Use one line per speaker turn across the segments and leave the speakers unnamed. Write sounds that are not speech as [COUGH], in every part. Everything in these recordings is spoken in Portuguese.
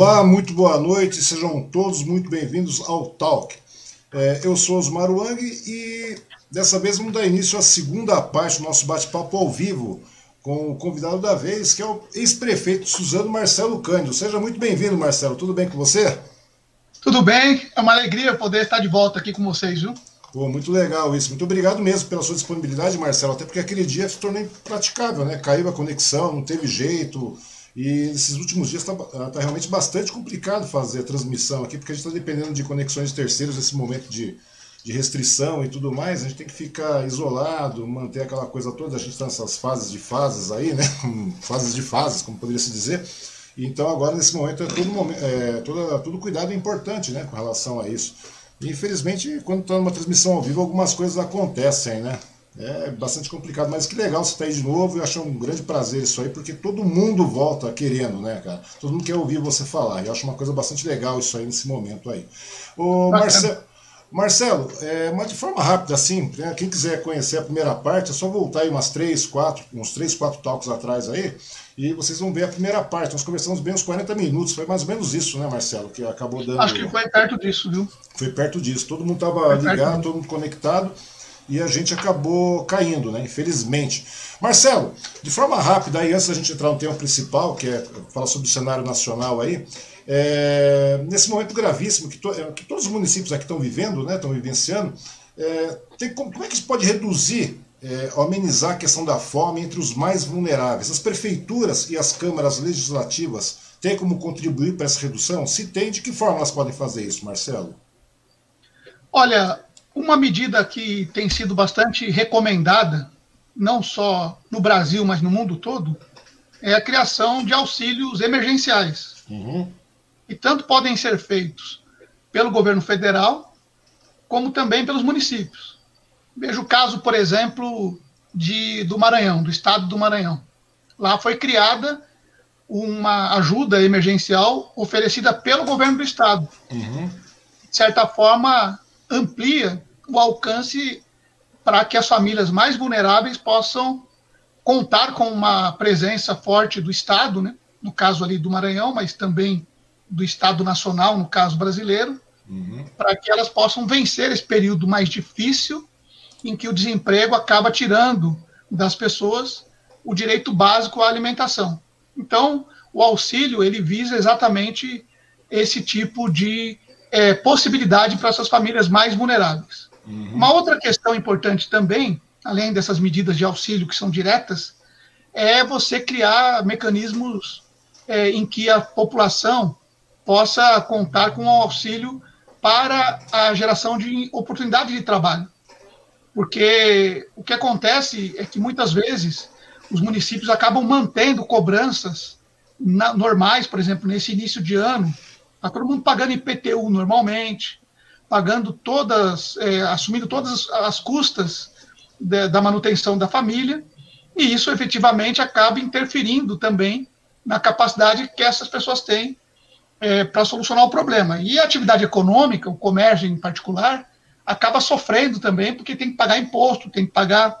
Olá, muito boa noite, sejam todos muito bem-vindos ao Talk. É, eu sou Osmar Wang e dessa vez vamos dar início à segunda parte do nosso bate-papo ao vivo com o convidado da vez, que é o ex-prefeito Suzano Marcelo Cândido. Seja muito bem-vindo, Marcelo. Tudo bem com você?
Tudo bem, é uma alegria poder estar de volta aqui com vocês, viu?
Pô, muito legal isso. Muito obrigado mesmo pela sua disponibilidade, Marcelo. Até porque aquele dia se tornou impraticável, né? Caiu a conexão, não teve jeito. E nesses últimos dias está tá realmente bastante complicado fazer a transmissão aqui, porque a gente está dependendo de conexões de terceiros nesse momento de, de restrição e tudo mais. A gente tem que ficar isolado, manter aquela coisa toda. A gente está nessas fases de fases aí, né? [LAUGHS] fases de fases, como poderia se dizer. Então agora nesse momento é todo, momento, é, todo, todo cuidado é importante, né, com relação a isso. Infelizmente, quando está numa transmissão ao vivo, algumas coisas acontecem, né? É bastante complicado, mas que legal você estar tá aí de novo. Eu acho um grande prazer isso aí, porque todo mundo volta querendo, né, cara? Todo mundo quer ouvir você falar. Eu acho uma coisa bastante legal isso aí nesse momento aí. Ô, Marcelo, Marcelo é, mas de forma rápida, assim, né, quem quiser conhecer a primeira parte, é só voltar aí umas três, quatro, uns três, quatro talks atrás aí, e vocês vão ver a primeira parte. Nós conversamos bem uns 40 minutos, foi mais ou menos isso, né, Marcelo, que acabou dando.
Acho que foi perto disso, viu?
Foi perto disso. Todo mundo estava ligado, todo mundo conectado e a gente acabou caindo, né? Infelizmente. Marcelo, de forma rápida, aí, antes da gente entrar no tema principal, que é falar sobre o cenário nacional aí, é, nesse momento gravíssimo que, to, que, todos os municípios aqui estão vivendo, né, estão vivenciando, é, tem, como, como, é que isso pode reduzir, é, amenizar a questão da fome entre os mais vulneráveis? As prefeituras e as câmaras legislativas têm como contribuir para essa redução? Se tem, de que forma elas podem fazer isso, Marcelo?
Olha, uma medida que tem sido bastante recomendada, não só no Brasil, mas no mundo todo, é a criação de auxílios emergenciais. Uhum. E tanto podem ser feitos pelo governo federal, como também pelos municípios. Veja o caso, por exemplo, de, do Maranhão, do estado do Maranhão. Lá foi criada uma ajuda emergencial oferecida pelo governo do estado. Uhum. De certa forma, amplia o alcance para que as famílias mais vulneráveis possam contar com uma presença forte do Estado, né? no caso ali do Maranhão, mas também do Estado Nacional, no caso brasileiro, uhum. para que elas possam vencer esse período mais difícil em que o desemprego acaba tirando das pessoas o direito básico à alimentação. Então, o auxílio ele visa exatamente esse tipo de é, possibilidade para essas famílias mais vulneráveis. Uhum. Uma outra questão importante também, além dessas medidas de auxílio que são diretas, é você criar mecanismos é, em que a população possa contar com o auxílio para a geração de oportunidade de trabalho. Porque o que acontece é que muitas vezes os municípios acabam mantendo cobranças na, normais, por exemplo, nesse início de ano, está todo mundo pagando IPTU normalmente, pagando todas, é, assumindo todas as custas de, da manutenção da família, e isso efetivamente acaba interferindo também na capacidade que essas pessoas têm é, para solucionar o problema. E a atividade econômica, o comércio em particular, acaba sofrendo também, porque tem que pagar imposto, tem que pagar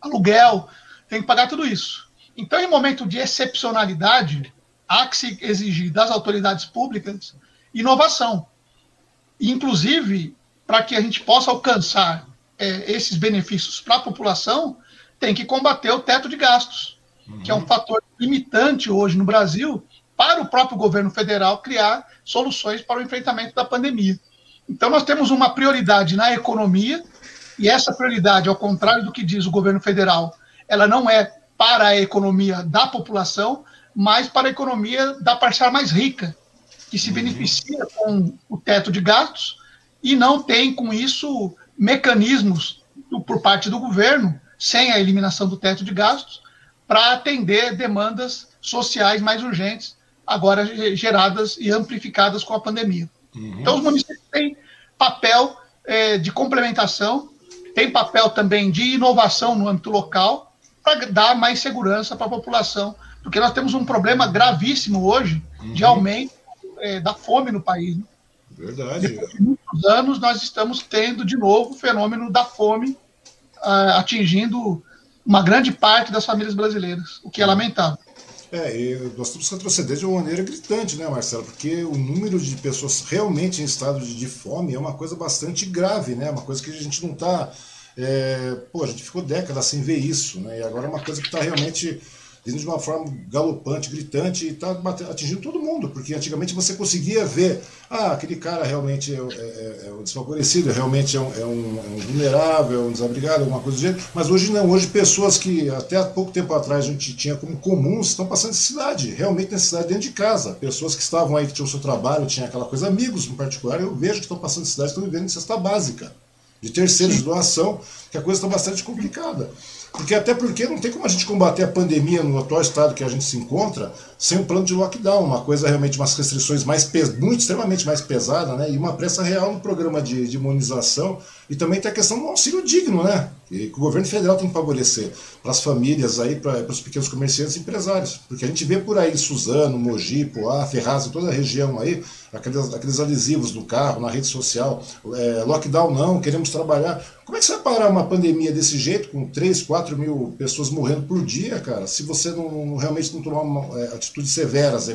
aluguel, tem que pagar tudo isso. Então, em momento de excepcionalidade, há que se exigir das autoridades públicas inovação. Inclusive, para que a gente possa alcançar é, esses benefícios para a população, tem que combater o teto de gastos, uhum. que é um fator limitante hoje no Brasil para o próprio governo federal criar soluções para o enfrentamento da pandemia. Então, nós temos uma prioridade na economia, e essa prioridade, ao contrário do que diz o governo federal, ela não é para a economia da população, mas para a economia da parcela mais rica, que se uhum. beneficia com o teto de gastos e não tem, com isso, mecanismos do, por parte do governo, sem a eliminação do teto de gastos, para atender demandas sociais mais urgentes, agora geradas e amplificadas com a pandemia. Uhum. Então, os municípios têm papel é, de complementação, tem papel também de inovação no âmbito local, para dar mais segurança para a população, porque nós temos um problema gravíssimo hoje uhum. de aumento é, da fome no país. Né?
Verdade.
Depois de muitos anos, nós estamos tendo de novo o fenômeno da fome uh, atingindo uma grande parte das famílias brasileiras, o que é lamentável.
É, e nós temos que retroceder de uma maneira gritante, né, Marcelo? Porque o número de pessoas realmente em estado de, de fome é uma coisa bastante grave, né? Uma coisa que a gente não está. É, pô, a gente ficou décadas sem ver isso, né? E agora é uma coisa que está realmente de uma forma galopante, gritante, e está atingindo todo mundo, porque antigamente você conseguia ver, ah, aquele cara realmente é, é, é, é um desfavorecido, realmente é um, é, um, é um, vulnerável, é um desabrigado, alguma coisa do gênero, mas hoje não, hoje pessoas que até há pouco tempo atrás a gente tinha como comuns estão passando necessidade, realmente necessidade dentro de casa, pessoas que estavam aí, que tinham o seu trabalho, tinha aquela coisa, amigos em particular, eu vejo que estão passando necessidade, estão vivendo necessidade básica, de terceiros, de doação, que a coisa está bastante complicada. Porque até porque não tem como a gente combater a pandemia no atual estado que a gente se encontra sem um plano de lockdown, uma coisa realmente, umas restrições mais muito extremamente mais pesada, né? E uma pressa real no programa de, de imunização. E também tem a questão do auxílio digno, né? Que, que o governo federal tem que favorecer para as famílias aí, para os pequenos comerciantes e empresários. Porque a gente vê por aí Suzano, Mogi, Poá, Ferraz, toda a região aí, aqueles, aqueles adesivos no carro, na rede social, é, lockdown não, queremos trabalhar. Como é que você vai parar uma pandemia desse jeito, com 3, 4 mil pessoas morrendo por dia, cara, se você não realmente não tomar uma, é, atitudes severas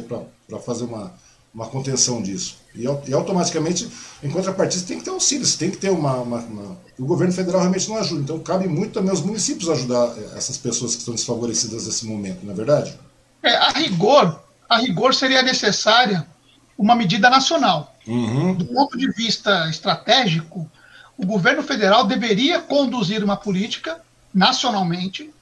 para fazer uma, uma contenção disso. E, e, automaticamente, em contrapartida, tem que ter auxílio, tem que ter uma, uma, uma, O governo federal realmente não ajuda. Então, cabe muito também aos municípios ajudar é, essas pessoas que estão desfavorecidas nesse momento, não é verdade?
É, a rigor, a rigor seria necessária uma medida nacional.
Uhum.
Do ponto de vista estratégico, o governo federal deveria conduzir uma política nacionalmente,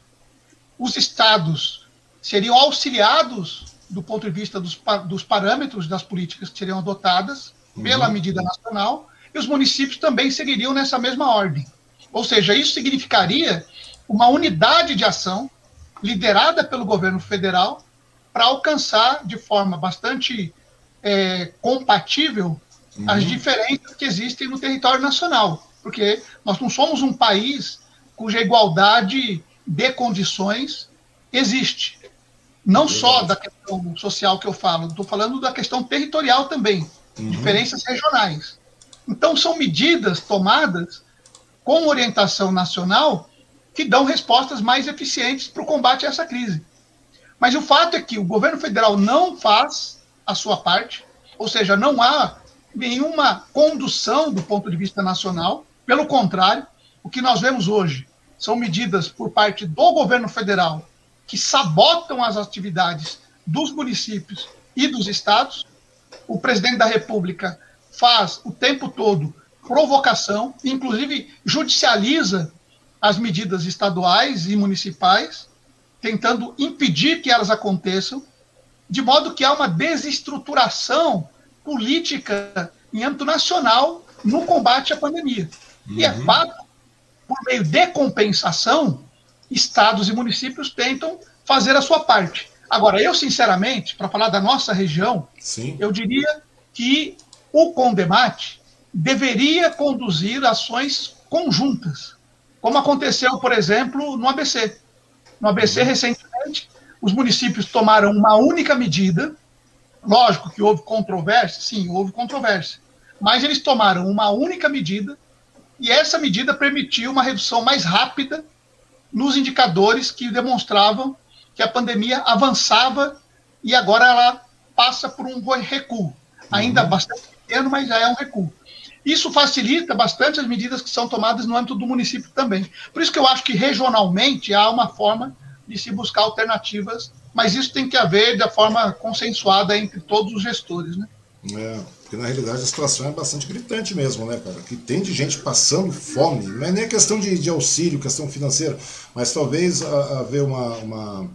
os estados seriam auxiliados do ponto de vista dos, dos parâmetros das políticas que seriam adotadas uhum. pela medida nacional, e os municípios também seguiriam nessa mesma ordem. Ou seja, isso significaria uma unidade de ação liderada pelo governo federal para alcançar de forma bastante é, compatível uhum. as diferenças que existem no território nacional. Porque nós não somos um país cuja igualdade de condições existe. Não só da questão social que eu falo, estou falando da questão territorial também, uhum. diferenças regionais. Então, são medidas tomadas com orientação nacional que dão respostas mais eficientes para o combate a essa crise. Mas o fato é que o governo federal não faz a sua parte, ou seja, não há nenhuma condução do ponto de vista nacional. Pelo contrário, o que nós vemos hoje são medidas por parte do governo federal que sabotam as atividades dos municípios e dos estados. O presidente da República faz o tempo todo provocação, inclusive judicializa as medidas estaduais e municipais, tentando impedir que elas aconteçam, de modo que há uma desestruturação política em âmbito nacional no combate à pandemia. Uhum. E é uhum. fato, por meio de compensação, estados e municípios tentam fazer a sua parte. Agora, eu, sinceramente, para falar da nossa região, Sim. eu diria que o Condemate deveria conduzir ações conjuntas, como aconteceu, por exemplo, no ABC. No ABC, uhum. recentemente, os municípios tomaram uma única medida. Lógico que houve controvérsia, sim, houve controvérsia. Mas eles tomaram uma única medida e essa medida permitiu uma redução mais rápida nos indicadores que demonstravam que a pandemia avançava e agora ela passa por um recuo. Ainda uhum. bastante pequeno, mas já é um recuo. Isso facilita bastante as medidas que são tomadas no âmbito do município também. Por isso que eu acho que regionalmente há uma forma de se buscar alternativas, mas isso tem que haver da forma consensuada entre todos os gestores, né?
É, porque na realidade a situação é bastante gritante mesmo, né, cara? Que tem de gente passando fome, não é nem questão de, de auxílio, questão financeira, mas talvez haver uma, uma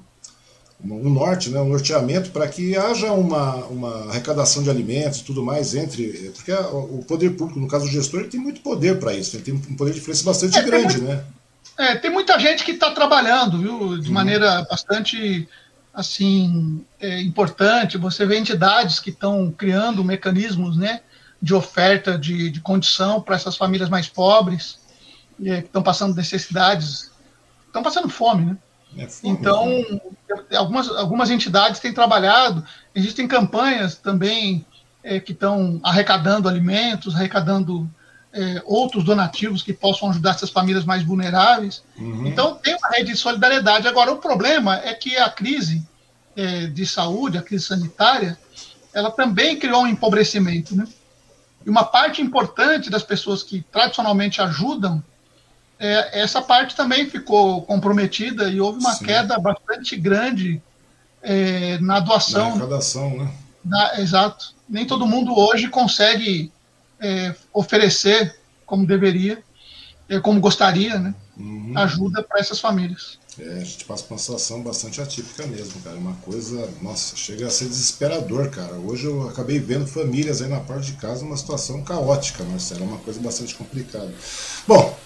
um norte, né, um norteamento para que haja uma, uma arrecadação de alimentos e tudo mais entre. Porque o poder público, no caso do gestor, ele tem muito poder para isso, ele tem um poder de influência bastante é, grande,
muito,
né?
É, tem muita gente que está trabalhando, viu, de uhum. maneira bastante assim é, importante. Você vê entidades que estão criando mecanismos, né, de oferta de, de condição para essas famílias mais pobres, é, que estão passando necessidades, estão passando fome, né? É então, algumas, algumas entidades têm trabalhado, existem campanhas também é, que estão arrecadando alimentos, arrecadando é, outros donativos que possam ajudar essas famílias mais vulneráveis. Uhum. Então, tem uma rede de solidariedade. Agora, o problema é que a crise é, de saúde, a crise sanitária, ela também criou um empobrecimento. Né? E uma parte importante das pessoas que tradicionalmente ajudam é, essa parte também ficou comprometida e houve uma Sim. queda bastante grande é, na doação.
Na arrecadação, né?
Da, exato. Nem todo mundo hoje consegue é, oferecer como deveria, é, como gostaria, né? Uhum. Ajuda para essas famílias.
É, a gente passa por uma situação bastante atípica mesmo, cara. Uma coisa, nossa, chega a ser desesperador, cara. Hoje eu acabei vendo famílias aí na parte de casa numa situação caótica, Marcelo. É uma coisa bastante complicada. Bom,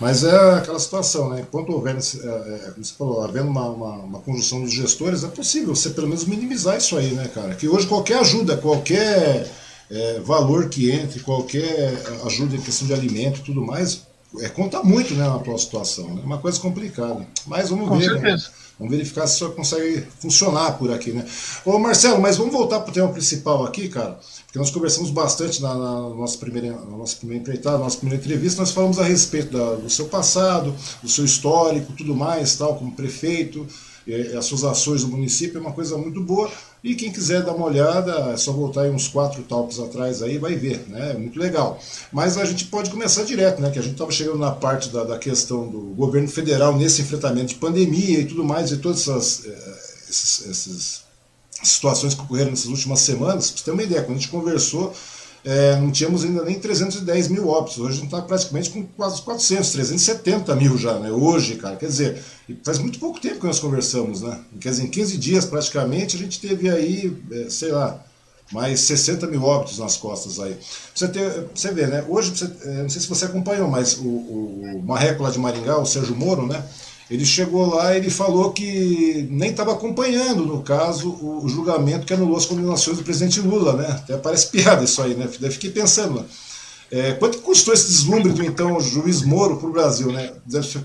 mas é aquela situação, né? Enquanto houver, é, é, como você falou, havendo uma, uma, uma, conjunção dos gestores, é possível você pelo menos minimizar isso aí, né, cara? Que hoje qualquer ajuda, qualquer é, valor que entre, qualquer ajuda em questão de alimento e tudo mais, é, conta muito né, na atual situação. Né? É uma coisa complicada. Mas vamos Com ver. Né? Certeza. Né? Vamos verificar se isso consegue funcionar por aqui, né? Ô Marcelo, mas vamos voltar para o tema principal aqui, cara. Porque nós conversamos bastante na, na nossa, primeira, na nossa primeira empreitada, na nossa primeira entrevista, nós falamos a respeito da, do seu passado, do seu histórico, tudo mais, tal, como prefeito, as suas ações no município, é uma coisa muito boa. E quem quiser dar uma olhada, é só voltar aí uns quatro talks atrás aí, vai ver, né? É muito legal. Mas a gente pode começar direto, né? Que a gente estava chegando na parte da, da, questão do governo federal nesse enfrentamento de pandemia e tudo mais, e todas essas, eh, essas, essas situações que ocorreram nessas últimas semanas. Para você ter uma ideia, quando a gente conversou, é, não tínhamos ainda nem 310 mil óbitos. Hoje a gente está praticamente com quase 400, 370 mil já, né? Hoje, cara. Quer dizer, faz muito pouco tempo que nós conversamos, né? Quer dizer, em 15 dias praticamente a gente teve aí, é, sei lá, mais 60 mil óbitos nas costas aí. Você, ter, você vê, né? Hoje, você, é, não sei se você acompanhou, mas o, o, o Marreco lá de Maringá, o Sérgio Moro, né? Ele chegou lá e ele falou que nem estava acompanhando, no caso, o, julgamento que anulou as condenações do presidente Lula, né? Até parece piada isso aí, né? Daí fiquei pensando, é, quanto custou esse deslumbre do então juiz Moro para o Brasil, né?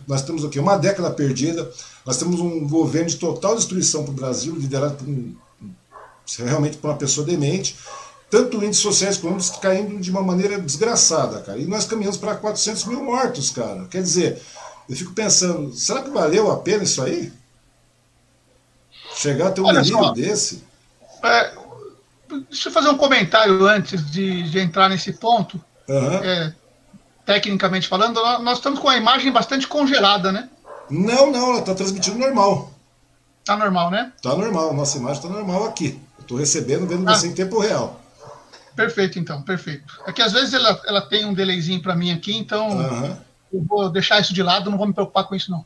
Nós temos o quê? Uma década perdida, nós temos um governo de total destruição para o Brasil, liderado por um, realmente por uma pessoa demente, tanto índices sociais econômicos caindo de uma maneira desgraçada, cara. E nós caminhamos para 400 mil mortos, cara. Quer dizer, eu fico pensando, será que valeu a pena isso aí? Chegar a ter um Olha menino só, desse?
É, deixa eu fazer um comentário antes de, de entrar nesse ponto. Uhum. É, tecnicamente falando, nós estamos com a imagem bastante congelada, né?
Não, não, ela está transmitindo normal.
Tá normal, né?
Tá normal, nossa imagem está normal aqui. Eu estou recebendo, vendo ah. você em tempo real.
Perfeito, então, perfeito. É que às vezes ela, ela tem um delayzinho para mim aqui, então. Uhum eu vou deixar isso de lado, não vou me preocupar com isso, não.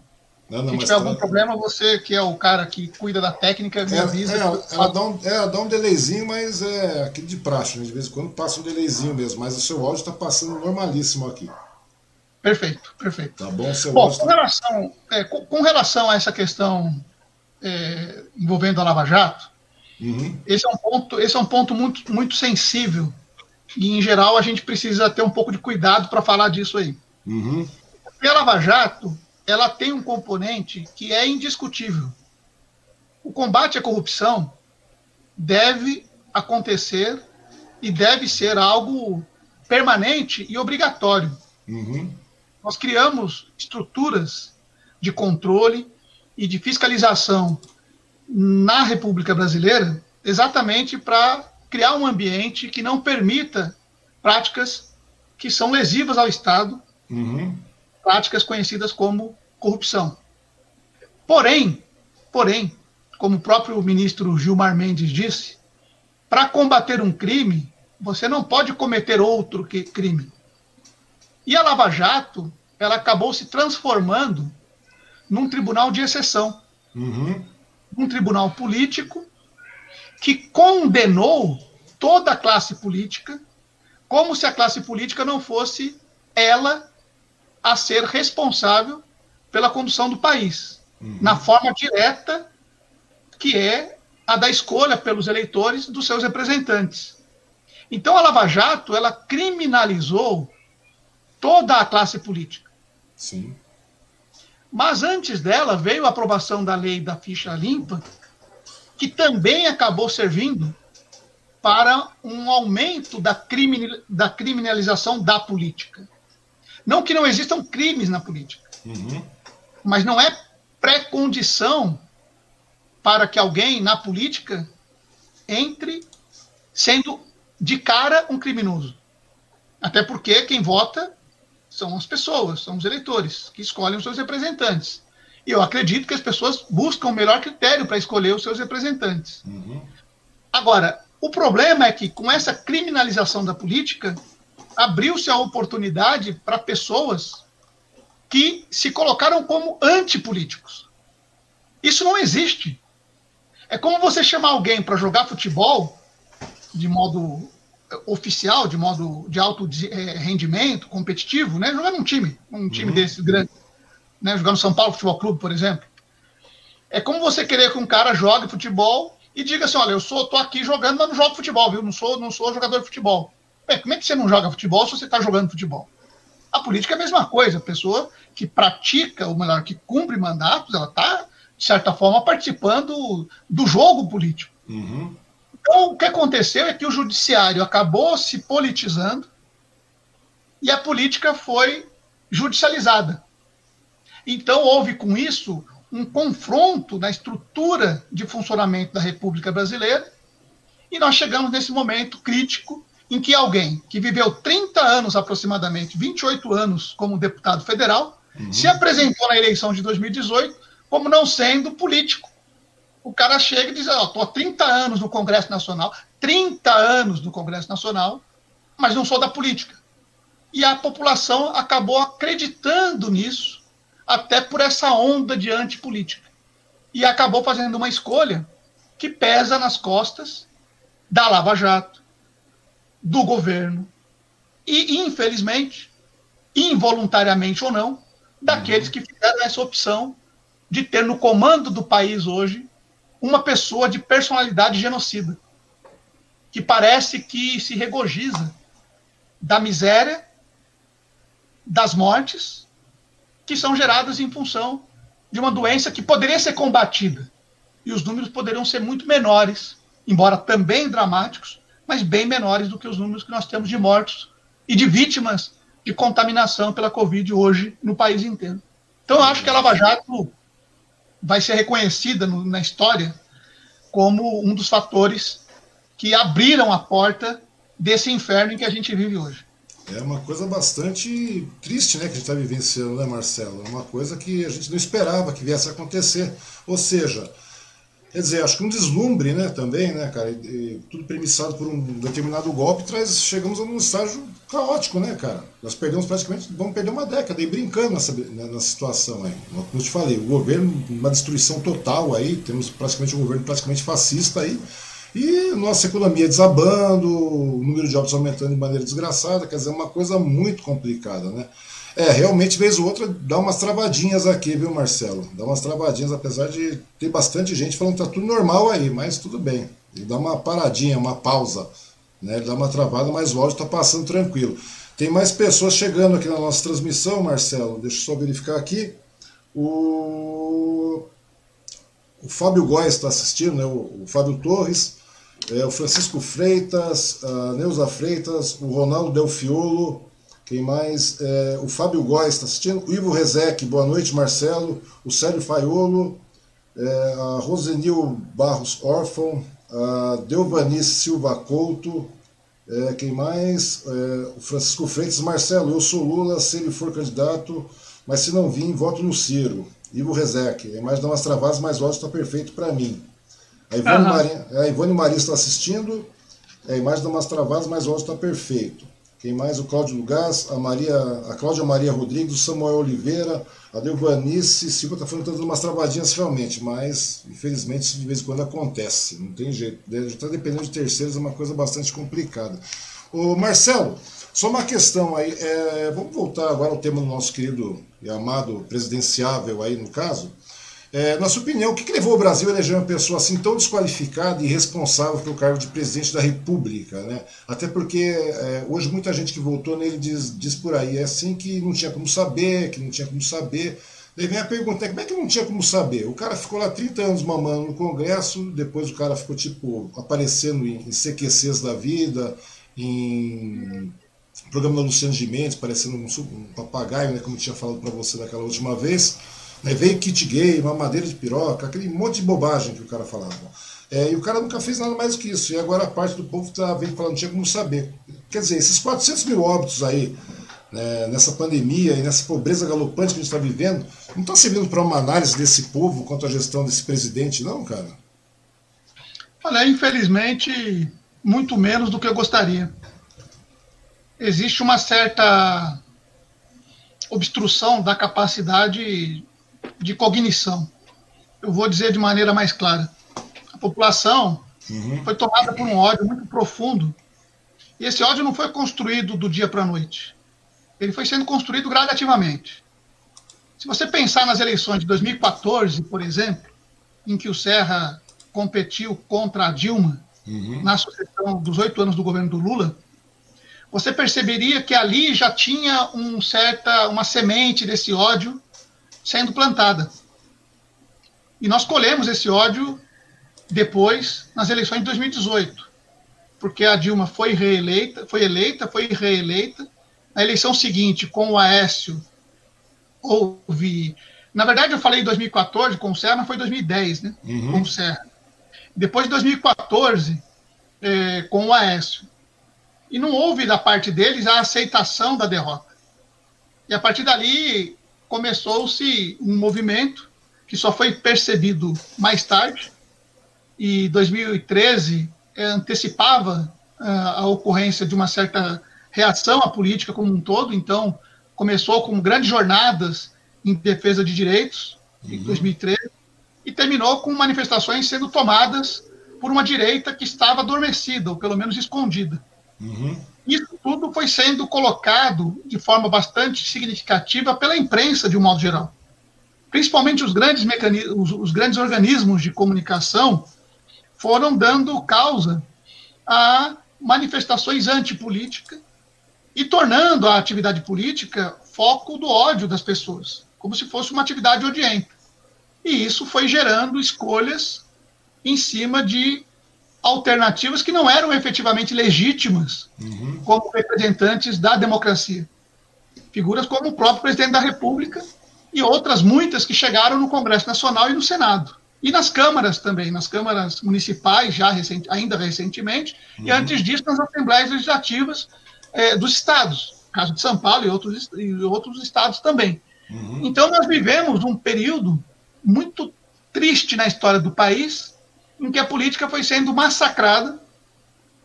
Não, não, Se tiver algum problema, você que é o cara que cuida da técnica, me é, avisa.
É, ela, dá um, ela dá um delayzinho, mas é aquele de praxe, né? De vez em quando passa um delayzinho mesmo, mas o seu áudio está passando normalíssimo aqui.
Perfeito, perfeito.
Tá bom, seu
bom, áudio com, tá... relação, é, com, com, relação a essa questão é, envolvendo a Lava Jato, uhum. esse, é um ponto, esse é um ponto muito, muito sensível. E, em geral, a gente precisa ter um pouco de cuidado para falar disso aí. Uhum. A Lava Jato ela tem um componente que é indiscutível. O combate à corrupção deve acontecer e deve ser algo permanente e obrigatório. Uhum. Nós criamos estruturas de controle e de fiscalização na República Brasileira exatamente para criar um ambiente que não permita práticas que são lesivas ao Estado, uhum práticas conhecidas como corrupção. Porém, porém, como o próprio ministro Gilmar Mendes disse, para combater um crime, você não pode cometer outro crime. E a Lava Jato, ela acabou se transformando num tribunal de exceção. Uhum. Um tribunal político que condenou toda a classe política, como se a classe política não fosse ela a ser responsável pela condução do país, uhum. na forma direta que é a da escolha pelos eleitores dos seus representantes. Então a Lava Jato, ela criminalizou toda a classe política.
Sim.
Mas antes dela veio a aprovação da lei da ficha limpa, que também acabou servindo para um aumento da, da criminalização da política. Não que não existam crimes na política, uhum. mas não é pré-condição para que alguém na política entre sendo de cara um criminoso. Até porque quem vota são as pessoas, são os eleitores que escolhem os seus representantes. E eu acredito que as pessoas buscam o melhor critério para escolher os seus representantes. Uhum. Agora, o problema é que com essa criminalização da política, abriu-se a oportunidade para pessoas que se colocaram como antipolíticos. Isso não existe. É como você chamar alguém para jogar futebol de modo oficial, de modo de alto é, rendimento, competitivo, né? Jogar num time, um time uhum. desse grande, né? Jogar no São Paulo Futebol Clube, por exemplo. É como você querer que um cara jogue futebol e diga assim, olha, eu sou, tô aqui jogando, mas não jogo futebol, viu? Não sou, não sou jogador de futebol. Bem, como é que você não joga futebol se você está jogando futebol? A política é a mesma coisa. A pessoa que pratica, ou melhor, que cumpre mandatos, ela está, de certa forma, participando do jogo político. Uhum. Então, o que aconteceu é que o judiciário acabou se politizando e a política foi judicializada. Então, houve com isso um confronto na estrutura de funcionamento da República Brasileira e nós chegamos nesse momento crítico em que alguém que viveu 30 anos aproximadamente, 28 anos como deputado federal, uhum. se apresentou na eleição de 2018 como não sendo político. O cara chega e diz: Ó, oh, estou há 30 anos no Congresso Nacional, 30 anos no Congresso Nacional, mas não sou da política. E a população acabou acreditando nisso, até por essa onda de antipolítica. E acabou fazendo uma escolha que pesa nas costas da Lava Jato, do governo e, infelizmente, involuntariamente ou não, daqueles que fizeram essa opção de ter no comando do país hoje uma pessoa de personalidade genocida, que parece que se regozija da miséria, das mortes que são geradas em função de uma doença que poderia ser combatida. E os números poderiam ser muito menores, embora também dramáticos, mas bem menores do que os números que nós temos de mortos e de vítimas de contaminação pela Covid hoje no país inteiro. Então, eu acho que a Lava Jato vai ser reconhecida no, na história como um dos fatores que abriram a porta desse inferno em que a gente vive hoje.
É uma coisa bastante triste, né, que a gente está vivenciando, né, Marcelo? É uma coisa que a gente não esperava que viesse a acontecer. Ou seja, Quer dizer, acho que um deslumbre, né, também, né, cara, e, e, tudo premissado por um determinado golpe, traz, chegamos a um estágio caótico, né, cara? Nós perdemos praticamente, vamos perder uma década aí brincando nessa, né, nessa situação aí. Como eu te falei, o governo, uma destruição total aí, temos praticamente um governo praticamente fascista aí, e nossa economia desabando, o número de óbitos aumentando de maneira desgraçada, quer dizer, é uma coisa muito complicada, né? É, realmente, vez ou outra, dá umas travadinhas aqui, viu, Marcelo? Dá umas travadinhas, apesar de ter bastante gente falando que tá tudo normal aí, mas tudo bem. Ele dá uma paradinha, uma pausa, né? Ele dá uma travada, mas o áudio tá passando tranquilo. Tem mais pessoas chegando aqui na nossa transmissão, Marcelo. Deixa eu só verificar aqui. O, o Fábio Góes está assistindo, né? O, o Fábio Torres, é, o Francisco Freitas, a Neuza Freitas, o Ronaldo Delfiolo, quem mais? É, o Fábio Góes está assistindo. O Ivo Rezec, boa noite, Marcelo. O Célio Faiolo. É, a Rosenil Barros Órfão. A Delvanice Silva Couto. É, quem mais? É, o Francisco Freitas. Marcelo, eu sou Lula se ele for candidato, mas se não vir, voto no Ciro. Ivo Rezec. A imagem dá umas travadas, mas o áudio está perfeito para mim. A Ivone, uhum. Maria, a Ivone Maria está assistindo. A imagem dá umas travadas, mas o áudio está perfeito. Quem mais? O Cláudio Lugás, a, Maria, a Cláudia Maria Rodrigues, o Samuel Oliveira, a Delvanice Silva está falando dando umas travadinhas realmente, mas infelizmente isso de vez em quando acontece, não tem jeito. Está dependendo de terceiros, é uma coisa bastante complicada. O Marcelo, só uma questão aí, é, vamos voltar agora ao tema do nosso querido e amado presidenciável aí no caso. É, na sua opinião, o que, que, levou o Brasil a eleger uma pessoa assim tão desqualificada e responsável pelo cargo de presidente da República? Né? Até porque é, hoje muita gente que votou nele diz, diz por aí, é assim que não tinha como saber, que não tinha como saber. Daí vem a pergunta, como é que não tinha como saber? O cara ficou lá 30 anos mamando no Congresso, depois o cara ficou tipo aparecendo em, em CQCs da vida, em programa da Luciano Gimenez, parecendo um, um papagaio, né, como eu tinha falado para você daquela última vez. Veio kit gay, mamadeira de piroca, aquele monte de bobagem que o cara falava. É, e o cara nunca fez nada mais do que isso. E agora a parte do povo está vendo falando, tinha como saber. Quer dizer, esses 400 mil óbitos aí, né, nessa pandemia e nessa pobreza galopante que a gente está vivendo, não está servindo para uma análise desse povo quanto à gestão desse presidente, não, cara?
Olha, infelizmente, muito menos do que eu gostaria. Existe uma certa obstrução da capacidade de cognição. Eu vou dizer de maneira mais clara. A população uhum. foi tomada por um ódio muito profundo. E esse ódio não foi construído do dia para a noite. Ele foi sendo construído gradativamente. Se você pensar nas eleições de 2014, por exemplo, em que o Serra competiu contra a Dilma uhum. na sucessão dos oito anos do governo do Lula, você perceberia que ali já tinha um certa, uma semente desse ódio sendo plantada. E nós colhemos esse ódio depois nas eleições de 2018, porque a Dilma foi reeleita, foi eleita, foi reeleita. Na eleição seguinte, com o Aécio, houve. Na verdade, eu falei 2014 com o Serra, mas foi 2010, né? Uhum. Com o Serra. Depois de 2014, é, com o Aécio. E não houve da parte deles a aceitação da derrota. E a partir dali, começou-se um movimento que só foi percebido mais tarde, e 2013 eh, antecipava uh, a ocorrência de uma certa reação à política como um todo, então começou com grandes jornadas em defesa de direitos, uhum. em 2013, e terminou com manifestações sendo tomadas por uma direita que estava adormecida, ou pelo menos escondida. Uhum. Isso tudo foi sendo colocado de forma bastante significativa pela imprensa, de um modo geral. Principalmente os grandes, mecanismos, os grandes organismos de comunicação foram dando causa a manifestações antipolíticas e tornando a atividade política foco do ódio das pessoas, como se fosse uma atividade odienta. E isso foi gerando escolhas em cima de alternativas que não eram efetivamente legítimas uhum. como representantes da democracia. Figuras como o próprio presidente da República e outras muitas que chegaram no Congresso Nacional e no Senado. E nas câmaras também, nas câmaras municipais, já recente, ainda recentemente, uhum. e antes disso nas assembleias legislativas eh, dos estados, caso de São Paulo e outros, e outros estados também. Uhum. Então, nós vivemos um período muito triste na história do país, em que a política foi sendo massacrada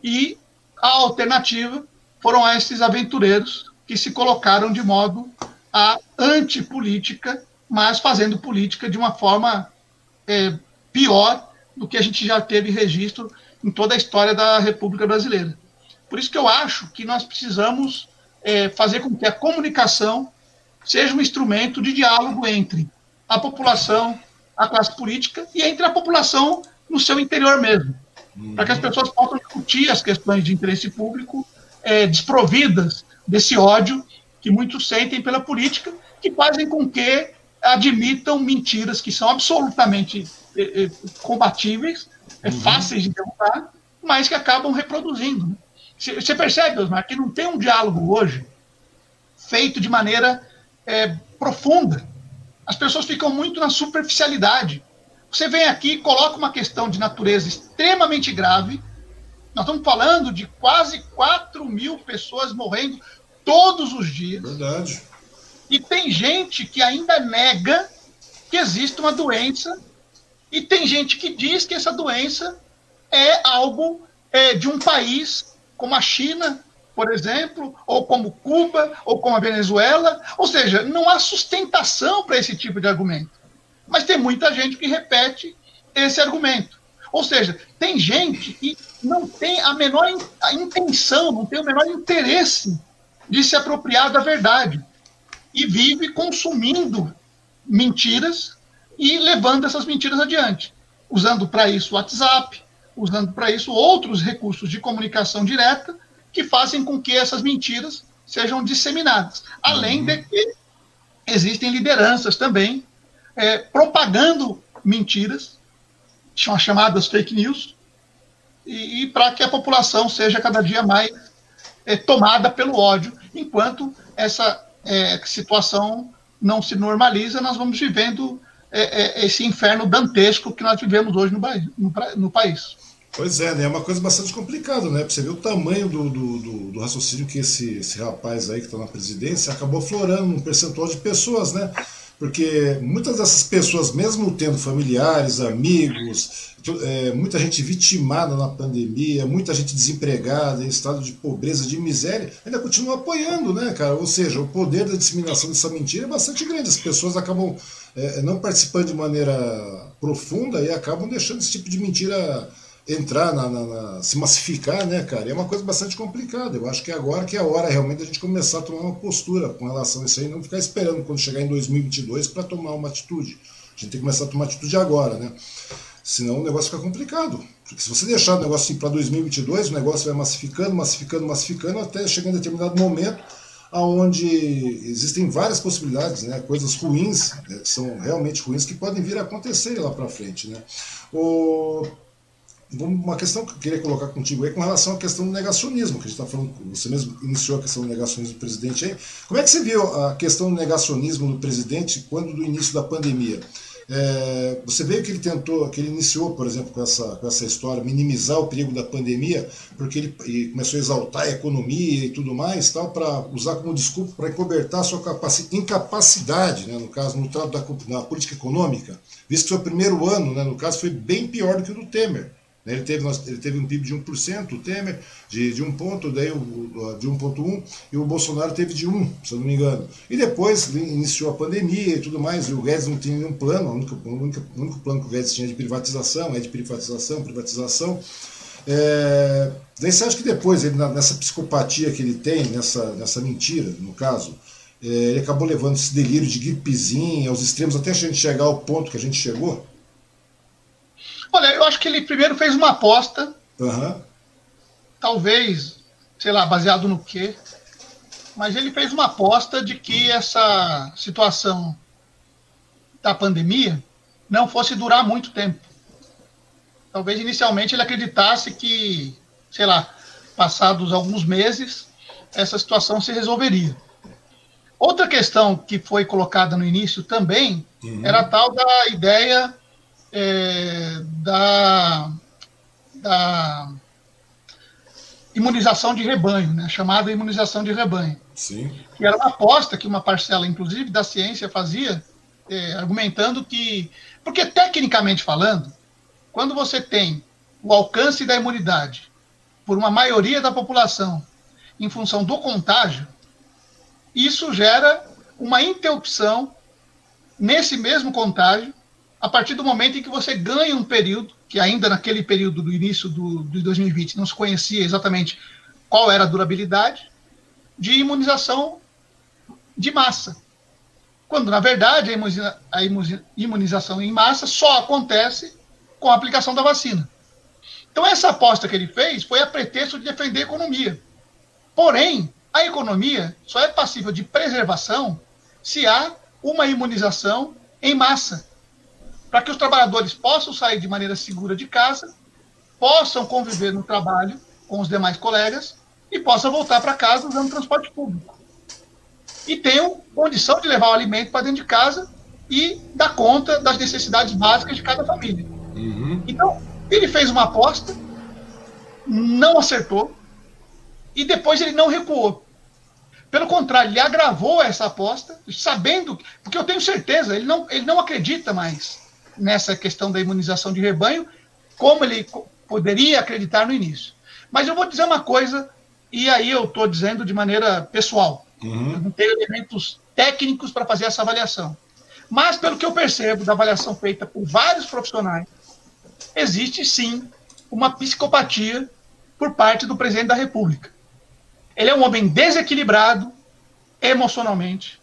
e a alternativa foram esses aventureiros que se colocaram de modo a antipolítica, mas fazendo política de uma forma é, pior do que a gente já teve registro em toda a história da República Brasileira. Por isso que eu acho que nós precisamos é, fazer com que a comunicação seja um instrumento de diálogo entre a população, a classe política e entre a população no seu interior mesmo, uhum. para que as pessoas possam discutir as questões de interesse público é, desprovidas desse ódio que muitos sentem pela política, que fazem com que admitam mentiras que são absolutamente é, é, combatíveis, é, uhum. fáceis de derrubar, mas que acabam reproduzindo. Né? Você percebe, Osmar, que não tem um diálogo hoje feito de maneira é, profunda. As pessoas ficam muito na superficialidade. Você vem aqui e coloca uma questão de natureza extremamente grave. Nós estamos falando de quase 4 mil pessoas morrendo todos os dias.
Verdade.
E tem gente que ainda nega que existe uma doença, e tem gente que diz que essa doença é algo é, de um país como a China, por exemplo, ou como Cuba, ou como a Venezuela. Ou seja, não há sustentação para esse tipo de argumento. Mas tem muita gente que repete esse argumento. Ou seja, tem gente que não tem a menor intenção, não tem o menor interesse de se apropriar da verdade e vive consumindo mentiras e levando essas mentiras adiante, usando para isso o WhatsApp, usando para isso outros recursos de comunicação direta que fazem com que essas mentiras sejam disseminadas. Além uhum. de que existem lideranças também é, propagando mentiras, são chamadas fake news, e, e para que a população seja cada dia mais é, tomada pelo ódio, enquanto essa é, situação não se normaliza, nós vamos vivendo é, é, esse inferno dantesco que nós vivemos hoje no, no, no país.
Pois é, né? É uma coisa bastante complicada, né? Você ver o tamanho do, do, do, do raciocínio que esse, esse rapaz aí que está na presidência acabou florando um percentual de pessoas, né? Porque muitas dessas pessoas, mesmo tendo familiares, amigos, é, muita gente vitimada na pandemia, muita gente desempregada, em estado de pobreza, de miséria, ainda continua apoiando, né, cara? Ou seja, o poder da disseminação dessa mentira é bastante grande. As pessoas acabam é, não participando de maneira profunda e acabam deixando esse tipo de mentira entrar na, na, na, se massificar, né, cara? é uma coisa bastante complicada. Eu acho que agora que é a hora realmente da gente começar a tomar uma postura com relação a isso aí, não ficar esperando quando chegar em 2022 para tomar uma atitude. A gente tem que começar a tomar atitude agora, né? Senão o negócio fica complicado. Porque se você deixar o negócio assim para 2022, o negócio vai massificando, massificando, massificando, até chegar em determinado momento aonde existem várias possibilidades, né? Coisas ruins, né? são realmente ruins que podem vir a acontecer lá para frente, né? O uma questão que eu queria colocar contigo aí com relação à questão do negacionismo, que a gente está falando, você mesmo iniciou a questão do negacionismo do presidente aí. Como é que você viu a questão do negacionismo do presidente quando do início da pandemia? É, você veio que ele tentou, que ele iniciou, por exemplo, com essa, com essa história, minimizar o perigo da pandemia, porque ele, ele começou a exaltar a economia e tudo mais, tal, para usar como desculpa para encobertar a sua incapacidade, né, no caso, no trato da, da política econômica, visto que seu primeiro ano, né, no caso, foi bem pior do que o do Temer. Né, ele teve, ele teve um PIB de 1%, o Temer de, de 1 ponto, daí o, de 1,1, e o Bolsonaro teve de 1, se eu não me engano. E depois iniciou a pandemia e tudo mais, e o Guedes não tinha nenhum plano, o único, o único, o único plano que o Guedes tinha de privatização, é de privatização, privatização. É, daí você acha que depois, ele, nessa psicopatia que ele tem, nessa, nessa mentira, no caso, é, ele acabou levando esse delírio de gripezinha aos extremos até a gente chegar ao ponto que a gente chegou?
Olha, eu acho que ele primeiro fez uma aposta.
Uhum.
Talvez, sei lá, baseado no quê. Mas ele fez uma aposta de que essa situação da pandemia não fosse durar muito tempo. Talvez inicialmente ele acreditasse que, sei lá, passados alguns meses, essa situação se resolveria. Outra questão que foi colocada no início também uhum. era a tal da ideia é, da, da imunização de rebanho, né, chamada imunização de rebanho.
Sim.
Que era uma aposta que uma parcela, inclusive, da ciência fazia, é, argumentando que. Porque, tecnicamente falando, quando você tem o alcance da imunidade por uma maioria da população em função do contágio, isso gera uma interrupção nesse mesmo contágio a partir do momento em que você ganha um período, que ainda naquele período do início do, de 2020 não se conhecia exatamente qual era a durabilidade, de imunização de massa. Quando, na verdade, a imunização em massa só acontece com a aplicação da vacina. Então, essa aposta que ele fez foi a pretexto de defender a economia. Porém, a economia só é passível de preservação se há uma imunização em massa, para que os trabalhadores possam sair de maneira segura de casa, possam conviver no trabalho com os demais colegas e possam voltar para casa usando transporte público. E tenham condição de levar o alimento para dentro de casa e dar conta das necessidades básicas de cada família. Uhum. Então, ele fez uma aposta, não acertou, e depois ele não recuou. Pelo contrário, ele agravou essa aposta, sabendo, porque eu tenho certeza, ele não, ele não acredita mais nessa questão da imunização de rebanho, como ele poderia acreditar no início. Mas eu vou dizer uma coisa, e aí eu estou dizendo de maneira pessoal. Uhum. Não tenho elementos técnicos para fazer essa avaliação. Mas, pelo que eu percebo da avaliação feita por vários profissionais, existe sim uma psicopatia por parte do presidente da República. Ele é um homem desequilibrado emocionalmente,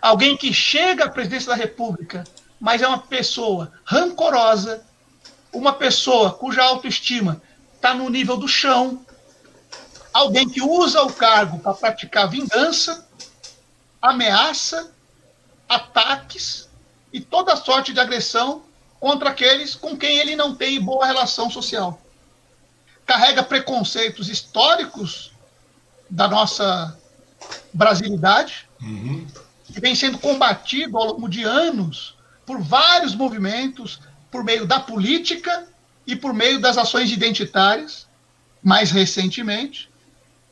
alguém que chega à presidência da República, mas é uma pessoa rancorosa, uma pessoa cuja autoestima está no nível do chão, alguém que usa o cargo para praticar vingança, ameaça, ataques e toda sorte de agressão contra aqueles com quem ele não tem boa relação social. Carrega preconceitos históricos da nossa brasilidade, uhum. que vem sendo combatido ao longo de anos por vários movimentos, por meio da política e por meio das ações identitárias, mais recentemente,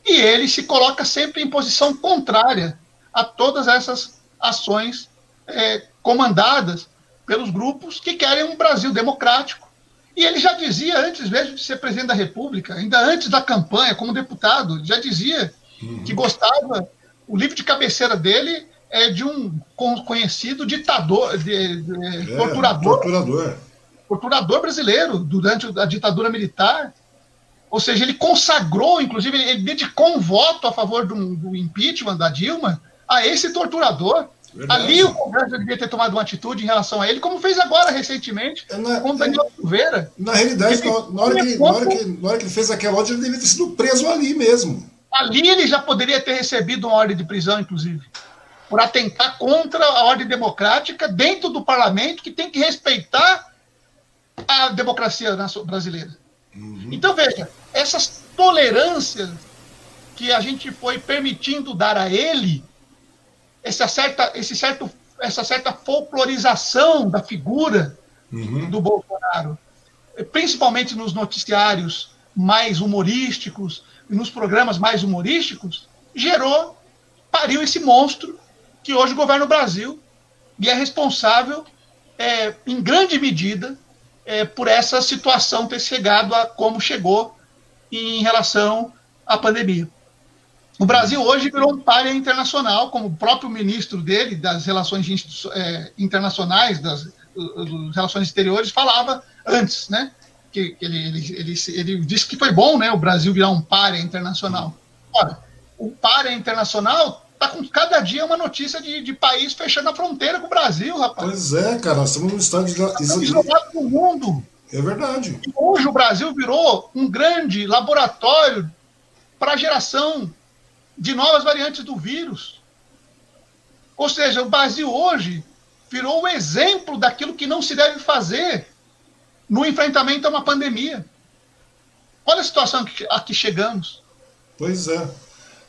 e ele se coloca sempre em posição contrária a todas essas ações é, comandadas pelos grupos que querem um Brasil democrático. E ele já dizia, antes mesmo de ser presidente da República, ainda antes da campanha, como deputado, já dizia uhum. que gostava. O livro de cabeceira dele é de um conhecido ditador, de, de, é, torturador, torturador. Torturador brasileiro durante a ditadura militar. Ou seja, ele consagrou, inclusive, ele dedicou um voto a favor do, do impeachment da Dilma a esse torturador. Verdade. Ali o Congresso devia ter tomado uma atitude em relação a ele, como fez agora recentemente é na, com Daniel é, Silveira.
Na realidade, na, na, hora que, na, hora que, na hora que ele fez aquela ordem, ele devia ter sido preso ali mesmo.
Ali ele já poderia ter recebido uma ordem de prisão, inclusive, por atentar contra a ordem democrática dentro do parlamento, que tem que respeitar a democracia brasileira. Uhum. Então, veja, essas tolerâncias que a gente foi permitindo dar a ele, essa certa, esse certo, essa certa folclorização da figura uhum. do Bolsonaro, principalmente nos noticiários mais humorísticos, e nos programas mais humorísticos, gerou, pariu esse monstro que hoje governa o Brasil e é responsável, é, em grande medida, é, por essa situação ter chegado a como chegou em relação à pandemia. O Brasil hoje virou um párea internacional, como o próprio ministro dele, das relações é, internacionais, das, das, relações exteriores, falava antes, né? Que, que ele, ele, ele, ele, disse que foi bom né, o Brasil virar um párea internacional. Ora, o párea internacional tá com cada dia uma notícia de, de país fechando a fronteira com o Brasil, rapaz.
Pois é, cara, nós estamos no estado de.
Estamos isolados do mundo.
É verdade.
E hoje o Brasil virou um grande laboratório para a geração de novas variantes do vírus. Ou seja, o Brasil hoje virou o exemplo daquilo que não se deve fazer no enfrentamento a uma pandemia. Olha a situação a que chegamos.
Pois é.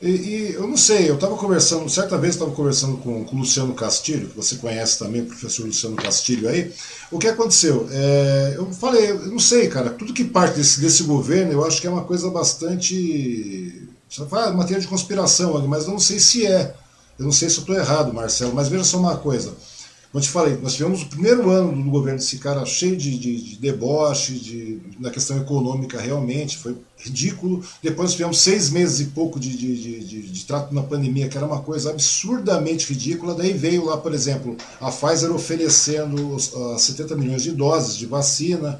E, e, eu não sei, eu estava conversando, certa vez estava conversando com, com o Luciano Castilho, que você conhece também, o professor Luciano Castilho aí. O que aconteceu? É, eu falei, eu não sei, cara, tudo que parte desse, desse governo eu acho que é uma coisa bastante. Você fala, matéria de conspiração, mas eu não sei se é. Eu não sei se eu estou errado, Marcelo, mas veja só uma coisa. Como te falei, nós tivemos o primeiro ano do governo desse cara cheio de, de, de deboche, de, na questão econômica realmente, foi ridículo. Depois tivemos seis meses e pouco de, de, de, de, trato na pandemia, que era uma coisa absurdamente ridícula. Daí veio lá, por exemplo, a Pfizer oferecendo uh, 70 milhões de doses de vacina,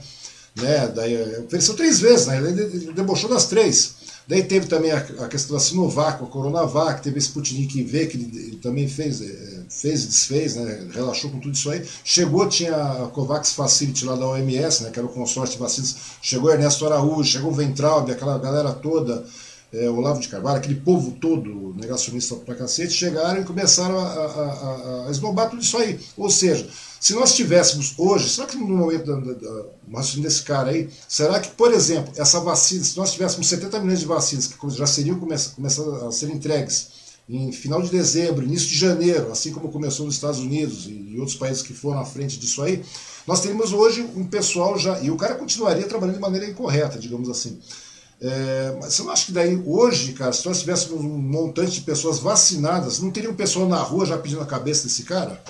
né? Daí ofereceu três vezes, né? Ele debochou das três. Daí teve também a, a questão da Sinovac, a Coronavac, teve esse Sputnik V, que ele, ele também fez, é, fez e desfez, né, relaxou com tudo isso aí. Chegou, tinha a COVAX Facility lá da OMS, né, que era o consórcio de vacinas. Chegou Ernesto Araújo, chegou o Ventralbe, aquela galera toda, é, Olavo de Carvalho, aquele povo todo negacionista pra cacete, chegaram e começaram a, a, a, a tudo isso aí. Ou seja, se nós tivéssemos hoje, será que no momento da, da, da, desse cara aí, será que, por exemplo, essa vacina, se nós tivéssemos 70 milhões de vacinas que já seriam começando a ser entregues em final de dezembro, início de janeiro, assim como começou nos Estados Unidos e outros países que foram à frente disso aí, nós teríamos hoje um pessoal já, e o cara continuaria trabalhando de maneira incorreta, digamos assim. É, mas você não acha que daí hoje, cara, se nós tivéssemos um montante de pessoas vacinadas, não teria um pessoal na rua já pedindo a cabeça desse cara?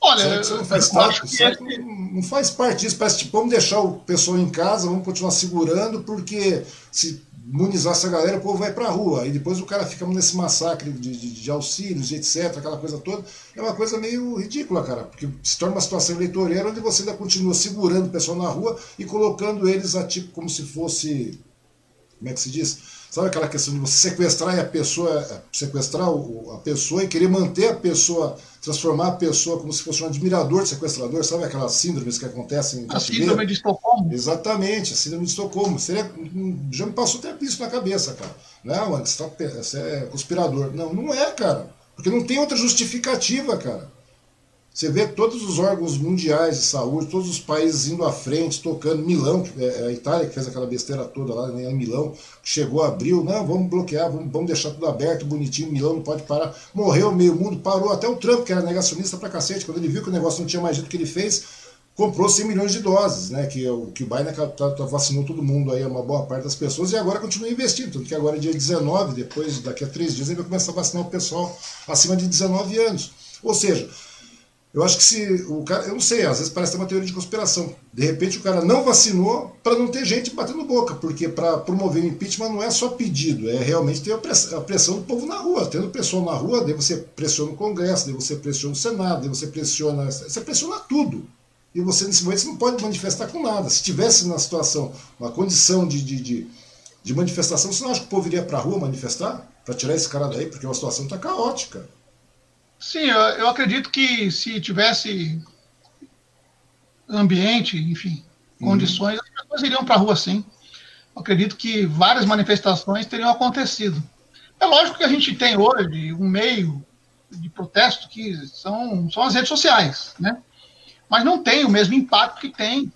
Olha, não faz parte? É... Não faz parte disso. Parece tipo, vamos deixar o pessoal em casa, vamos continuar segurando, porque se imunizar essa galera, o povo vai pra rua. E depois o cara fica nesse massacre de, de, de auxílios, etc., aquela coisa toda. É uma coisa meio ridícula, cara, porque se torna uma situação eleitoreira onde você ainda continua segurando o pessoal na rua e colocando eles a tipo como se fosse. Como é que se diz? Sabe aquela questão de você sequestrar a pessoa, sequestrar a pessoa e querer manter a pessoa, transformar a pessoa como se fosse um admirador de sequestrador, sabe aquelas síndromes que acontecem?
A síndrome de Estocolmo.
Exatamente, a síndrome de Estocolmo. Seria, já me passou até isso na cabeça, cara. Não, mano, você, tá, você é conspirador. Não, não é, cara. Porque não tem outra justificativa, cara. Você vê todos os órgãos mundiais de saúde, todos os países indo à frente, tocando. Milão, é, é a Itália que fez aquela besteira toda lá, né, em Milão, chegou, abriu, não, vamos bloquear, vamos, deixar tudo aberto, bonitinho, Milão não pode parar. Morreu meio mundo, parou. Até o Trump, que era negacionista pra cacete, quando ele viu que o negócio não tinha mais jeito que ele fez, comprou 100 milhões de doses, né? Que o que o Biden tá, tá, vacinou todo mundo aí, uma boa parte das pessoas, e agora continua investindo. Tanto que agora é dia 19, depois, daqui a três dias, ele vai começar a vacinar o pessoal acima de 19 anos. Ou seja, eu acho que se o cara, eu não sei, às vezes parece ter uma teoria de conspiração. De repente o cara não vacinou para não ter gente batendo boca, porque para promover o impeachment não é só pedido, é realmente ter a pressão do povo na rua. Tendo pressão na rua, daí você pressiona o Congresso, daí você pressiona o Senado, daí você pressiona, você pressiona tudo. E você nesse momento você não pode manifestar com nada. Se tivesse na situação uma condição de, de, de, de manifestação, você não acha que o povo iria para a rua manifestar para tirar esse cara daí, porque a situação está caótica.
Sim, eu, eu acredito que se tivesse ambiente, enfim, uhum. condições, as pessoas iriam para a rua sim. Eu acredito que várias manifestações teriam acontecido. É lógico que a gente tem hoje um meio de protesto que são, são as redes sociais, né? Mas não tem o mesmo impacto que tem,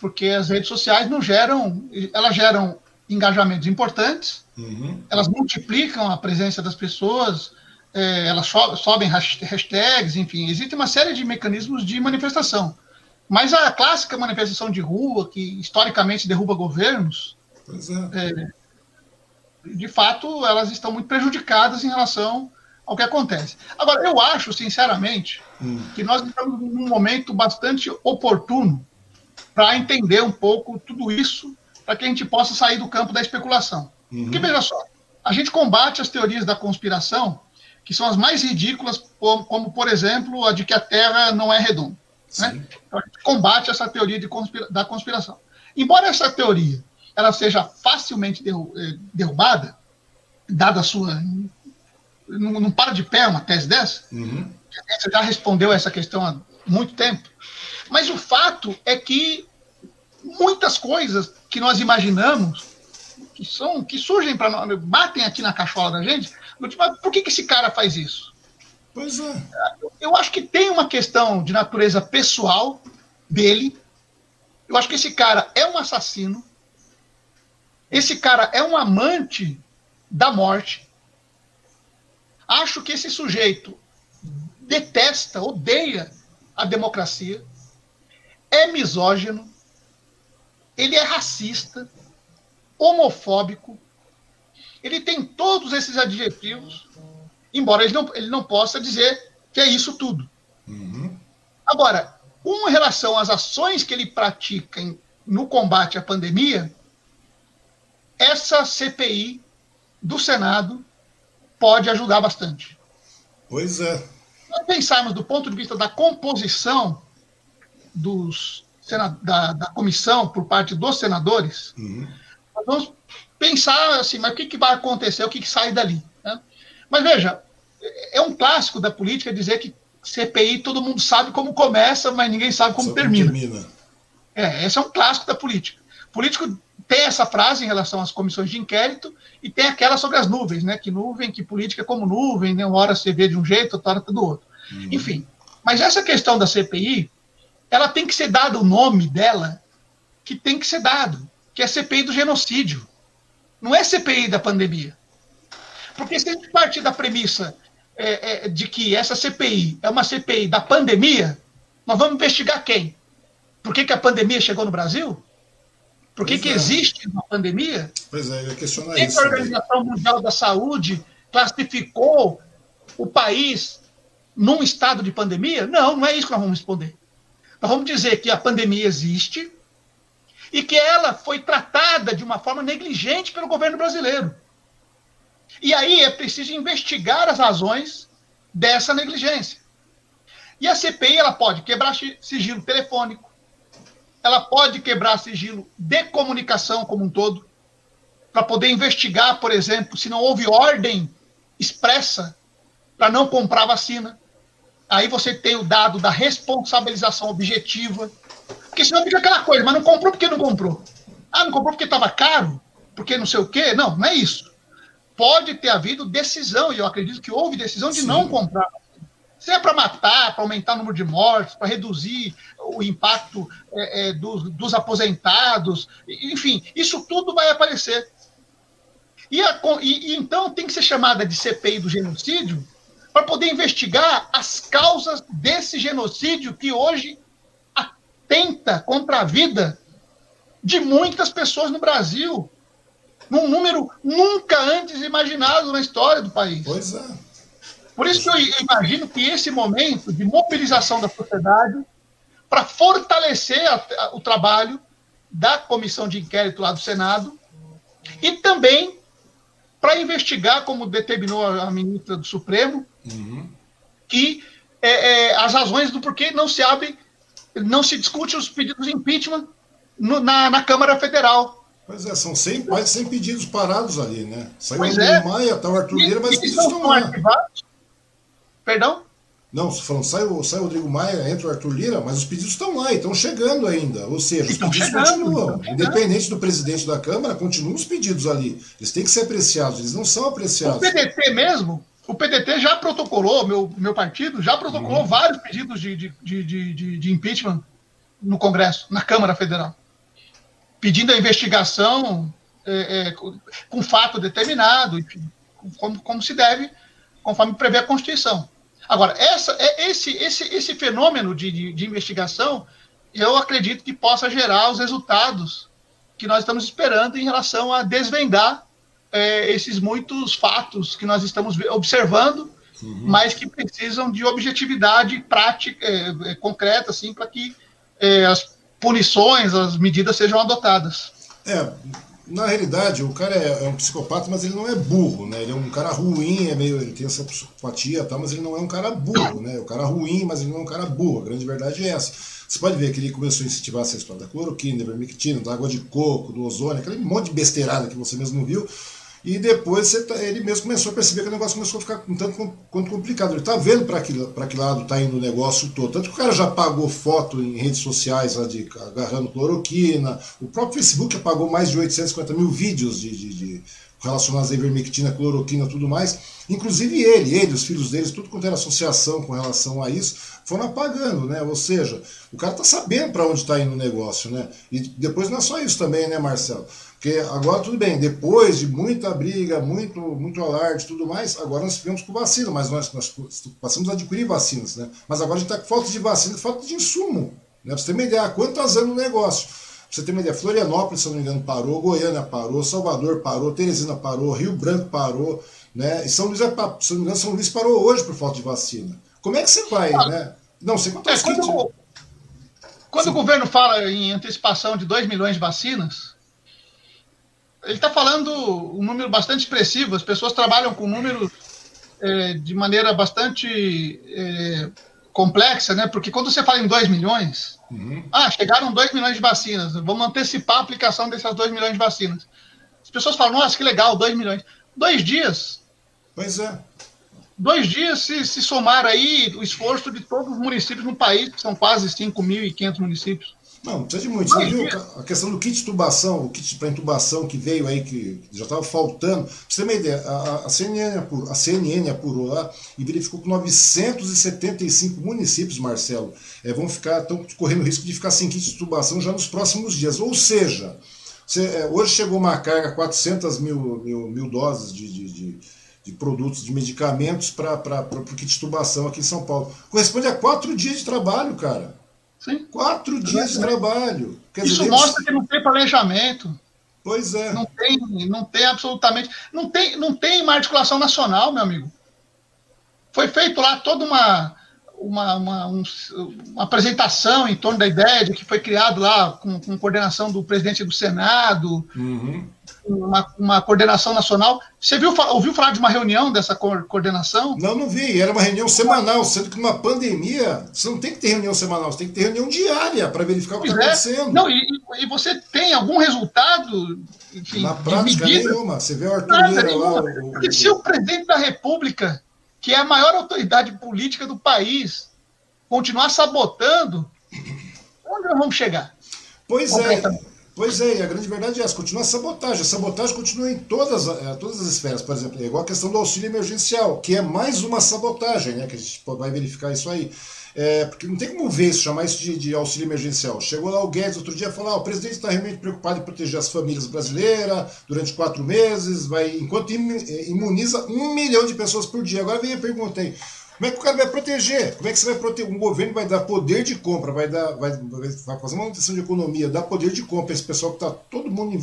porque as redes sociais não geram, elas geram engajamentos importantes, uhum. elas multiplicam a presença das pessoas, é, elas sobem hashtags, enfim, existe uma série de mecanismos de manifestação. Mas a clássica manifestação de rua, que historicamente derruba governos, é. É, de fato, elas estão muito prejudicadas em relação ao que acontece. Agora, eu acho, sinceramente, hum. que nós estamos num momento bastante oportuno para entender um pouco tudo isso, para que a gente possa sair do campo da especulação. Uhum. Porque, veja só, a gente combate as teorias da conspiração que são as mais ridículas, como, por exemplo, a de que a Terra não é redonda. Né? Então, a gente combate essa teoria conspira da conspiração. Embora essa teoria ela seja facilmente derru eh, derrubada, dada a sua. Não, não, para de pé uma tese dessa. Uhum. Você já respondeu essa questão há muito tempo. Mas o fato é que muitas coisas que nós imaginamos que são que surgem para nós, batem aqui na cachola da gente, por que, que esse cara faz isso?
Pois é.
Eu acho que tem uma questão de natureza pessoal dele. Eu acho que esse cara é um assassino. Esse cara é um amante da morte. Acho que esse sujeito detesta, odeia a democracia, é misógino, ele é racista, homofóbico, ele tem todos esses adjetivos, embora ele não, ele não possa dizer que é isso tudo.
Uhum.
Agora, com relação às ações que ele pratica em, no combate à pandemia, essa CPI do Senado pode ajudar bastante.
Pois é.
Se pensarmos do ponto de vista da composição dos, da, da comissão por parte dos senadores, uhum. nós vamos pensar assim, mas o que, que vai acontecer, o que, que sai dali? Né? Mas veja, é um clássico da política dizer que CPI todo mundo sabe como começa, mas ninguém sabe como termina. termina. É, esse é um clássico da política. O político tem essa frase em relação às comissões de inquérito e tem aquela sobre as nuvens, né? Que nuvem, que política é como nuvem, né? Uma hora você vê de um jeito, outra hora tá do outro. Uhum. Enfim, mas essa questão da CPI, ela tem que ser dado o nome dela que tem que ser dado, que é CPI do genocídio. Não é CPI da pandemia. Porque se a gente partir da premissa é, é, de que essa CPI é uma CPI da pandemia, nós vamos investigar quem? Por que, que a pandemia chegou no Brasil? Por que, que é. existe uma pandemia?
Pois é, eu ia questionar
isso. a Organização Mundial da Saúde classificou o país num estado de pandemia? Não, não é isso que nós vamos responder. Nós vamos dizer que a pandemia existe e que ela foi tratada de uma forma negligente pelo governo brasileiro. E aí é preciso investigar as razões dessa negligência. E a CPI ela pode quebrar sigilo telefônico, ela pode quebrar sigilo de comunicação como um todo, para poder investigar, por exemplo, se não houve ordem expressa para não comprar vacina. Aí você tem o dado da responsabilização objetiva. Porque senão fica aquela coisa, mas não comprou porque não comprou. Ah, não comprou porque estava caro? Porque não sei o quê? Não, não é isso pode ter havido decisão, e eu acredito que houve decisão de Sim. não comprar. Se é para matar, para aumentar o número de mortes, para reduzir o impacto é, é, dos, dos, aposentados, enfim, isso tudo vai aparecer. E, a, e, e então tem que ser chamada de CPI do genocídio para poder investigar as causas desse genocídio que hoje atenta contra a vida de muitas pessoas no Brasil num número nunca antes imaginado na história do país.
Pois é.
Por isso que eu imagino que esse momento de mobilização da sociedade para fortalecer a, a, o trabalho da comissão de inquérito lá do Senado e também para investigar, como determinou a, ministra do Supremo, uhum. que é, é, as razões do porquê não se abre, não se discute os pedidos de impeachment no, na, na Câmara Federal.
Pois é, são 100, quase 100 pedidos parados ali, né? Saiu pois o é. Maia, tá o Arthur Lira, mas os pedidos estão lá. Arquivados?
Perdão?
Não, falando, sai, sai o Rodrigo Maia, entra o Arthur Lira, mas os pedidos estão lá e estão chegando ainda. Ou seja, os pedidos chegando, continuam. Independente do presidente da Câmara, continuam os pedidos ali. Eles têm que ser apreciados, eles não são apreciados. O
PDT mesmo, o PDT já protocolou, meu, meu partido já protocolou uhum. vários pedidos de, de, de, de, de impeachment no Congresso, na Câmara Federal pedindo a investigação é, é, com fato determinado, enfim, como, como se deve, conforme prevê a Constituição. Agora, essa, é, esse, esse, esse fenômeno de, de, de investigação, eu acredito que possa gerar os resultados que nós estamos esperando em relação a desvendar é, esses muitos fatos que nós estamos observando, uhum. mas que precisam de objetividade prática, é, é concreta, assim, para que é, as punições, as medidas sejam adotadas.
É, na realidade, o cara é, é, um psicopata, mas ele não é burro, né? Ele é um cara ruim, é meio, ele tem essa psicopatia, tal, mas ele não é um cara burro, né? O cara ruim, mas ele não é um cara burro. A grande verdade é essa. Você pode ver que ele começou a incentivar essa história da cloroquina, da vermectina, da água de coco, do ozônio, aquele monte de besteirada que você mesmo viu. E depois tá, ele mesmo começou a perceber que o negócio começou a ficar um tanto quanto complicado. Ele está vendo para que, que lado está indo o negócio todo. Tanto que o cara já pagou foto em redes sociais lá de, agarrando cloroquina. O próprio Facebook apagou mais de 850 mil vídeos de, de, de relacionados a ivermectina, cloroquina tudo mais. Inclusive ele, ele, os filhos deles, tudo quanto era associação com relação a isso, foram apagando, né? Ou seja, o cara está sabendo para onde está indo o negócio, né? E depois não é só isso também, né, Marcelo? Porque agora tudo bem, depois de muita briga, muito, muito alarde e tudo mais, agora nós ficamos com vacina, mas nós, nós passamos a adquirir vacinas, né? Mas agora a gente está com falta de vacina, falta de insumo. Né? Pra você ter uma ideia, quanto está usando o negócio? Pra você ter uma ideia, Florianópolis, se não me engano, parou, Goiânia parou, Salvador parou, Teresina parou, Rio Branco parou, né? E São Luís, se não me engano, São Luís parou hoje por falta de vacina. Como é que você vai, né? Não sei quanto é, quando.
Quando o governo fala em antecipação de 2 milhões de vacinas, ele está falando um número bastante expressivo. As pessoas trabalham com números é, de maneira bastante é, complexa, né? Porque quando você fala em 2 milhões, uhum. ah, chegaram 2 milhões de vacinas, vamos antecipar a aplicação dessas 2 milhões de vacinas. As pessoas falam, nossa, que legal, 2 milhões. Dois dias.
Pois é.
Dois dias se, se somar aí o esforço de todos os municípios no país, que são quase 5.500 municípios.
Não, não precisa de muito. Você viu a questão do kit de intubação, o kit para intubação que veio aí, que já estava faltando. Pra você ter uma ideia, a, a, CNN apurou, a CNN apurou lá e verificou que 975 municípios, Marcelo, é, vão ficar, estão correndo o risco de ficar sem kit de intubação já nos próximos dias. Ou seja, você, é, hoje chegou uma carga, 400 mil, mil, mil doses de, de, de, de, produtos, de medicamentos para o kit de intubação aqui em São Paulo. Corresponde a quatro dias de trabalho, cara. Sim. Quatro dias de trabalho.
Quer Isso dizer, mostra eles... que não tem planejamento.
Pois é.
Não tem, não tem absolutamente. Não tem, não tem uma articulação nacional, meu amigo. Foi feito lá toda uma, uma, uma, um, uma apresentação em torno da ideia de que foi criado lá com, com coordenação do presidente do Senado, uhum. Uma, uma coordenação nacional. Você viu, ouviu falar de uma reunião dessa coordenação?
Não, não vi. Era uma reunião semanal, sendo que numa pandemia você não tem que ter reunião semanal, você tem que ter reunião diária para verificar o que está é. acontecendo.
Não, e, e, você tem algum resultado? Enfim,
Na prática nenhuma. Você vê o Arthur lá. O,
o, se o presidente da República que é a maior autoridade política do país, continuar sabotando, onde nós vamos chegar?
Pois é. Pois é, e a grande verdade é essa, continua a sabotagem. A sabotagem continua em todas, eh, todas as esferas, por exemplo, é igual a questão do auxílio emergencial, que é mais uma sabotagem, né? Que a gente vai verificar isso aí. É, porque não tem como ver isso, chamar isso de, de, auxílio emergencial. Chegou lá o Guedes outro dia e falou: ah, o presidente está realmente preocupado em proteger as famílias brasileiras durante quatro meses, vai enquanto eh, imuniza um milhão de pessoas por dia. Agora vem a pergunta aí. Como é que o cara vai proteger? Como é que você vai proteger? Um governo vai dar poder de compra, vai, dar, vai, vai fazer uma manutenção de economia, dar poder de compra. Esse pessoal que está todo mundo em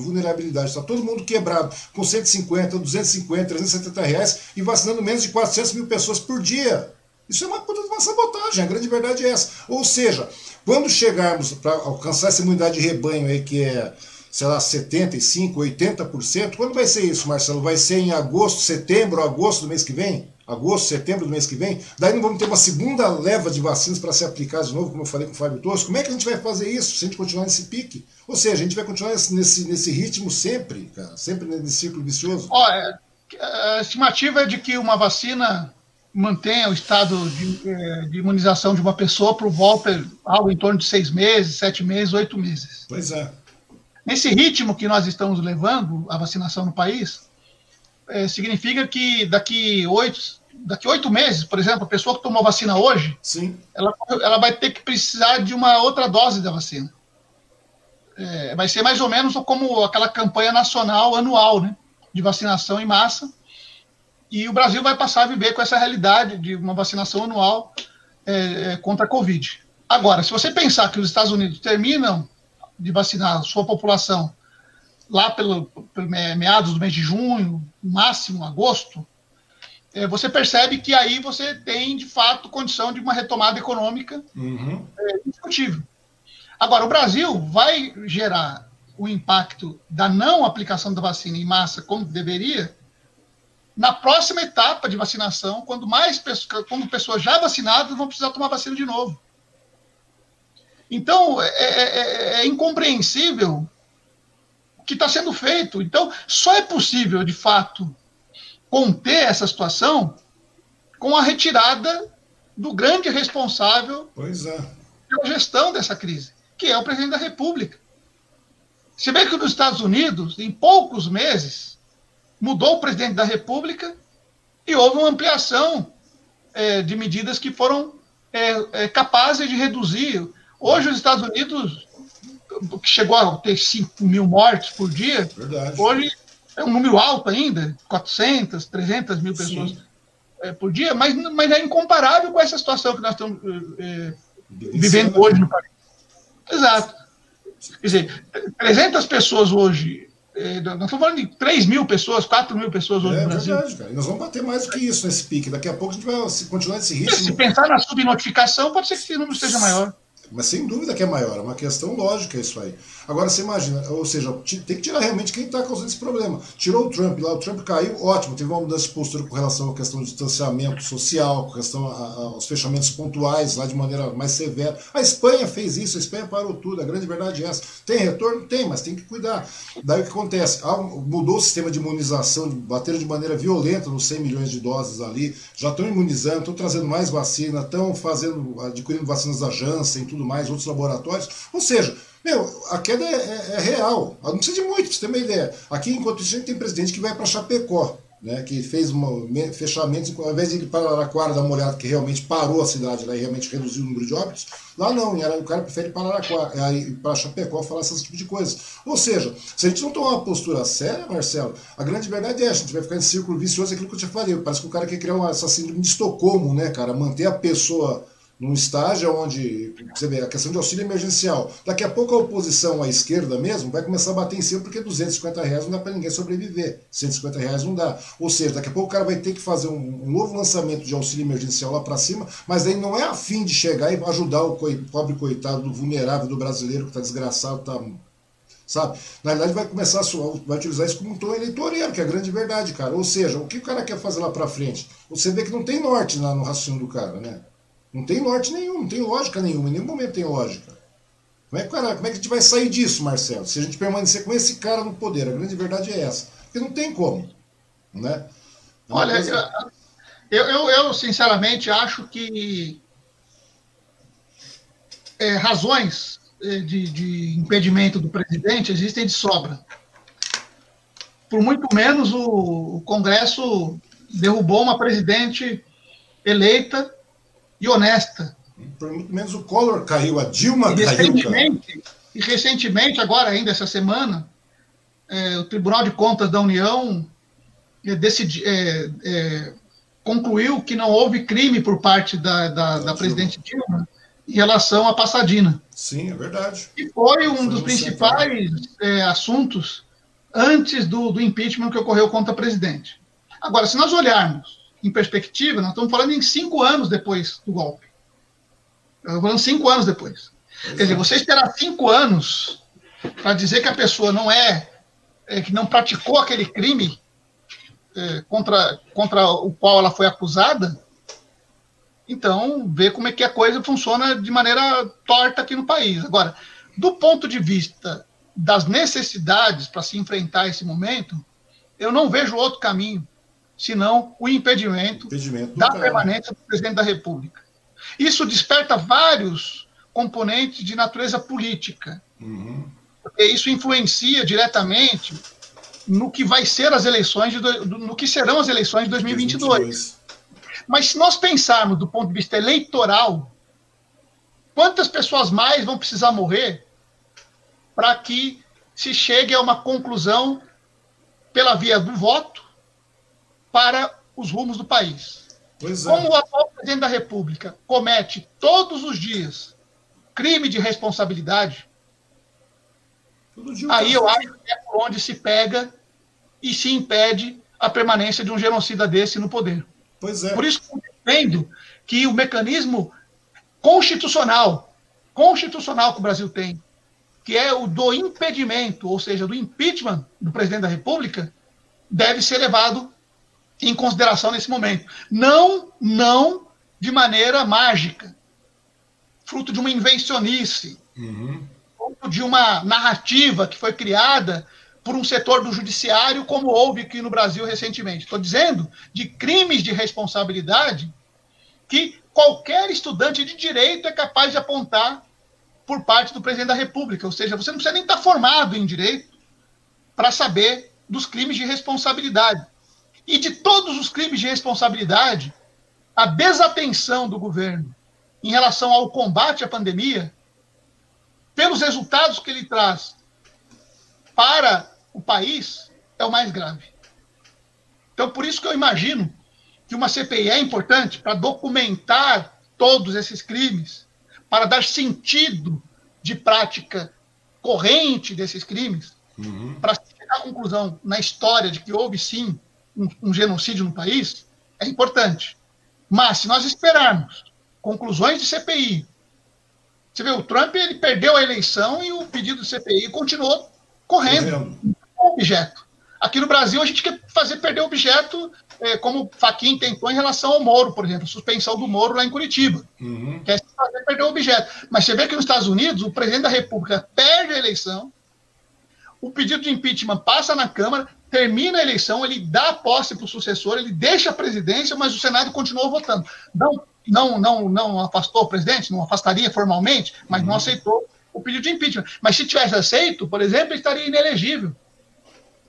vulnerabilidade, está todo mundo quebrado, com 150, 250, 370 reais e vacinando menos de 400 mil pessoas por dia. Isso é uma puta uma sabotagem, a grande verdade é essa. Ou seja, quando chegarmos para alcançar essa imunidade de rebanho aí, que é, sei lá, 75%, 80%, quando vai ser isso, Marcelo? Vai ser em agosto, setembro, agosto do mês que vem? Agosto, setembro do mês que vem? Daí não vamos ter uma segunda leva de vacinas para ser aplicada de novo, como eu falei com o Fábio Torres. Como é que a gente vai fazer isso se a gente continuar nesse pique? Ou seja, a gente vai continuar nesse, nesse ritmo sempre, cara, sempre nesse círculo vicioso?
Olha, a estimativa é de que uma vacina mantenha o estado de, é, de, imunização de uma pessoa por volta algo em torno de seis meses, sete meses, oito meses.
Pois é.
Nesse ritmo que nós estamos levando a vacinação no país, é, significa que daqui oito, daqui oito meses, por exemplo, a pessoa que tomou vacina hoje,
Sim.
Ela, ela vai ter que precisar de uma outra dose da vacina. É, vai ser mais ou menos como aquela campanha nacional anual, né, de vacinação em massa e o Brasil vai passar a viver com essa realidade de uma vacinação anual é, é, contra a Covid. Agora, se você pensar que os Estados Unidos terminam de vacinar a sua população lá pelo, pelo meados do mês de junho, máximo agosto, é, você percebe que aí você tem, de fato, condição de uma retomada econômica uhum. é, discutível. Agora, o Brasil vai gerar o impacto da não aplicação da vacina em massa como deveria na próxima etapa de vacinação, quando mais pessoas, quando pessoas já vacinadas vão precisar tomar vacina de novo. Então, é, é, é, é incompreensível que está sendo feito. Então, só é possível, de fato, conter essa situação com a retirada do grande responsável
é.
pela gestão dessa crise, que é o presidente da República. Se bem que nos Estados Unidos, em poucos meses, mudou o presidente da República e houve uma ampliação é, de medidas que foram é, é, capazes de reduzir. Hoje, os Estados Unidos, que chegou a ter 5 mil mortes por dia,
Verdade.
hoje é um número alto ainda 400, 300 mil pessoas é, por dia, mas, mas é incomparável com essa situação que nós estamos é, é, vivendo hoje no país. Exato. Quer dizer, 300 pessoas hoje É, nós estamos falando de 3 mil pessoas, 4 mil pessoas hoje é, no Brasil. É verdade,
cara. E nós vamos bater mais do que isso nesse pique. Daqui a pouco a gente vai continuar nesse ritmo.
Se pensar na subnotificação, pode ser que esse número seja maior.
Mas sem dúvida que é maior, é uma questão lógica isso aí. Agora você imagina, ou seja, tem que tirar realmente quem está causando esse problema. Tirou o Trump lá, o Trump caiu, ótimo, teve uma mudança de postura com relação à questão do distanciamento social, com relação aos fechamentos pontuais lá de maneira mais severa. A Espanha fez isso, a Espanha parou tudo, a grande verdade é essa. Tem retorno? Tem, mas tem que cuidar. Daí o que acontece? Mudou o sistema de imunização, bateram de maneira violenta nos 100 milhões de doses ali, já estão imunizando, estão trazendo mais vacina, estão fazendo, adquirindo vacinas da Janssen e tudo mais, outros laboratórios. Ou seja, meu, a queda é, é, é, real. Não precisa de muito, pra você ter uma ideia. Aqui, enquanto isso, a gente tem presidente que vai para Chapecó, né, que fez uma, fechamentos, ao invés de ir para Araraquara dar uma olhada que realmente parou a cidade lá e realmente reduziu o número de óbitos, lá não, o cara prefere ir para Araraquara, ir para Chapecó falar esse tipo de coisa. Ou seja, se a gente não tomar uma postura séria, Marcelo, a grande verdade é a gente vai ficar em círculo vicioso, aquilo que eu te falei, parece que o cara quer criar uma, essa síndrome de Estocolmo, né, cara, manter a pessoa num estágio onde, você vê, a questão de auxílio emergencial. Daqui a pouco a oposição à esquerda mesmo vai começar a bater em cima porque 250 reais não dá para ninguém sobreviver. 150 reais não dá. Ou seja, daqui a pouco o cara vai ter que fazer um, um novo lançamento de auxílio emergencial lá para cima, mas aí não é a fim de chegar e ajudar o pobre coitado do vulnerável do brasileiro que está desgraçado, está sabe? Na verdade, vai começar a suar, vai utilizar isso como um tom eleitoreiro, que é a grande verdade, cara. Ou seja, o que o cara quer fazer lá para frente? Você vê que não tem norte no raciocínio do cara, né? Não tem norte nenhum, não tem lógica nenhuma, em nenhum momento tem lógica. Como é, cara, como é que a gente vai sair disso, Marcelo? Se a gente permanecer com esse cara no poder, a grande verdade é essa. Porque não tem como. Né?
É Olha, coisa... eu, eu, eu, sinceramente acho que é, razões é, de, de impedimento do presidente existem de sobra. Por muito menos o, o Congresso derrubou uma presidente eleita e honesta.
Muito menos o Collor caiu, a Dilma
e recentemente, caiu. E recentemente, agora ainda essa semana, é, o Tribunal de Contas da União é, decidi, é, é concluiu que não houve crime por parte da, da, da presidente Dilma em relação à Passadina.
Sim, é verdade.
E foi um foi dos principais é, assuntos antes do, do impeachment que ocorreu contra a presidente. Agora, se nós olharmos em perspectiva, nós estamos falando em cinco anos depois do golpe. Estamos falando cinco anos depois. Exato. Quer dizer, você esperar cinco anos para dizer que a pessoa não é, é, que não praticou aquele crime é, contra, contra o qual ela foi acusada, então vê como é que a coisa funciona de maneira torta aqui no país. Agora, do ponto de vista das necessidades para se enfrentar esse momento, eu não vejo outro caminho senão o impedimento, impedimento da permanência do presidente da República. Isso desperta vários componentes de natureza política, uhum. porque isso influencia diretamente no que vai ser as eleições, de, no que serão as eleições de 2022. 2022. Mas se nós pensarmos do ponto de vista eleitoral, quantas pessoas mais vão precisar morrer para que se chegue a uma conclusão pela via do voto para os rumos do país. Pois é. Como o atual presidente da República comete todos os dias crime de responsabilidade, aí eu acho que é por onde se pega e se impede a permanência de um genocida desse no poder.
Pois é.
Por isso que eu defendo que o mecanismo constitucional, constitucional que o Brasil tem, que é o do impedimento, ou seja, do impeachment do presidente da República, deve ser levado em consideração nesse momento. Não, não de maneira mágica, fruto de uma invencionice, uhum. fruto de uma narrativa que foi criada por um setor do judiciário, como houve aqui no Brasil recentemente. Estou dizendo de crimes de responsabilidade que qualquer estudante de direito é capaz de apontar por parte do presidente da República. Ou seja, você não precisa nem estar formado em direito para saber dos crimes de responsabilidade. E de todos os crimes de responsabilidade, a desatenção do governo em relação ao combate à pandemia, pelos resultados que ele traz para o país, é o mais grave. Então, por isso que eu imagino que uma CPI é importante para documentar todos esses crimes, para dar sentido de prática corrente desses crimes, uhum. para chegar à conclusão na história de que houve sim um, um genocídio no país, é importante. Mas se nós esperarmos conclusões de CPI, você vê, o Trump ele perdeu a eleição e o pedido de CPI continuou correndo, correndo. objeto. Aqui no Brasil, a gente quer fazer perder o objeto, é, como o Faquin tentou em relação ao Moro, por exemplo, suspensão do Moro lá em Curitiba. Uhum. Quer fazer perder o objeto. Mas você vê que nos Estados Unidos, o presidente da República perde a eleição, o pedido de impeachment passa na Câmara, termina a eleição, ele dá a posse para o sucessor, ele deixa a presidência, mas o Senado continuou votando. Não, não, não, não afastou o presidente, não afastaria formalmente, mas uhum. não aceitou o pedido de impeachment. Mas se tivesse aceito, por exemplo, ele estaria inelegível,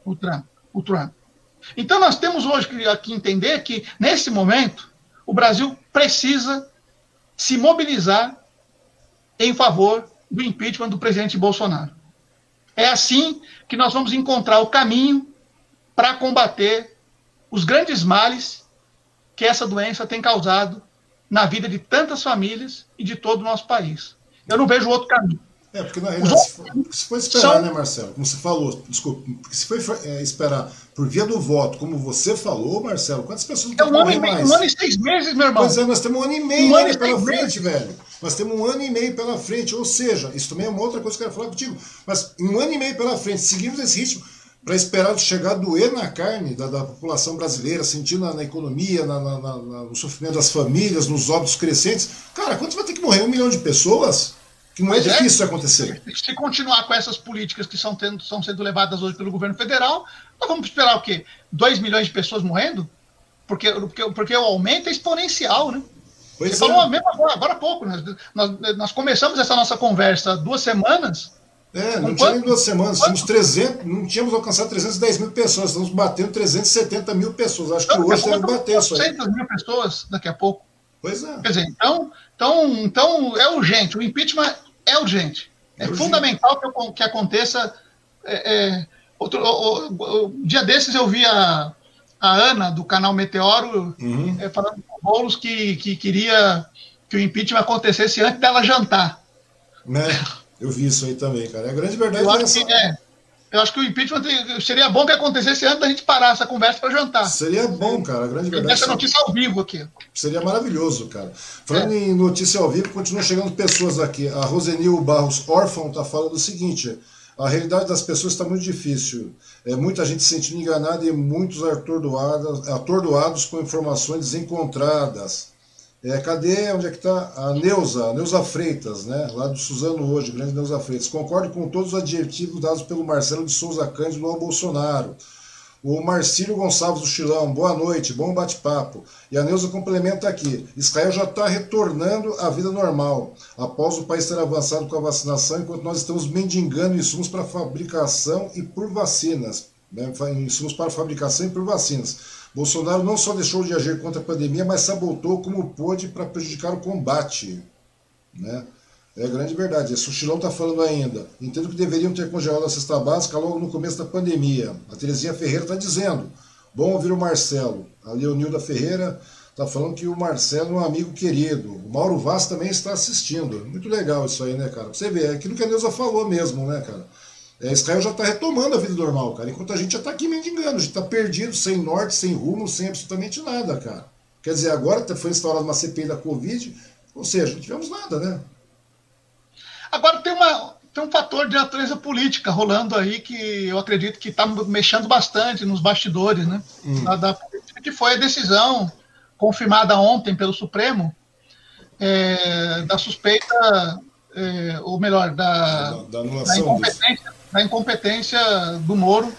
o Trump. O Trump. Então nós temos hoje que entender que, nesse momento, o Brasil precisa se mobilizar em favor do impeachment do presidente Bolsonaro. É assim que nós vamos encontrar o caminho para combater os grandes males que essa doença tem causado na vida de tantas famílias e de todo o nosso país. Eu não vejo outro caminho.
É, porque na realidade, se for, for esperar, são... né, Marcelo? Como você falou, desculpa, se for é, esperar por via do voto, como você falou, Marcelo, quantas pessoas
não é um ano, mais? um ano e seis meses, meu irmão.
Pois é, nós temos um ano e meio um ano pela frente, meses. velho. Nós temos um ano e meio pela frente, ou seja, isso também é uma outra coisa que eu quero falar contigo, mas um ano e meio pela frente, seguimos esse ritmo, para esperar chegar a doer na carne da, da população brasileira, sentindo na, na economia, na, na, no sofrimento das famílias, nos óbitos crescentes. Cara, quanto vai ter que morrer? Um milhão de pessoas? Que não é pois é difícil isso acontecer.
Se continuar com essas políticas que são, tendo, são sendo levadas hoje pelo governo federal, nós vamos esperar o quê? 2 milhões de pessoas morrendo? Porque, porque, porque o aumento é exponencial, né? Pois Você é. falou mesmo agora, agora há pouco. Nós, nós, nós começamos essa nossa conversa duas semanas
é, não tinha nem duas semanas, tínhamos 300, não tínhamos alcançado 310 mil pessoas, estamos batendo 370 mil pessoas. Acho que hoje deve bater isso aí.
300 mil pessoas daqui a pouco.
Pois é.
Quer dizer, então, então, então é urgente, o impeachment é urgente. É, é urgente. fundamental que, que aconteça. É, é, outro, o, o, o, dia desses eu vi a, a Ana, do canal Meteoro, uhum. É, falando com o Boulos que, que queria que o impeachment acontecesse antes dela jantar.
Né? [LAUGHS] Eu vi isso aí também, cara. A grande verdade eu é
essa. Que, é, eu acho que o impeachment seria bom que acontecesse antes da gente parar essa conversa para jantar.
Seria bom, cara. A grande verdade. Essa
notícia ao vivo aqui.
Seria maravilhoso, cara. Falando é. em notícia ao vivo, continuam chegando pessoas aqui. A Rosenil Barros Órfão está falando o seguinte: a realidade das pessoas está muito difícil. É, muita gente se sentindo enganada e muitos atordoados, atordoados com informações desencontradas. É, cadê, onde é que está a Neuza, a Neuza Freitas, né? lá do Suzano hoje, grande Neuza Freitas. Concordo com todos os adjetivos dados pelo Marcelo de Souza Cândido ao Bolsonaro. O Marcílio Gonçalves do Chilão, boa noite, bom bate-papo. E a Neuza complementa aqui: Israel já está retornando à vida normal, após o país ter avançado com a vacinação, enquanto nós estamos mendigando insumos para fabricação e por vacinas. Né? Insumos para fabricação e por vacinas. Bolsonaro não só deixou de agir contra a pandemia, mas sabotou como pôde para prejudicar o combate. Né? É grande verdade. Esse Suchilão está falando ainda. Entendo que deveriam ter congelado a cesta básica logo no começo da pandemia. A Terezinha Ferreira está dizendo. Bom ouvir o Marcelo. A Leonilda Ferreira está falando que o Marcelo é um amigo querido. O Mauro Vaz também está assistindo. Muito legal isso aí, né, cara? Você vê, é aquilo que a Neuza falou mesmo, né, cara? É, Israel já está retomando a vida normal, cara. Enquanto a gente já está aqui mendigando, a gente está perdido, sem norte, sem rumo, sem absolutamente nada, cara. Quer dizer, agora foi instaurada uma CPI da Covid, ou seja, não tivemos nada, né?
Agora tem, uma, tem um fator de natureza política rolando aí que eu acredito que está mexendo bastante nos bastidores, né? Hum. Da, da, que foi a decisão confirmada ontem pelo Supremo é, da suspeita, é, ou melhor, da, da, da, da incompetência da incompetência do Moro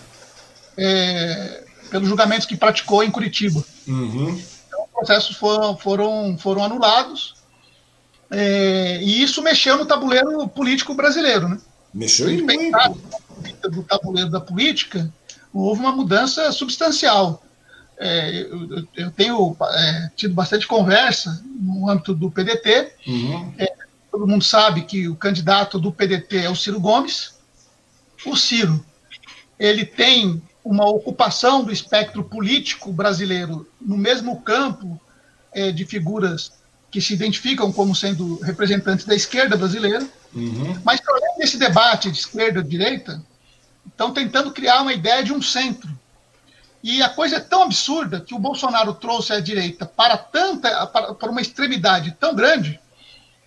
é, pelos julgamentos que praticou em Curitiba. Uhum. Então, os processos foram, foram, foram anulados é, e isso mexeu no tabuleiro político brasileiro. Né?
Mexeu em muito.
do tabuleiro da política, houve uma mudança substancial. É, eu, eu, tenho é, tido bastante conversa no âmbito do PDT. Uhum. É, todo mundo sabe que o candidato do PDT é o Ciro Gomes. O Ciro, ele tem uma ocupação do espectro político brasileiro no mesmo campo é, de figuras que se identificam como sendo representantes da esquerda brasileira, uhum. mas além desse debate de esquerda-direita, estão tentando criar uma ideia de um centro. E a coisa é tão absurda que o Bolsonaro trouxe a direita para tanta, para, para uma extremidade tão grande,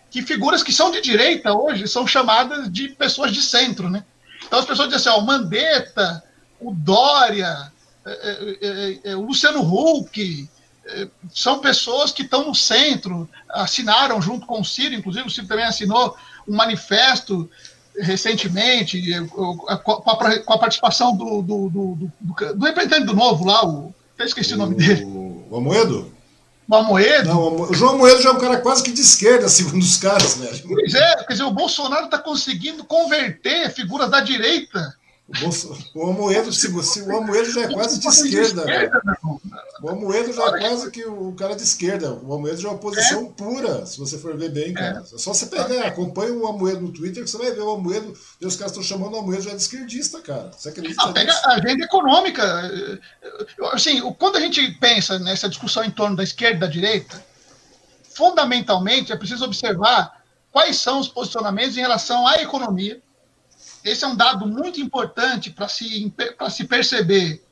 que figuras que são de direita hoje são chamadas de pessoas de centro, né? Então as pessoas dizem assim, ó, o Mandetta, o Dória, é, é, é, é o Luciano Huck, é, são pessoas que estão no centro, assinaram junto com o Ciro, inclusive o Ciro também assinou um manifesto recentemente, com a, com a participação do, do, do, do, do representante do Novo lá, o, eu esqueci o, o nome dele.
O Amoedo?
O Amoedo?
Não, o João Amoedo já é um cara quase que de esquerda, [LAUGHS] segundo os caras, velho.
Pois é, quer dizer, o Bolsonaro está conseguindo converter figuras da direita
o, Bolso, o Amoedo, se, se, o Amoedo já é quase de esquerda. O Amoedo já é quase que o cara de esquerda. O Amoedo já é oposição é. pura, se você for ver bem, cara. É, é só você pegar, acompanha o Amoedo no Twitter que você vai ver o Amoedo. E os caras estão chamando o Amoedo já de esquerdista, cara. Você acredita
ah, pega a agenda econômica. Assim, quando a gente pensa nessa discussão em torno da esquerda e da direita, fundamentalmente é preciso observar quais são os posicionamentos em relação à economia esse é um dado muito importante para se, se perceber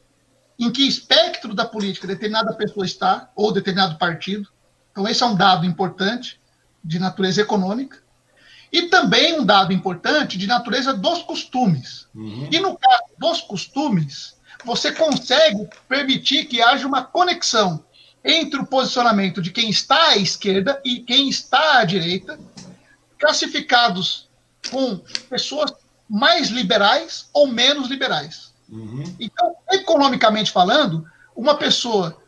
em que espectro da política determinada pessoa está, ou determinado partido. Então, esse é um dado importante de natureza econômica. E também um dado importante de natureza dos costumes. Uhum. E no caso dos costumes, você consegue permitir que haja uma conexão entre o posicionamento de quem está à esquerda e quem está à direita, classificados com pessoas mais liberais ou menos liberais. Uhum. Então, economicamente falando, uma pessoa,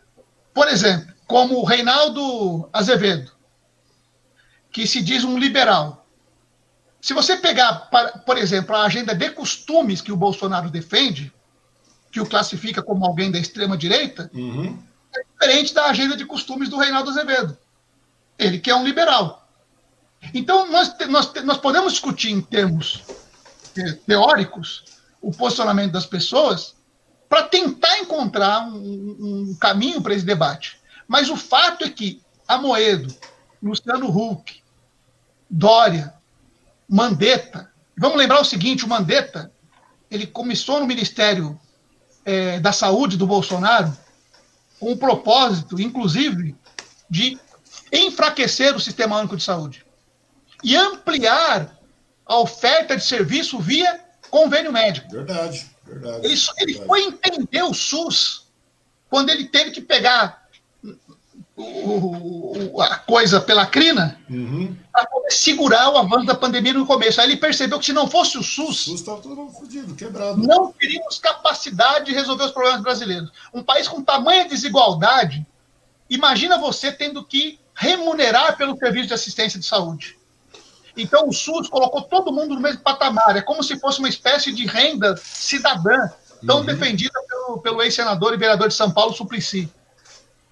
por exemplo, como o Reinaldo Azevedo, que se diz um liberal, se você pegar, por exemplo, a agenda de costumes que o Bolsonaro defende, que o classifica como alguém da extrema-direita, uhum. é diferente da agenda de costumes do Reinaldo Azevedo. Ele que é um liberal. Então, nós, nós, nós podemos discutir em termos teóricos o posicionamento das pessoas para tentar encontrar um, um caminho para esse debate. Mas o fato é que Amoedo, Luciano Huck, Dória, Mandetta, vamos lembrar o seguinte, o Mandetta, ele começou no Ministério é, da Saúde do Bolsonaro com o propósito, inclusive, de enfraquecer o Sistema Único de Saúde e ampliar a oferta de serviço via convênio médico.
Verdade, verdade.
Ele, ele
verdade.
foi entender o SUS quando ele teve que pegar o, o, a coisa pela crina uhum. para segurar o avanço da pandemia no começo. Aí ele percebeu que se não fosse o SUS, o
SUS todo fodido, quebrado.
Não teríamos capacidade de resolver os problemas brasileiros. Um país com tamanha desigualdade, imagina você tendo que remunerar pelo serviço de assistência de saúde. Então o SUS colocou todo mundo no mesmo patamar. É como se fosse uma espécie de renda cidadã, tão uhum. defendida pelo, pelo ex-senador e vereador de São Paulo, Suplicy,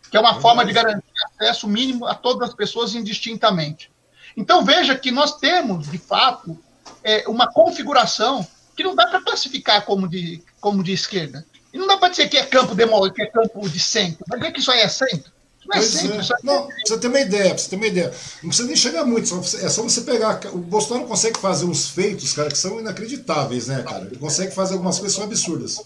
que é uma forma de garantir acesso mínimo a todas as pessoas indistintamente. Então veja que nós temos, de fato, é, uma configuração que não dá para classificar como de, como de esquerda. E não dá para dizer que é campo de, que é campo de centro. Vai dizer que isso aí é centro.
Não, é simples, é. não, você tem uma ideia, você ter uma ideia. Não precisa nem chegar muito, é só você pegar. O Bolsonaro consegue fazer uns feitos, cara, que são inacreditáveis, né, cara? Ele consegue fazer algumas coisas que são absurdas.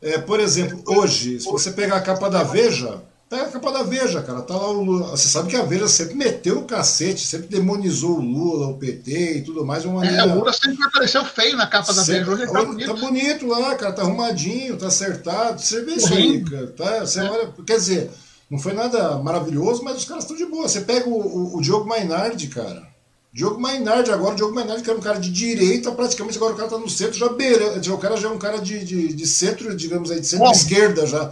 É, por exemplo, hoje, se você pegar a capa da Veja, pega a capa da Veja, cara. Tá lá o Lula. Você sabe que a Veja sempre meteu o cacete, sempre demonizou o Lula, o PT e tudo mais. Uma
é, o Lula sempre apareceu feio na capa da Veja. Hoje tá bonito.
Tá bonito lá, cara. Tá arrumadinho, tá acertado. Você vê isso aí, cara. Tá, você é. olha, quer dizer. Não foi nada maravilhoso, mas os caras estão de boa. Você pega o, o, o Diogo Mainardi, cara. Diogo Mainardi, agora o Diogo Mainardi, que era um cara de direita, praticamente agora o cara tá no centro, já beira. O cara já é um cara de, de, de centro, digamos aí, de centro-esquerda já.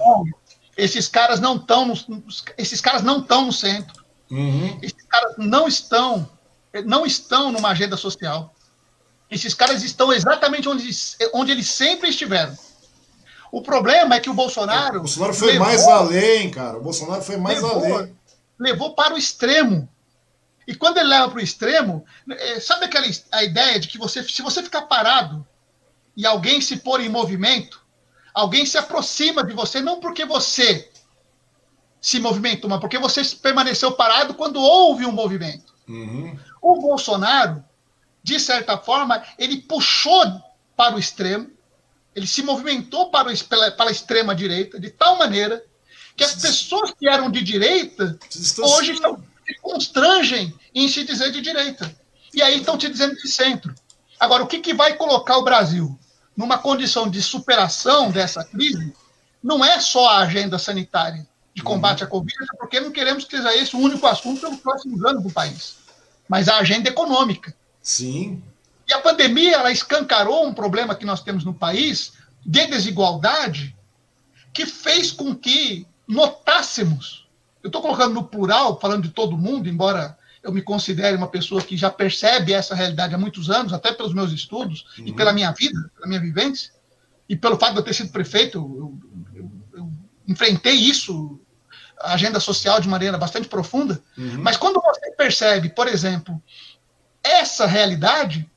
Esses caras não estão no, esses caras não estão no centro. Uhum. Esses caras não estão, não estão numa agenda social. Esses caras estão exatamente onde, onde eles sempre estiveram. O problema é que o Bolsonaro. O
Bolsonaro foi levou, mais além, cara. O Bolsonaro foi mais
levou,
além.
Levou para o extremo. E quando ele leva para o extremo, é, sabe aquela a ideia de que você, se você ficar parado e alguém se pôr em movimento, alguém se aproxima de você, não porque você se movimentou, mas porque você permaneceu parado quando houve um movimento. Uhum. O Bolsonaro, de certa forma, ele puxou para o extremo ele se movimentou para, o, para a extrema direita de tal maneira que as pessoas que eram de direita hoje estão, se constrangem em se dizer de direita. E aí estão te dizendo de centro. Agora, o que, que vai colocar o Brasil numa condição de superação dessa crise não é só a agenda sanitária de combate uhum. à Covid, porque não queremos que seja esse o único assunto pelos próximos anos do país, mas a agenda econômica.
Sim.
E a pandemia ela escancarou um problema que nós temos no país de desigualdade que fez com que notássemos, eu estou colocando no plural, falando de todo mundo, embora eu me considere uma pessoa que já percebe essa realidade há muitos anos, até pelos meus estudos uhum. e pela minha vida, pela minha vivência, e pelo fato de eu ter sido prefeito, eu, eu, eu enfrentei isso, a agenda social de maneira bastante profunda. Uhum. Mas quando você percebe, por exemplo, essa realidade,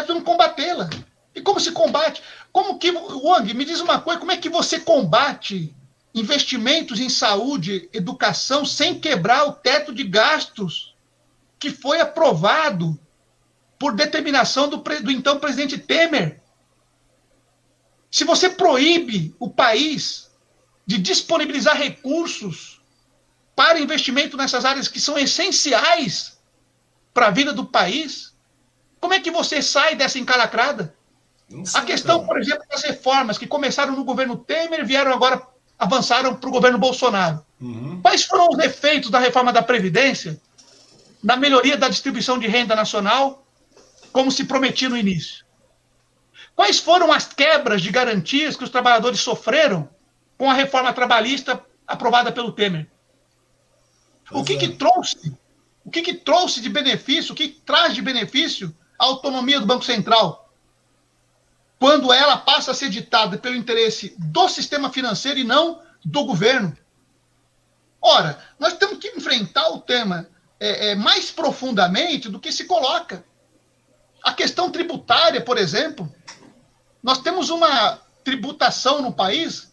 é preciso combatê-la. E como se combate? Como que, Wang, me diz uma coisa, como é que você combate investimentos em saúde, educação, sem quebrar o teto de gastos que foi aprovado por determinação do, do então presidente Temer. Se você proíbe o país de disponibilizar recursos para investimento nessas áreas que são essenciais para a vida do país, como é que você sai dessa encalacrada? a questão, por exemplo, das reformas que começaram no governo Temer e vieram agora avançaram para o governo Bolsonaro. Uhum. Quais foram os efeitos da reforma da Previdência na melhoria da distribuição de renda nacional, como se prometia no início? Quais foram as quebras de garantias que os trabalhadores sofreram com a reforma trabalhista aprovada pelo Temer? o que, é. que trouxe? O que, que trouxe de benefício? O que traz de benefício a autonomia do Banco Central? quando ela passa a ser ditada pelo interesse do sistema financeiro e não do governo. Ora, nós temos que enfrentar o tema é, é, mais profundamente do que se coloca. A questão tributária, por exemplo, nós temos uma tributação no país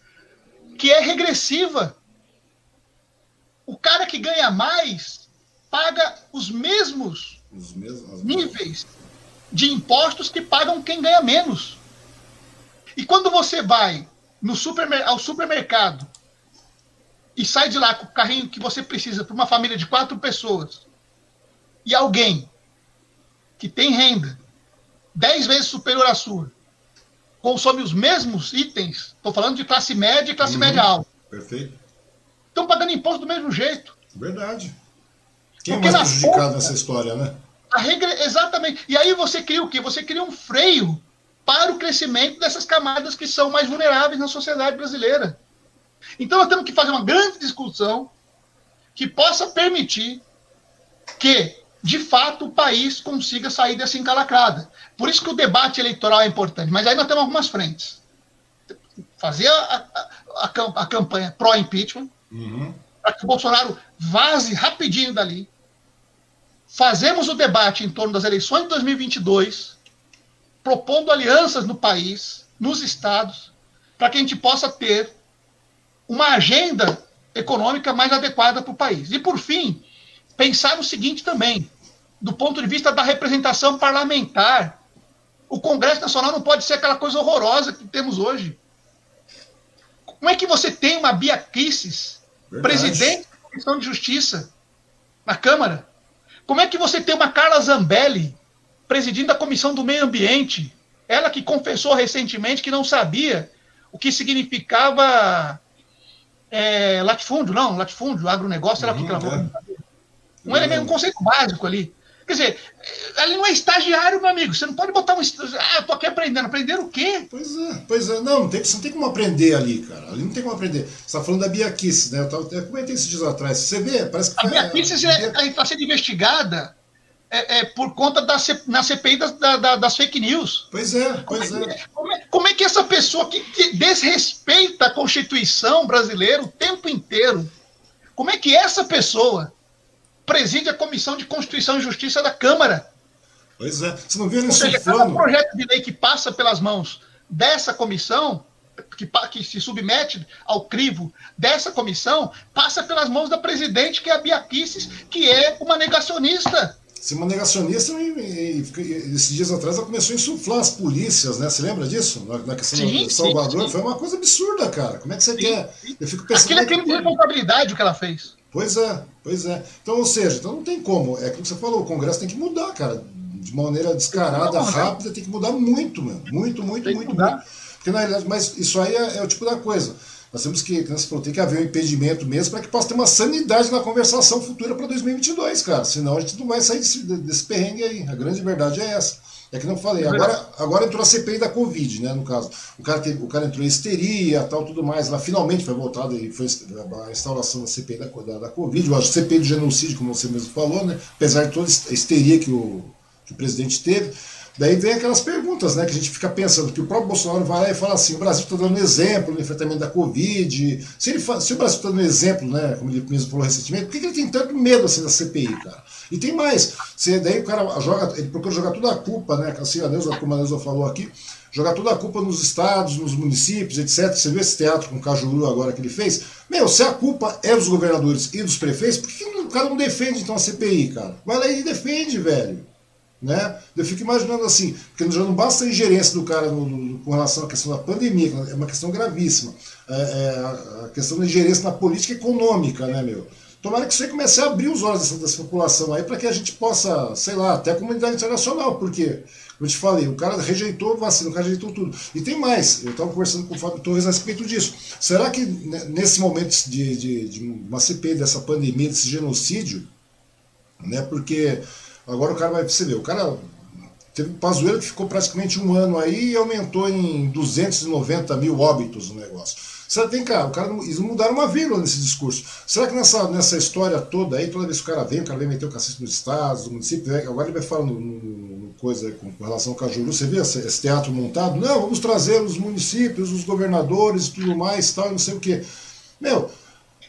que é regressiva. O cara que ganha mais paga os mesmos, os mesmos níveis de impostos que pagam quem ganha menos. E quando você vai no supermer ao supermercado e sai de lá com o carrinho que você precisa para uma família de quatro pessoas e alguém que tem renda dez vezes superior à sua consome os mesmos itens, estou falando de classe média e classe uhum. média alta.
Perfeito.
Estão pagando imposto do mesmo jeito.
Verdade. Quem Porque é mais prejudicado ponta, nessa história, né?
A regra, exatamente. E aí você cria o quê? Você cria um freio para o crescimento dessas camadas que são mais vulneráveis na sociedade brasileira. Então nós temos que fazer uma grande discussão que possa permitir que, de fato, o país consiga sair dessa encalacrada. Por isso que o debate eleitoral é importante. Mas aí nós temos algumas frentes. Fazer a, a, a, a campanha pró-impeachment, uhum. para que o Bolsonaro vaze rapidinho dali. Fazemos o debate em torno das eleições de 2022 propondo alianças no país, nos estados, para que a gente possa ter uma agenda econômica mais adequada para o país. E, por fim, pensar no seguinte também, do ponto de vista da representação parlamentar. O Congresso Nacional não pode ser aquela coisa horrorosa que temos hoje. Como é que você tem uma Bia Kicis, presidente da Comissão de Justiça, na Câmara? Como é que você tem uma Carla Zambelli, presidindo a Comissão do Meio Ambiente. Ela que confessou recentemente que não sabia o que significava é, latifúndio, não, latifúndio, agronegócio, era o que ela falou. É. Um elemento, um conceito básico ali. Quer dizer, ali não é estagiário, meu amigo. Você não pode botar um. Ah, eu tô aqui aprendendo. Aprender o quê?
Pois é, pois é. Não, não tem, você não tem como aprender ali, cara. Ali não tem como aprender. Você está falando da Bia Kicis, né? Eu, eu comentei esses dias atrás. Você vê, parece que.
A Bia Kicis está sendo investigada é, é, por conta da na CPI das, da, das fake news.
Pois é, pois como é.
é. Como, é como é que essa pessoa que, que desrespeita a Constituição brasileira o tempo inteiro, como é que essa pessoa preside a Comissão de Constituição e Justiça da Câmara?
Pois é, você não viu
Ou seja, cada projeto de lei que passa pelas mãos dessa comissão, que, que, se submete ao crivo dessa comissão, passa pelas mãos da presidente, que é a Bia Kicis, que é uma negacionista.
Se uma negacionista e, esses dias atrás ela começou a insuflar as polícias, né? Você lembra disso? Na, na questão sim, de Salvador, sim, sim. foi uma coisa absurda, cara. Como é que você quer?
Eu fico pensando. Aquilo é crime de responsabilidade o que ela fez.
Pois é, pois é. Então, ou seja, então não tem como. É como você falou, o Congresso tem que mudar, cara. De maneira descarada, rápida, tem que mudar muito, mano. Muito, muito, muito, muito. Porque na realidade, mas isso aí é, é o tipo da coisa. Nós temos que, como você falou, tem que haver um impedimento mesmo para que possa ter uma sanidade na conversação futura para 2022, cara. Senão a gente não vai sair desse, desse perrengue aí. A grande verdade é essa. É que não falei, é agora, agora entrou a CPI da Covid, né? No caso. O cara, teve, o cara entrou em histeria tal, tudo mais. Lá finalmente foi voltado e foi a instauração da CPI da, da, da Covid, a CPI do genocídio, como você mesmo falou, né? Apesar de toda a histeria que o, que o presidente teve. Daí vem aquelas perguntas, né, que a gente fica pensando, que o próprio Bolsonaro vai lá e fala assim, o Brasil está dando exemplo no enfrentamento da Covid. Se, ele, se o Brasil está dando exemplo, né, como ele mesmo falou recentemente, por que, que ele tem tanto medo assim da CPI, cara? E tem mais, se, daí o cara joga, ele procura jogar toda a culpa, né, assim, a Neuza, como a Neuza falou aqui, jogar toda a culpa nos estados, nos municípios, etc. Você viu esse teatro com o Cajuru agora que ele fez? Meu, se a culpa é dos governadores e dos prefeitos, por que, que o cara não defende então a CPI, cara? Vai lá e defende, velho. Né? Eu fico imaginando assim, porque já não basta a ingerência do cara no, no, com relação à questão da pandemia, é uma questão gravíssima. É, é, a questão da ingerência na política econômica, né, meu? Tomara que aí comece a abrir os olhos dessa, dessa população aí para que a gente possa, sei lá, até a comunidade internacional, porque, como eu te falei, o cara rejeitou vacina, o cara rejeitou tudo. E tem mais, eu estava conversando com o Fábio Torres a respeito disso. Será que nesse momento de, de, de uma CPI dessa pandemia, desse genocídio, né, porque Agora o cara vai perceber, o cara teve um Pazuello que ficou praticamente um ano aí e aumentou em 290 mil óbitos o negócio. Será tem cá, o cara, eles mudaram uma vírgula nesse discurso. Será que nessa, nessa história toda aí, toda vez que o cara vem, o cara vem meter o cacete nos estados, no município, né, agora ele vai falar no, no, no coisa com, com, relação ao Cajuru, você vê esse, esse, teatro montado? Não, vamos trazer os municípios, os governadores e tudo mais, tal, não sei o quê. Meu,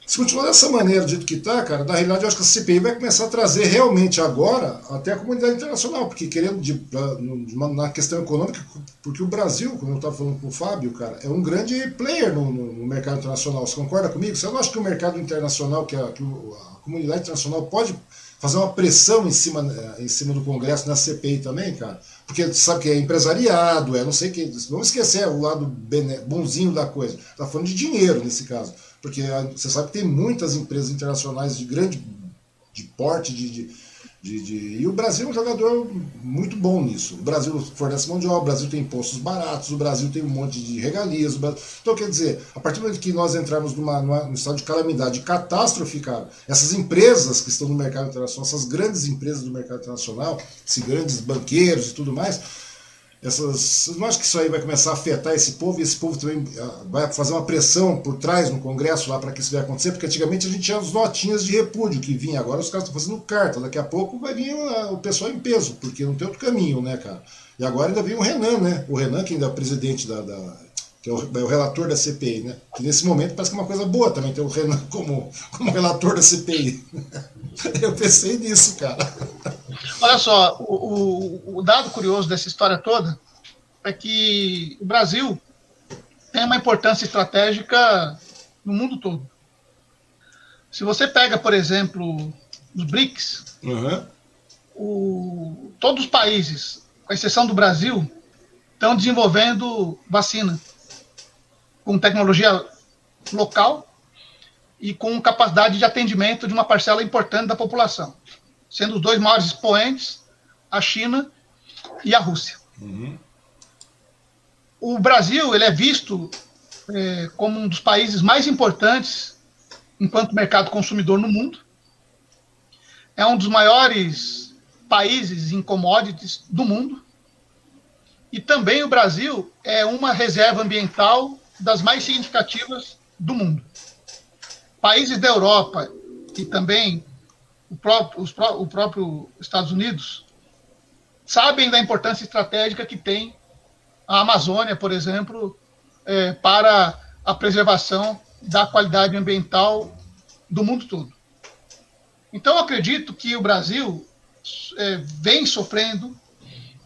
se continuar dessa maneira, do jeito que está, cara, na realidade eu acho que a CPI vai começar a trazer realmente agora até a comunidade internacional, porque querendo, de, pra, na questão econômica, porque o Brasil, como eu estava falando com o Fábio, cara, é um grande player no, no, mercado internacional. Você concorda comigo? Você não acha que o mercado internacional, que a, que a comunidade internacional pode fazer uma pressão em cima, eh, em cima do Congresso na CPI também, cara? Porque sabe que é empresariado, é não sei o que. Vamos esquecer o lado bonzinho da coisa. Está falando de dinheiro nesse caso. Porque você sabe que tem muitas empresas internacionais de grande de porte, de, de, de, de, e o Brasil é um jogador muito bom nisso. O Brasil fornece mão de obra, o Brasil tem impostos baratos, o Brasil tem um monte de regalias. Brasil... Então, quer dizer, a partir do momento que nós entrarmos numa, numa, num estado de calamidade, de catástrofe, cara, essas empresas que estão no mercado internacional, essas grandes empresas do mercado internacional, esses grandes banqueiros e tudo mais, essas, não acho que isso aí vai começar a afetar esse povo e esse povo também ah, vai fazer uma pressão por trás no Congresso lá para que isso vai acontecer? Porque antigamente a gente tinha as notinhas de repúdio que vinha, agora os caras estão fazendo carta, daqui a pouco vai vir o pessoal em peso, porque não tem outro caminho, né, cara? E agora ainda vem o Renan, né? O Renan, que ainda é presidente da, da que é o, é o, relator da CPI, né? Que nesse momento parece que é uma coisa boa também ter o Renan como, como relator da CPI. [LAUGHS] Eu pensei nisso, cara.
Olha só, o, o, o, dado curioso dessa história toda é que o Brasil tem uma importância estratégica no mundo todo. Se você pega, por exemplo, os BRICS, uhum. o, todos os países, com exceção do Brasil, estão desenvolvendo vacina com tecnologia local e com capacidade de atendimento de uma parcela importante da população sendo os dois maiores expoentes, a China e a Rússia. Uhum. O Brasil ele é visto é, como um dos países mais importantes enquanto mercado consumidor no mundo. É um dos maiores países em commodities do mundo. E também o Brasil é uma reserva ambiental das mais significativas do mundo. Países da Europa e também o próprio, os, o próprio Estados Unidos sabem da importância estratégica que tem a Amazônia, por exemplo, é, para a preservação da qualidade ambiental do mundo todo. Então, acredito que o Brasil é, vem sofrendo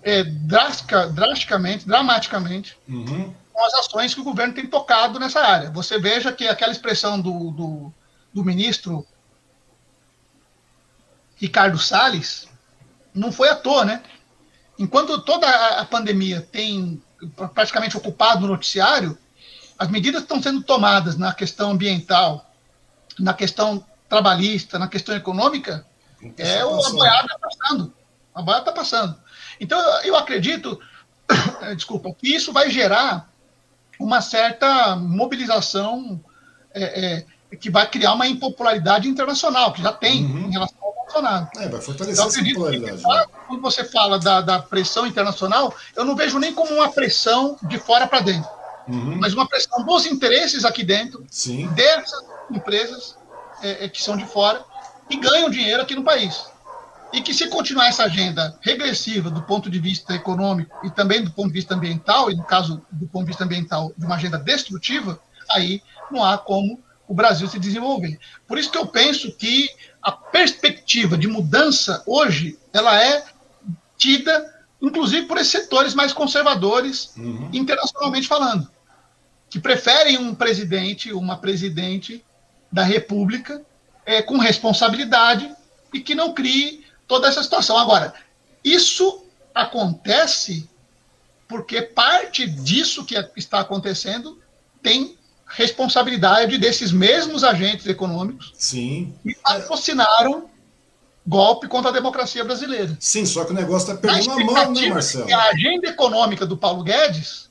é, drastica, drasticamente, dramaticamente, uhum. com as ações que o governo tem tocado nessa área. Você veja que aquela expressão do, do, do ministro Ricardo Salles, não foi à toa, né? enquanto toda a pandemia tem praticamente ocupado o noticiário, as medidas que estão sendo tomadas na questão ambiental, na questão trabalhista, na questão econômica, é o, a boiada está passando. A boiada está passando. Então, eu acredito, [COUGHS] desculpa, que isso vai gerar uma certa mobilização é, é, que vai criar uma impopularidade internacional, que já tem uhum. em relação Bolsonaro.
É, vai fortalecer então, essa popularidade.
Que, né? Quando você fala da, da, pressão internacional, eu não vejo nem como uma pressão de fora para dentro, uhum. mas uma pressão dos interesses aqui dentro,
Sim.
dessas empresas é, é que são de fora e ganham dinheiro aqui no país e que se continuar essa agenda regressiva do ponto de vista econômico e também do ponto de vista ambiental, e no caso do ponto de vista ambiental de uma agenda destrutiva, aí não há como o Brasil se desenvolver. Por isso que eu penso que a perspectiva de mudança hoje, ela é tida, inclusive por esses setores mais conservadores, uhum. internacionalmente falando, que preferem um presidente, uma presidente da República é, com responsabilidade e que não crie toda essa situação. Agora, isso acontece porque parte disso que está acontecendo tem responsabilidade desses mesmos agentes econômicos
Sim.
que patrocinaram golpe contra a democracia brasileira.
Sim, só que o negócio está perdendo a mão, né, Marcelo?
A agenda econômica do Paulo Guedes,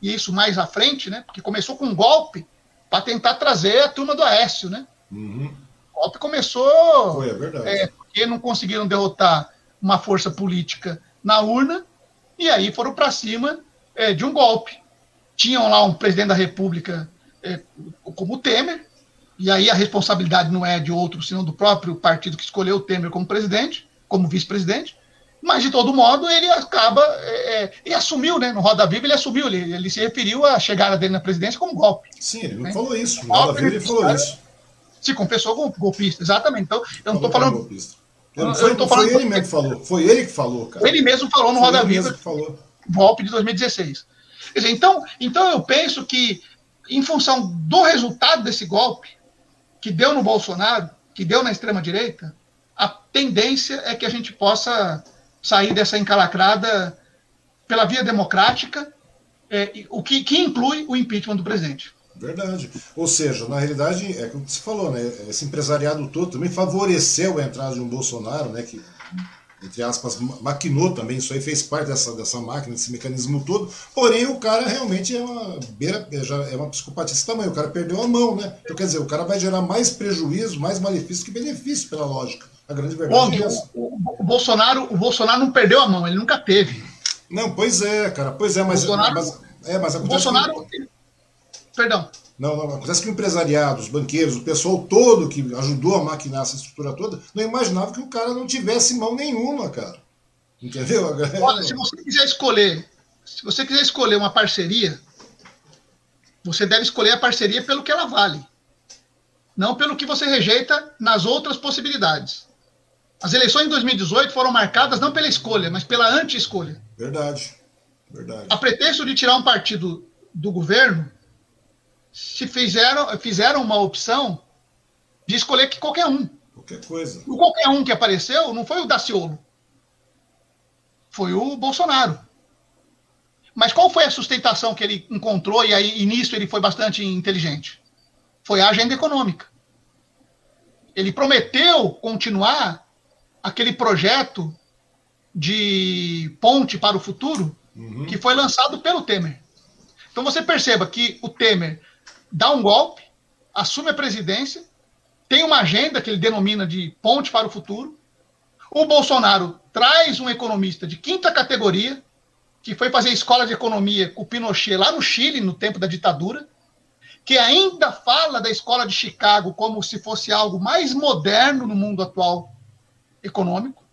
e isso mais à frente, né, porque começou com um golpe para tentar trazer a turma do Aécio, né?
Uhum.
O golpe começou
Foi, é verdade.
É, porque não conseguiram derrotar uma força política na urna, e aí foram para cima é, de um golpe. Tinham lá um presidente da República como o Temer, e aí a responsabilidade não é de outro, senão do próprio partido que escolheu o Temer como presidente, como vice-presidente, mas de todo modo ele acaba, é, é, e assumiu, né, no Roda Viva ele assumiu, ele, ele se referiu à chegada dele na presidência como golpe.
Sim, ele não né? falou isso, no Roda Viva ele falou isso.
Se confessou golpista, exatamente. Então, eu não estou falando.
Eu, foi, eu foi ele mesmo que falou. Foi ele que falou, cara.
Ele mesmo falou no foi Roda Viva. Que falou. Golpe de 2016. Quer dizer, então, então eu penso que, em função do resultado desse golpe, que deu no Bolsonaro, que deu na extrema-direita, a tendência é que a gente possa sair dessa encalacrada pela via democrática, é, o que, que inclui o impeachment do presidente.
Verdade. Ou seja, na realidade, é como você falou, né? Esse empresariado todo também favoreceu a entrada de um Bolsonaro, né? Que, entre aspas, maquinou também, isso aí fez parte dessa, dessa máquina, desse mecanismo todo. Porém, o cara realmente é uma beira, é, já é uma psicopatia desse tamanho, o cara perdeu a mão, né? Então, quer dizer, o cara vai gerar mais prejuízo, mais malefício que benefício, pela lógica. A grande verdade
é essa. O, o, Bolsonaro, o Bolsonaro não perdeu a mão, ele nunca teve.
Não, pois é, cara, pois é, mas.
Bolsonaro,
mas é, mas
o Bolsonaro. Que Perdão.
Não, não, acontece que o empresariado, os banqueiros, o pessoal todo que ajudou a maquinar essa estrutura toda, não imaginava que o cara não tivesse mão nenhuma, cara. Entendeu?
Olha, se você quiser escolher, se você quiser escolher uma parceria, você deve escolher a parceria pelo que ela vale, não pelo que você rejeita nas outras possibilidades. As eleições de 2018 foram marcadas não pela escolha, mas pela anti-escolha.
Verdade. Verdade.
A pretexto de tirar um partido do governo, se fizeram, fizeram uma opção de escolher que qualquer um.
Qualquer coisa.
O qualquer um que apareceu não foi o Daciolo. Foi o Bolsonaro. Mas qual foi a sustentação que ele encontrou e aí e nisso ele foi bastante inteligente? Foi a agenda econômica. Ele prometeu continuar aquele projeto de ponte para o futuro uhum. que foi lançado pelo Temer. Então você perceba que o Temer dá um golpe, assume a presidência, tem uma agenda que ele denomina de ponte para o futuro. O Bolsonaro traz um economista de quinta categoria, que foi fazer escola de economia com o Pinochet lá no Chile, no tempo da ditadura, que ainda fala da escola de Chicago como se fosse algo mais moderno no mundo atual econômico.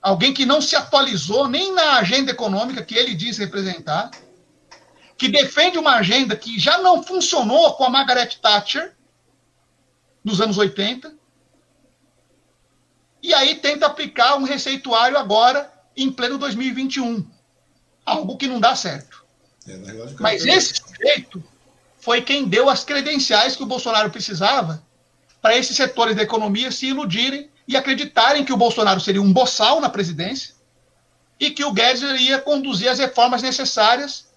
Alguém que não se atualizou nem na agenda econômica que ele diz representar que defende uma agenda que já não funcionou com a Margaret Thatcher nos anos 80, e aí tenta aplicar um receituário agora em pleno 2021. Algo que não dá certo. É, Mas esse sujeito foi quem deu as credenciais que o Bolsonaro precisava para esses setores da economia se iludirem e acreditarem que o Bolsonaro seria um boçal na presidência, e que o Guedes ia conduzir as reformas necessárias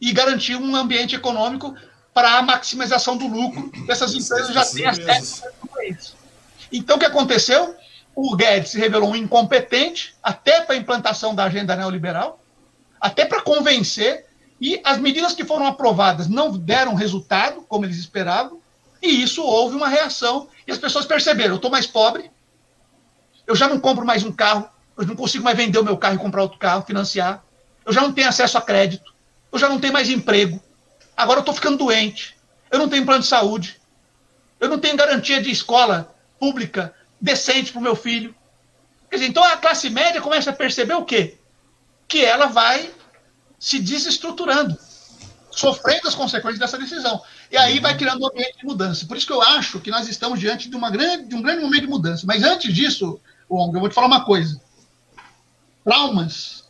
e garantir um ambiente econômico para a maximização do lucro dessas empresas já têm técnicas para isso. Então, o que aconteceu? O Guedes se revelou um incompetente, até para a implantação da agenda neoliberal, até para convencer, e as medidas que foram aprovadas não deram resultado, como eles esperavam, e isso houve uma reação, e as pessoas perceberam: eu estou mais pobre, eu já não compro mais um carro, eu não consigo mais vender o meu carro e comprar outro carro, financiar, eu já não tenho acesso a crédito, eu já não tenho mais emprego, agora eu estou ficando doente, eu não tenho plano de saúde, eu não tenho garantia de escola pública decente para o meu filho. Quer dizer, então a classe média começa a perceber o quê? Que ela vai se desestruturando, sofrendo as consequências dessa decisão. E aí vai criando um ambiente de mudança. Por isso que eu acho que nós estamos diante de, uma grande, de um grande momento de mudança. Mas antes disso, Wong, eu vou te falar uma coisa. Traumas,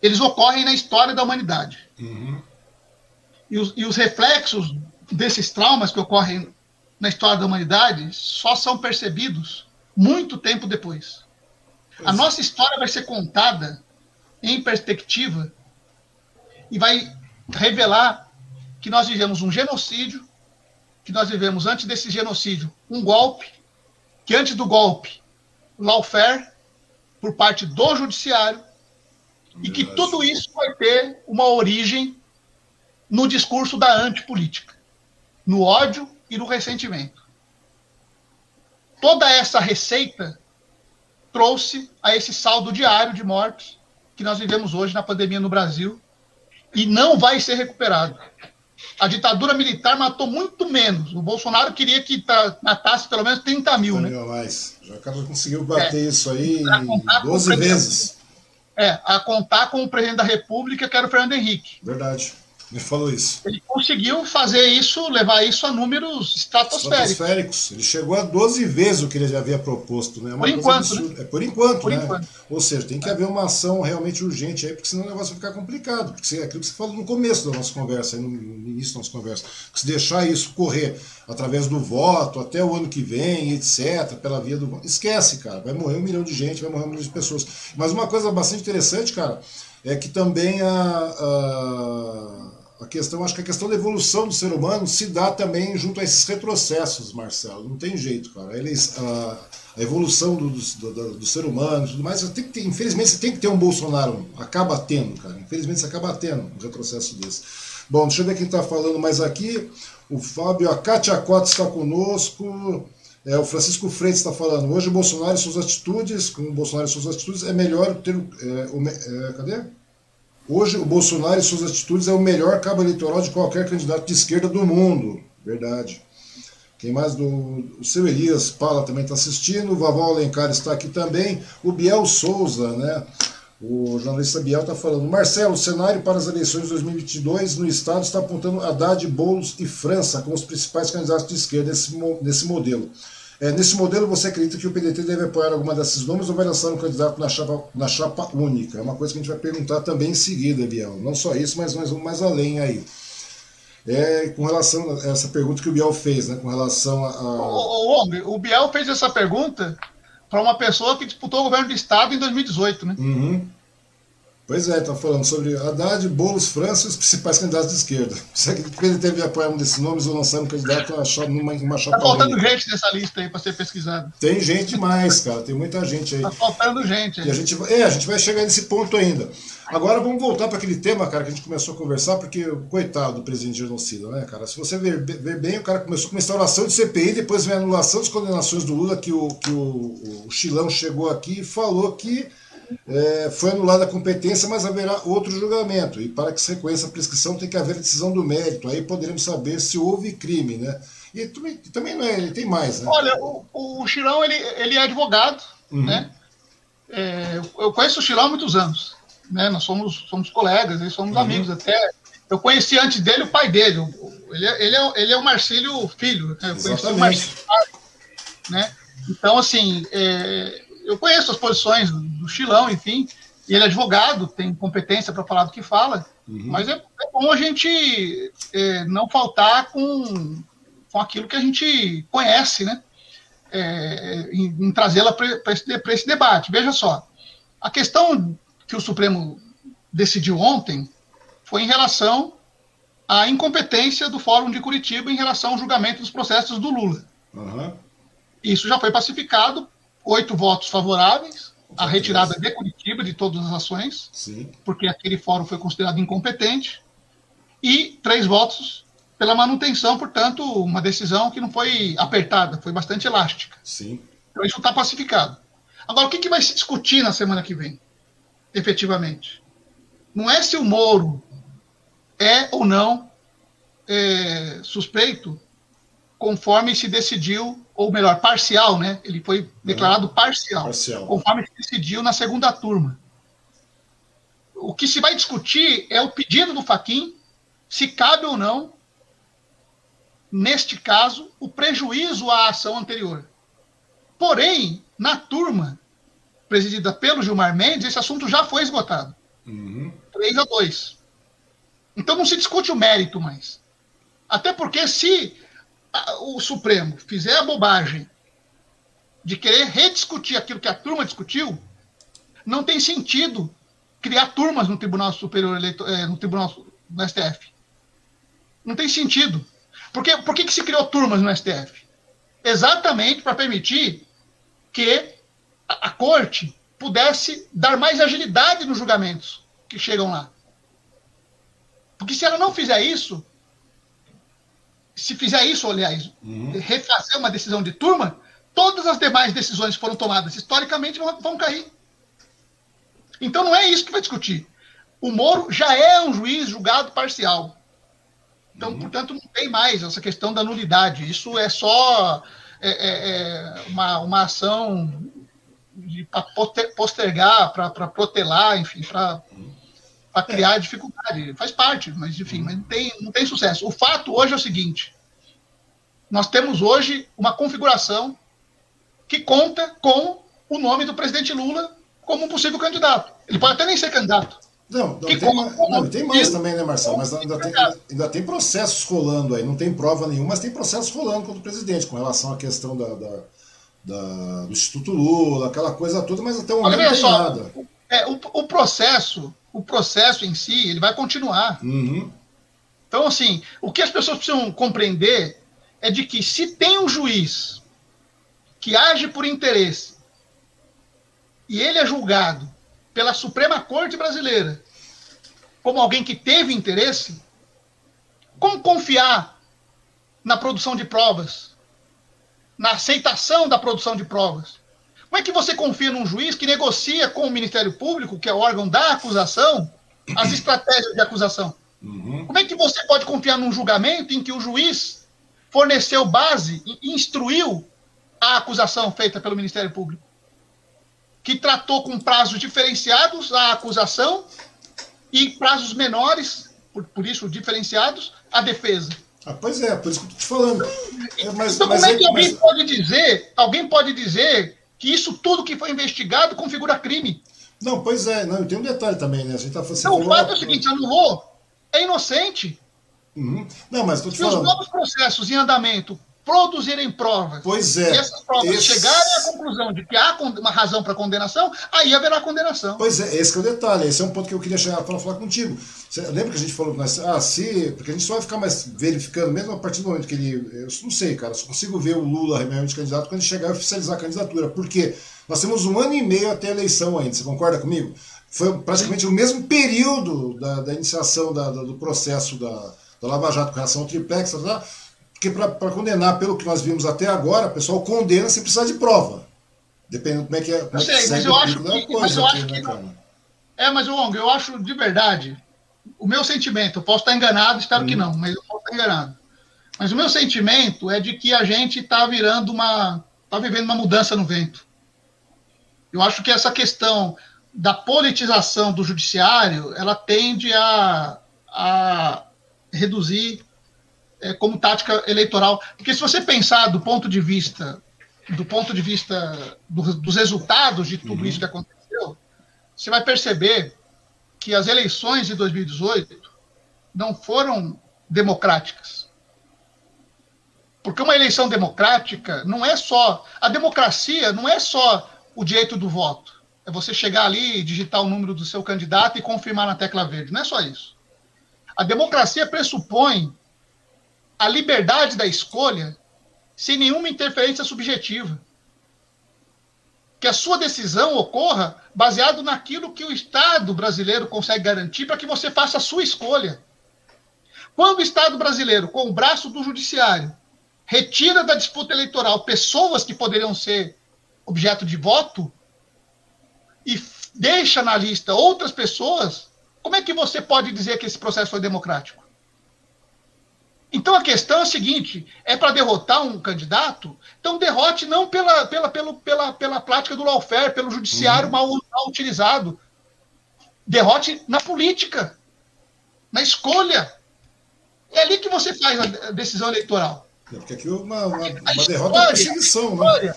eles ocorrem na história da humanidade. Uhum. E, os, e os reflexos desses traumas que ocorrem na história da humanidade só são percebidos muito tempo depois. A nossa história vai ser contada em perspectiva e vai revelar que nós vivemos um genocídio, que nós vivemos antes desse genocídio um golpe, que antes do golpe, lawfare, por parte do judiciário, e que tudo isso vai ter uma origem no discurso da antipolítica, no ódio e no ressentimento. Toda essa receita trouxe a esse saldo diário de mortes que nós vivemos hoje na pandemia no Brasil e não vai ser recuperado. A ditadura militar matou muito menos. O Bolsonaro queria que matasse pelo menos 30 mil, 30
né? mais. Já conseguiu bater é. isso aí 12 vezes.
É, a contar com o presidente da República, que era o Fernando Henrique.
Verdade. Me falou isso.
Ele conseguiu fazer isso, levar isso a números estratosféricos. estratosféricos.
Ele chegou a 12 vezes o que ele já havia proposto. Né?
É por enquanto. Né?
É por enquanto, por né? Enquanto. Ou seja, tem que haver uma ação realmente urgente aí, porque senão o negócio vai ficar complicado. Porque é aquilo que você falou no começo da nossa conversa, no início da nossa conversa. Se deixar isso correr através do voto até o ano que vem, etc., pela via do. Esquece, cara. Vai morrer um milhão de gente, vai morrer um milhão de pessoas. Mas uma coisa bastante interessante, cara, é que também a, a a questão, acho que a questão da evolução do ser humano se dá também junto a esses retrocessos, Marcelo. Não tem jeito, cara. Eles, a, a evolução do, do, do, do, ser humano tudo mais, tem que ter, infelizmente você tem que ter um Bolsonaro, acaba tendo, cara. Infelizmente você acaba tendo um retrocesso desse. Bom, deixa eu ver quem está falando mais aqui. O Fábio, a Kátia Cota está conosco. É, o Francisco Freitas está falando. Hoje o Bolsonaro e suas atitudes, com o Bolsonaro e suas atitudes, é melhor ter. É, o, é, cadê? Hoje, o Bolsonaro e suas atitudes é o melhor cabo eleitoral de qualquer candidato de esquerda do mundo. Verdade. Quem mais do. O seu Elias Pala também está assistindo. O Vavó Alencar está aqui também. O Biel Souza, né? O jornalista Biel está falando. Marcelo, o cenário para as eleições de 2022 no Estado está apontando Haddad, Boulos e França como os principais candidatos de esquerda nesse, nesse modelo. É, nesse modelo, você acredita que o PDT deve apoiar alguma desses nomes ou vai lançar um candidato na chapa, na chapa única? É uma coisa que a gente vai perguntar também em seguida, Biel. Não só isso, mas nós vamos mais além aí. É, com relação a essa pergunta que o Biel fez, né, com relação a.
O, o, o Biel fez essa pergunta para uma pessoa que disputou o governo do Estado em 2018, né?
Uhum. Pois é, está falando sobre Haddad, Boulos, França e os principais candidatos de esquerda. Será que ele teve apoiar um desses nomes ou lançar um candidato numa, numa chapa
Está faltando gente nessa lista aí para ser pesquisado.
Tem gente demais, cara. Tem muita gente aí.
Está faltando gente.
E a gente, é, a gente vai chegar nesse ponto ainda. Agora vamos voltar para aquele tema, cara, que a gente começou a conversar, porque, coitado do presidente genocida, né, cara? Se você ver, ver, bem, o cara começou com uma instauração de CPI, depois vem a anulação das condenações do Lula, que o, que o, o Chilão chegou aqui e falou que é, foi anulada a competência, mas haverá outro julgamento. E para que se reconheça a prescrição, tem que haver a decisão do mérito. Aí poderemos saber se houve crime, né? E também, também não é, ele tem mais, né?
Olha, o, o Chirão, ele, ele é advogado, uhum. né? É, eu conheço o Chirão há muitos anos, né? Nós somos, somos colegas, somos uhum. amigos até. Eu conheci antes dele o pai dele. Ele é, ele é, ele é o Marcílio Filho. Né? Eu conheci o Marcílio, né? Então, assim, é, eu conheço as posições do, Chilão, enfim, e ele é advogado, tem competência para falar do que fala, uhum. mas é, é, bom a gente é, não faltar com, com aquilo que a gente conhece, né? É, em, em trazê-la para esse, esse debate. Veja só, a questão que o Supremo decidiu ontem foi em relação à incompetência do Fórum de Curitiba em relação ao julgamento dos processos do Lula. Uhum. Isso já foi pacificado, oito votos favoráveis à retirada de Curitiba de todas as ações, Sim. porque aquele fórum foi considerado incompetente, e três votos pela manutenção, portanto, uma decisão que não foi apertada, foi bastante elástica.
Sim.
Então isso está pacificado. Agora, o que, que vai se discutir na semana que vem, efetivamente? Não é se o Moro é ou não é, suspeito, conforme se decidiu, ou melhor, parcial, né? Ele foi declarado parcial, parcial, conforme se decidiu na segunda turma. O que se vai discutir é o pedido do Faquin, se cabe ou não, neste caso, o prejuízo à ação anterior. Porém, na turma presidida pelo Gilmar Mendes, esse assunto já foi esgotado. Uhum. 3 a 2. Então não se discute o mérito mais. Até porque se o Supremo fizer a bobagem de querer rediscutir aquilo que a turma discutiu, não tem sentido criar turmas no Tribunal Superior Eleitoral, eh, no Tribunal no STF. Não tem sentido. Por, que, por que, que se criou turmas no STF? Exatamente para permitir que a, a corte pudesse dar mais agilidade nos julgamentos que chegam lá. Porque se ela não fizer isso, se fizer isso, aliás, uhum. refazer uma decisão de turma, todas as demais decisões que foram tomadas historicamente vão, vão cair. Então não é isso que vai discutir. O Moro já é um juiz julgado parcial. Então, uhum. portanto, não tem mais essa questão da nulidade. Isso é só é, é, é uma, uma ação para postergar, para protelar, enfim, para criar é. dificuldade. Faz parte, mas enfim, mas não tem, não tem sucesso. O fato hoje é o seguinte: nós temos hoje uma configuração que conta com o nome do presidente Lula como um possível candidato. Ele pode até nem ser candidato.
Não, não, tem, mais, não tem, mais também, né, Marcelo? Mas ainda tem, ainda tem processos rolando aí. Não tem prova nenhuma, mas tem processos rolando contra o presidente com relação à questão da, da da, do Instituto Lula, aquela coisa toda, mas até o momento não tem só, nada.
É, o, o, processo, o processo em si, ele vai continuar. Uhum. Então, assim, o que as pessoas precisam compreender é de que se tem um juiz que age por interesse e ele é julgado pela Suprema Corte Brasileira como alguém que teve interesse, como confiar na produção de provas na aceitação da produção de provas. Como é que você confia num juiz que negocia com o Ministério Público, que é o órgão da acusação, as estratégias de acusação? Uhum. Como é que você pode confiar num julgamento em que o juiz forneceu base e instruiu a acusação feita pelo Ministério Público? Que tratou com prazos diferenciados a acusação e prazos menores, por, por isso diferenciados, a defesa.
Ah, pois é, por isso que eu estou te falando.
É, mas, então, mas como é que alguém mas... pode dizer, alguém pode dizer que isso tudo que foi investigado configura crime?
Não, pois é, não, tem um detalhe também, né? A gente tá
falando. Não, o fato é o seguinte, anulou, é inocente.
Uhum. Não, mas estou te
Se
falando.
os novos processos em andamento produzirem provas,
pois é,
e essas provas esse... chegarem à conclusão de que há uma razão para condenação, aí haverá condenação.
Pois é, esse é o detalhe, esse é um ponto que eu queria chegar para falar contigo. Você lembra que a gente falou, nós, ah, se, porque a gente só vai ficar mais verificando, mesmo a partir do momento que ele, eu não sei, cara, só consigo ver o Lula realmente candidato quando ele chegar e oficializar a candidatura, porque nós temos um ano e meio até a eleição ainda, você concorda comigo? Foi praticamente o mesmo período da, da iniciação da, da, do processo da, da Lava Jato com relação ao triplex, tá, tá? Porque para condenar pelo que nós vimos até agora, o pessoal condena sem precisar de prova. Dependendo como é que é. Como eu
sei, é mas eu acho que. Mas eu acho né, que é, mas, Wong, eu acho de verdade. O meu sentimento, eu posso estar enganado, espero hum. que não, mas eu posso estar enganado. Mas o meu sentimento é de que a gente está virando uma. está vivendo uma mudança no vento. Eu acho que essa questão da politização do judiciário, ela tende a, a reduzir é, como tática eleitoral. Porque se você pensar do ponto de vista do ponto de vista do, dos resultados de tudo uhum. isso que aconteceu, você vai perceber que as eleições de 2018 não foram democráticas. Porque uma eleição democrática não é só. A democracia não é só o direito do voto. é você chegar ali, digitar o número do seu candidato e confirmar na tecla verde. Não é só isso. A democracia pressupõe a liberdade da escolha sem nenhuma interferência subjetiva. Que a sua decisão ocorra baseado naquilo que o Estado brasileiro consegue garantir para que você faça a sua escolha. Quando o Estado brasileiro, com o braço do judiciário, retira da disputa eleitoral pessoas que poderiam ser objeto de voto e deixa na lista outras pessoas, como é que você pode dizer que esse processo foi democrático? Então a questão é a seguinte: é para derrotar um candidato? Então derrote não pela, pela, pela, pela, pela prática do lawfare, pelo judiciário uhum. mal, mal utilizado. Derrote na política, na escolha. É ali que você faz a decisão eleitoral.
É porque aqui é uma, uma, uma história, derrota é perseguição,
né?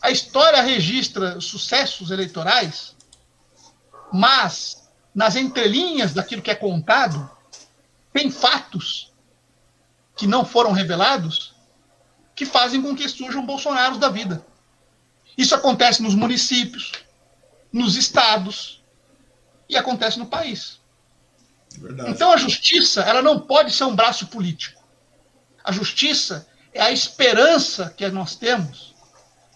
A história registra sucessos eleitorais, mas nas entrelinhas daquilo que é contado, tem fatos que não foram revelados que fazem com que surjam Bolsonaros da vida. Isso acontece nos municípios, nos estados e acontece no país. Verdade. Então a justiça, ela não pode ser um braço político. A justiça é a esperança que nós temos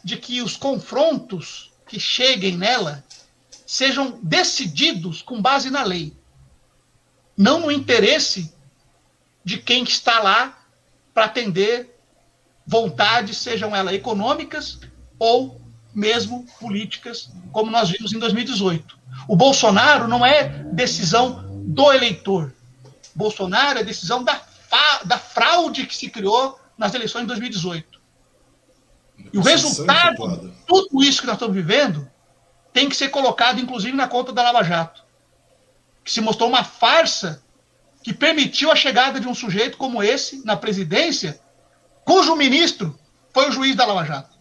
de que os confrontos que cheguem nela sejam decididos com base na lei, não no interesse de quem está lá para atender vontades, sejam elas econômicas ou mesmo políticas, como nós vimos em 2018. O Bolsonaro não é decisão do eleitor. Bolsonaro é decisão da, da fraude que se criou nas eleições de 2018. E o resultado de tudo isso que nós estamos vivendo tem que ser colocado, inclusive, na conta da Lava Jato, que se mostrou uma farsa que permitiu a chegada de um sujeito como esse na presidência, cujo ministro foi o juiz da Lava Jato.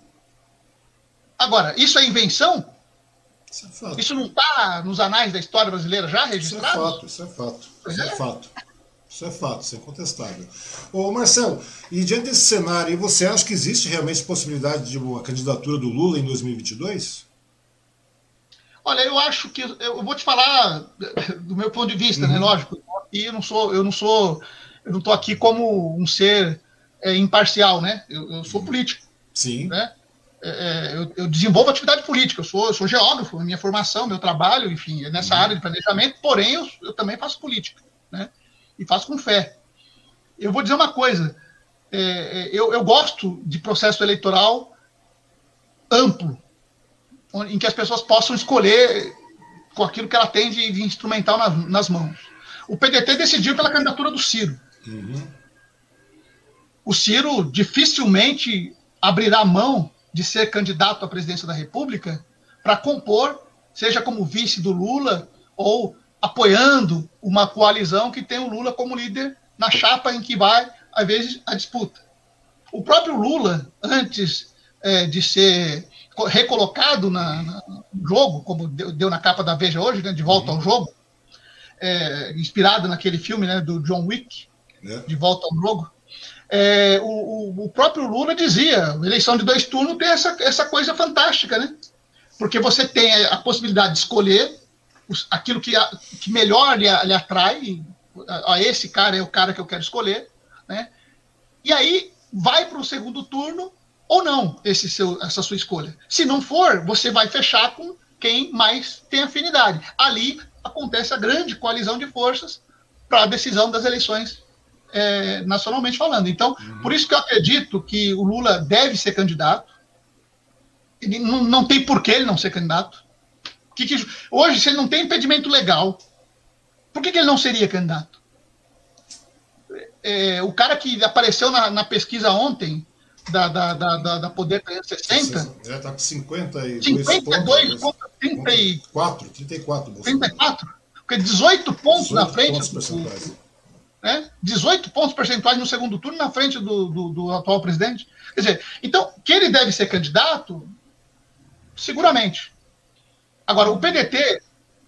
Agora, isso é invenção? Isso, é isso não está nos anais da história brasileira já registrado?
Isso é fato, isso é fato. Isso é, é fato. Isso é fato, isso é incontestável. Ô Marcelo, e diante desse cenário, você acha que existe realmente possibilidade de uma candidatura do Lula em 2022?
Olha, eu acho que eu vou te falar do meu ponto de vista, né? uhum. né? Lógico. Eu não sou, eu não sou, eu não estou aqui como um ser é, imparcial, né? Eu, eu, sou político.
Sim.
Né? É, é eu, eu, desenvolvo atividade política. Eu sou, eu sou geógrafo, minha formação, meu trabalho, enfim, é nessa uhum. área de planejamento. Porém, eu, eu também faço política, né? e faço com fé. Eu vou dizer uma coisa: é, é, eu, eu gosto de processo eleitoral amplo, em que as pessoas possam escolher com aquilo que ela tem de, de instrumental nas, nas, mãos. O PDT decidiu pela candidatura do Ciro. Uhum. O Ciro dificilmente abrirá mão de ser candidato à presidência da República para compor, seja como vice do Lula ou apoiando uma coalizão que tem o Lula como líder na chapa em que vai, às vezes, a disputa. O próprio Lula, antes é, de ser recolocado na, na, no jogo, como deu, deu, na capa da Veja hoje, né, de volta uhum. ao jogo, é, inspirado naquele filme né, do John Wick, é. de volta ao jogo, é, o, o, próprio Lula dizia, eleição de dois turnos tem essa, essa coisa fantástica, né? Porque você tem a possibilidade de escolher aquilo que, que melhor lhe, lhe atrai, a, esse cara é o cara que eu quero escolher, né? E aí vai para o segundo turno ou não esse seu, essa sua escolha. Se não for, você vai fechar com quem mais tem afinidade. Ali acontece a grande coalizão de forças para a decisão das eleições é, nacionalmente falando. Então, uhum. por isso que eu acredito que o Lula deve ser candidato. Ele não, não tem por que ele não ser candidato. Que, que, hoje, se ele não tem impedimento legal, por que, que ele não seria candidato? É, o cara que apareceu na, na pesquisa ontem, da, da, da, da, Poder 360.
É, está com 52,
52 contra 34.
34.
34? Porque 18 pontos 18 na frente. Pontos percentuais. né? 18 pontos percentuais no segundo turno na frente do, do, do, atual presidente. Quer dizer, então, que ele deve ser candidato, seguramente. Agora, o PDT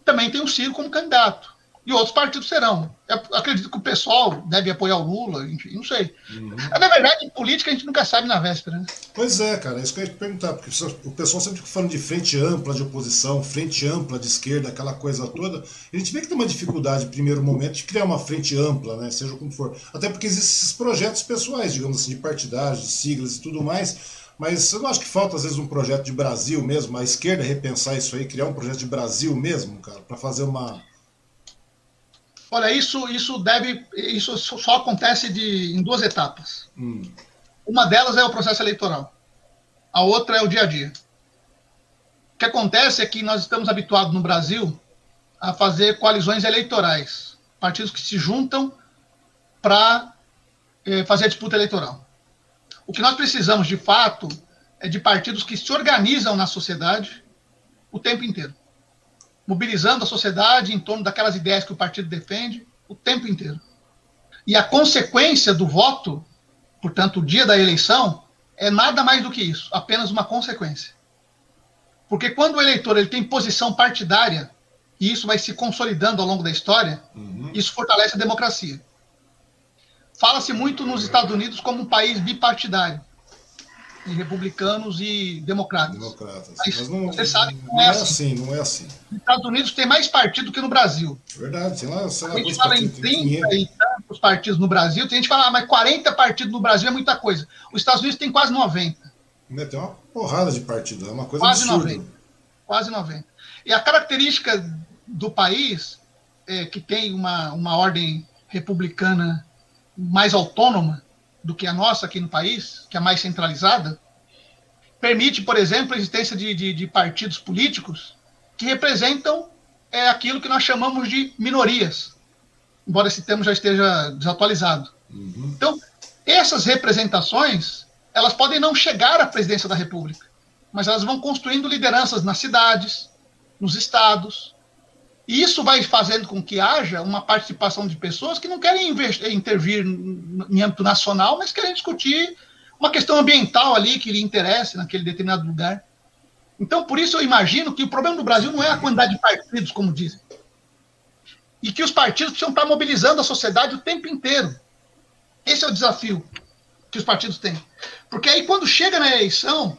também tem o Ciro como candidato. E outros partidos serão. Eu acredito que o pessoal deve apoiar o Lula, enfim, não sei. Uhum. Na verdade, em política a gente nunca sabe na véspera. Né?
Pois é, cara, é isso que eu ia te perguntar, porque o pessoal sempre fica falando de frente ampla de oposição, frente ampla de esquerda, aquela coisa toda. a gente vê que tem uma dificuldade, em primeiro momento, de criar uma frente ampla, né, seja como for. Até porque existem esses projetos pessoais, digamos assim, de partidários, de siglas e tudo mais. Mas eu não acho que falta, às vezes, um projeto de Brasil mesmo, a esquerda repensar isso aí, criar um projeto de Brasil mesmo, cara, para fazer uma
Olha, isso, isso deve, isso só acontece de, em duas etapas. Hum. Uma delas é o processo eleitoral. A outra é o dia a dia. O que acontece é que nós estamos habituados no Brasil a fazer coalizões eleitorais, partidos que se juntam para eh, fazer a disputa eleitoral. O que nós precisamos, de fato, é de partidos que se organizam na sociedade o tempo inteiro mobilizando a sociedade em torno daquelas ideias que o partido defende o tempo inteiro. E a consequência do voto, portanto, o dia da eleição, é nada mais do que isso, apenas uma consequência. Porque quando o eleitor ele tem posição partidária, e isso vai se consolidando ao longo da história, uhum. isso fortalece a democracia. Fala-se muito nos Estados Unidos como um país bipartidário e republicanos e democratas. Democratas. Mas, não, você sabe que não, não é, assim. assim.
Não é assim.
Nos Estados Unidos tem mais partido que no Brasil.
Verdade, sei lá, sei lá
A gente fala em 30 e tantos partidos no Brasil, tem gente que fala, ah, mas 40 partidos no Brasil é muita coisa. Os Estados Unidos tem quase 90.
Tem uma porrada de partido, é uma coisa quase absurda. 90.
Quase 90. E a característica do país, é, que tem uma, uma ordem republicana mais autônoma, do que a nossa aqui no país, que é mais centralizada, permite, por exemplo, a existência de, de, de partidos políticos que representam é, aquilo que nós chamamos de minorias, embora esse termo já esteja desatualizado. Uhum. Então, essas representações, elas podem não chegar à presidência da República, mas elas vão construindo lideranças nas cidades, nos estados, e isso vai fazendo com que haja uma participação de pessoas que não querem intervir em âmbito nacional, mas querem discutir uma questão ambiental ali que lhe interessa naquele determinado lugar. Então, por isso eu imagino que o problema do Brasil não é a quantidade de partidos, como dizem. E que os partidos precisam estar mobilizando a sociedade o tempo inteiro. Esse é o desafio que os partidos têm. Porque aí, quando chega na eleição,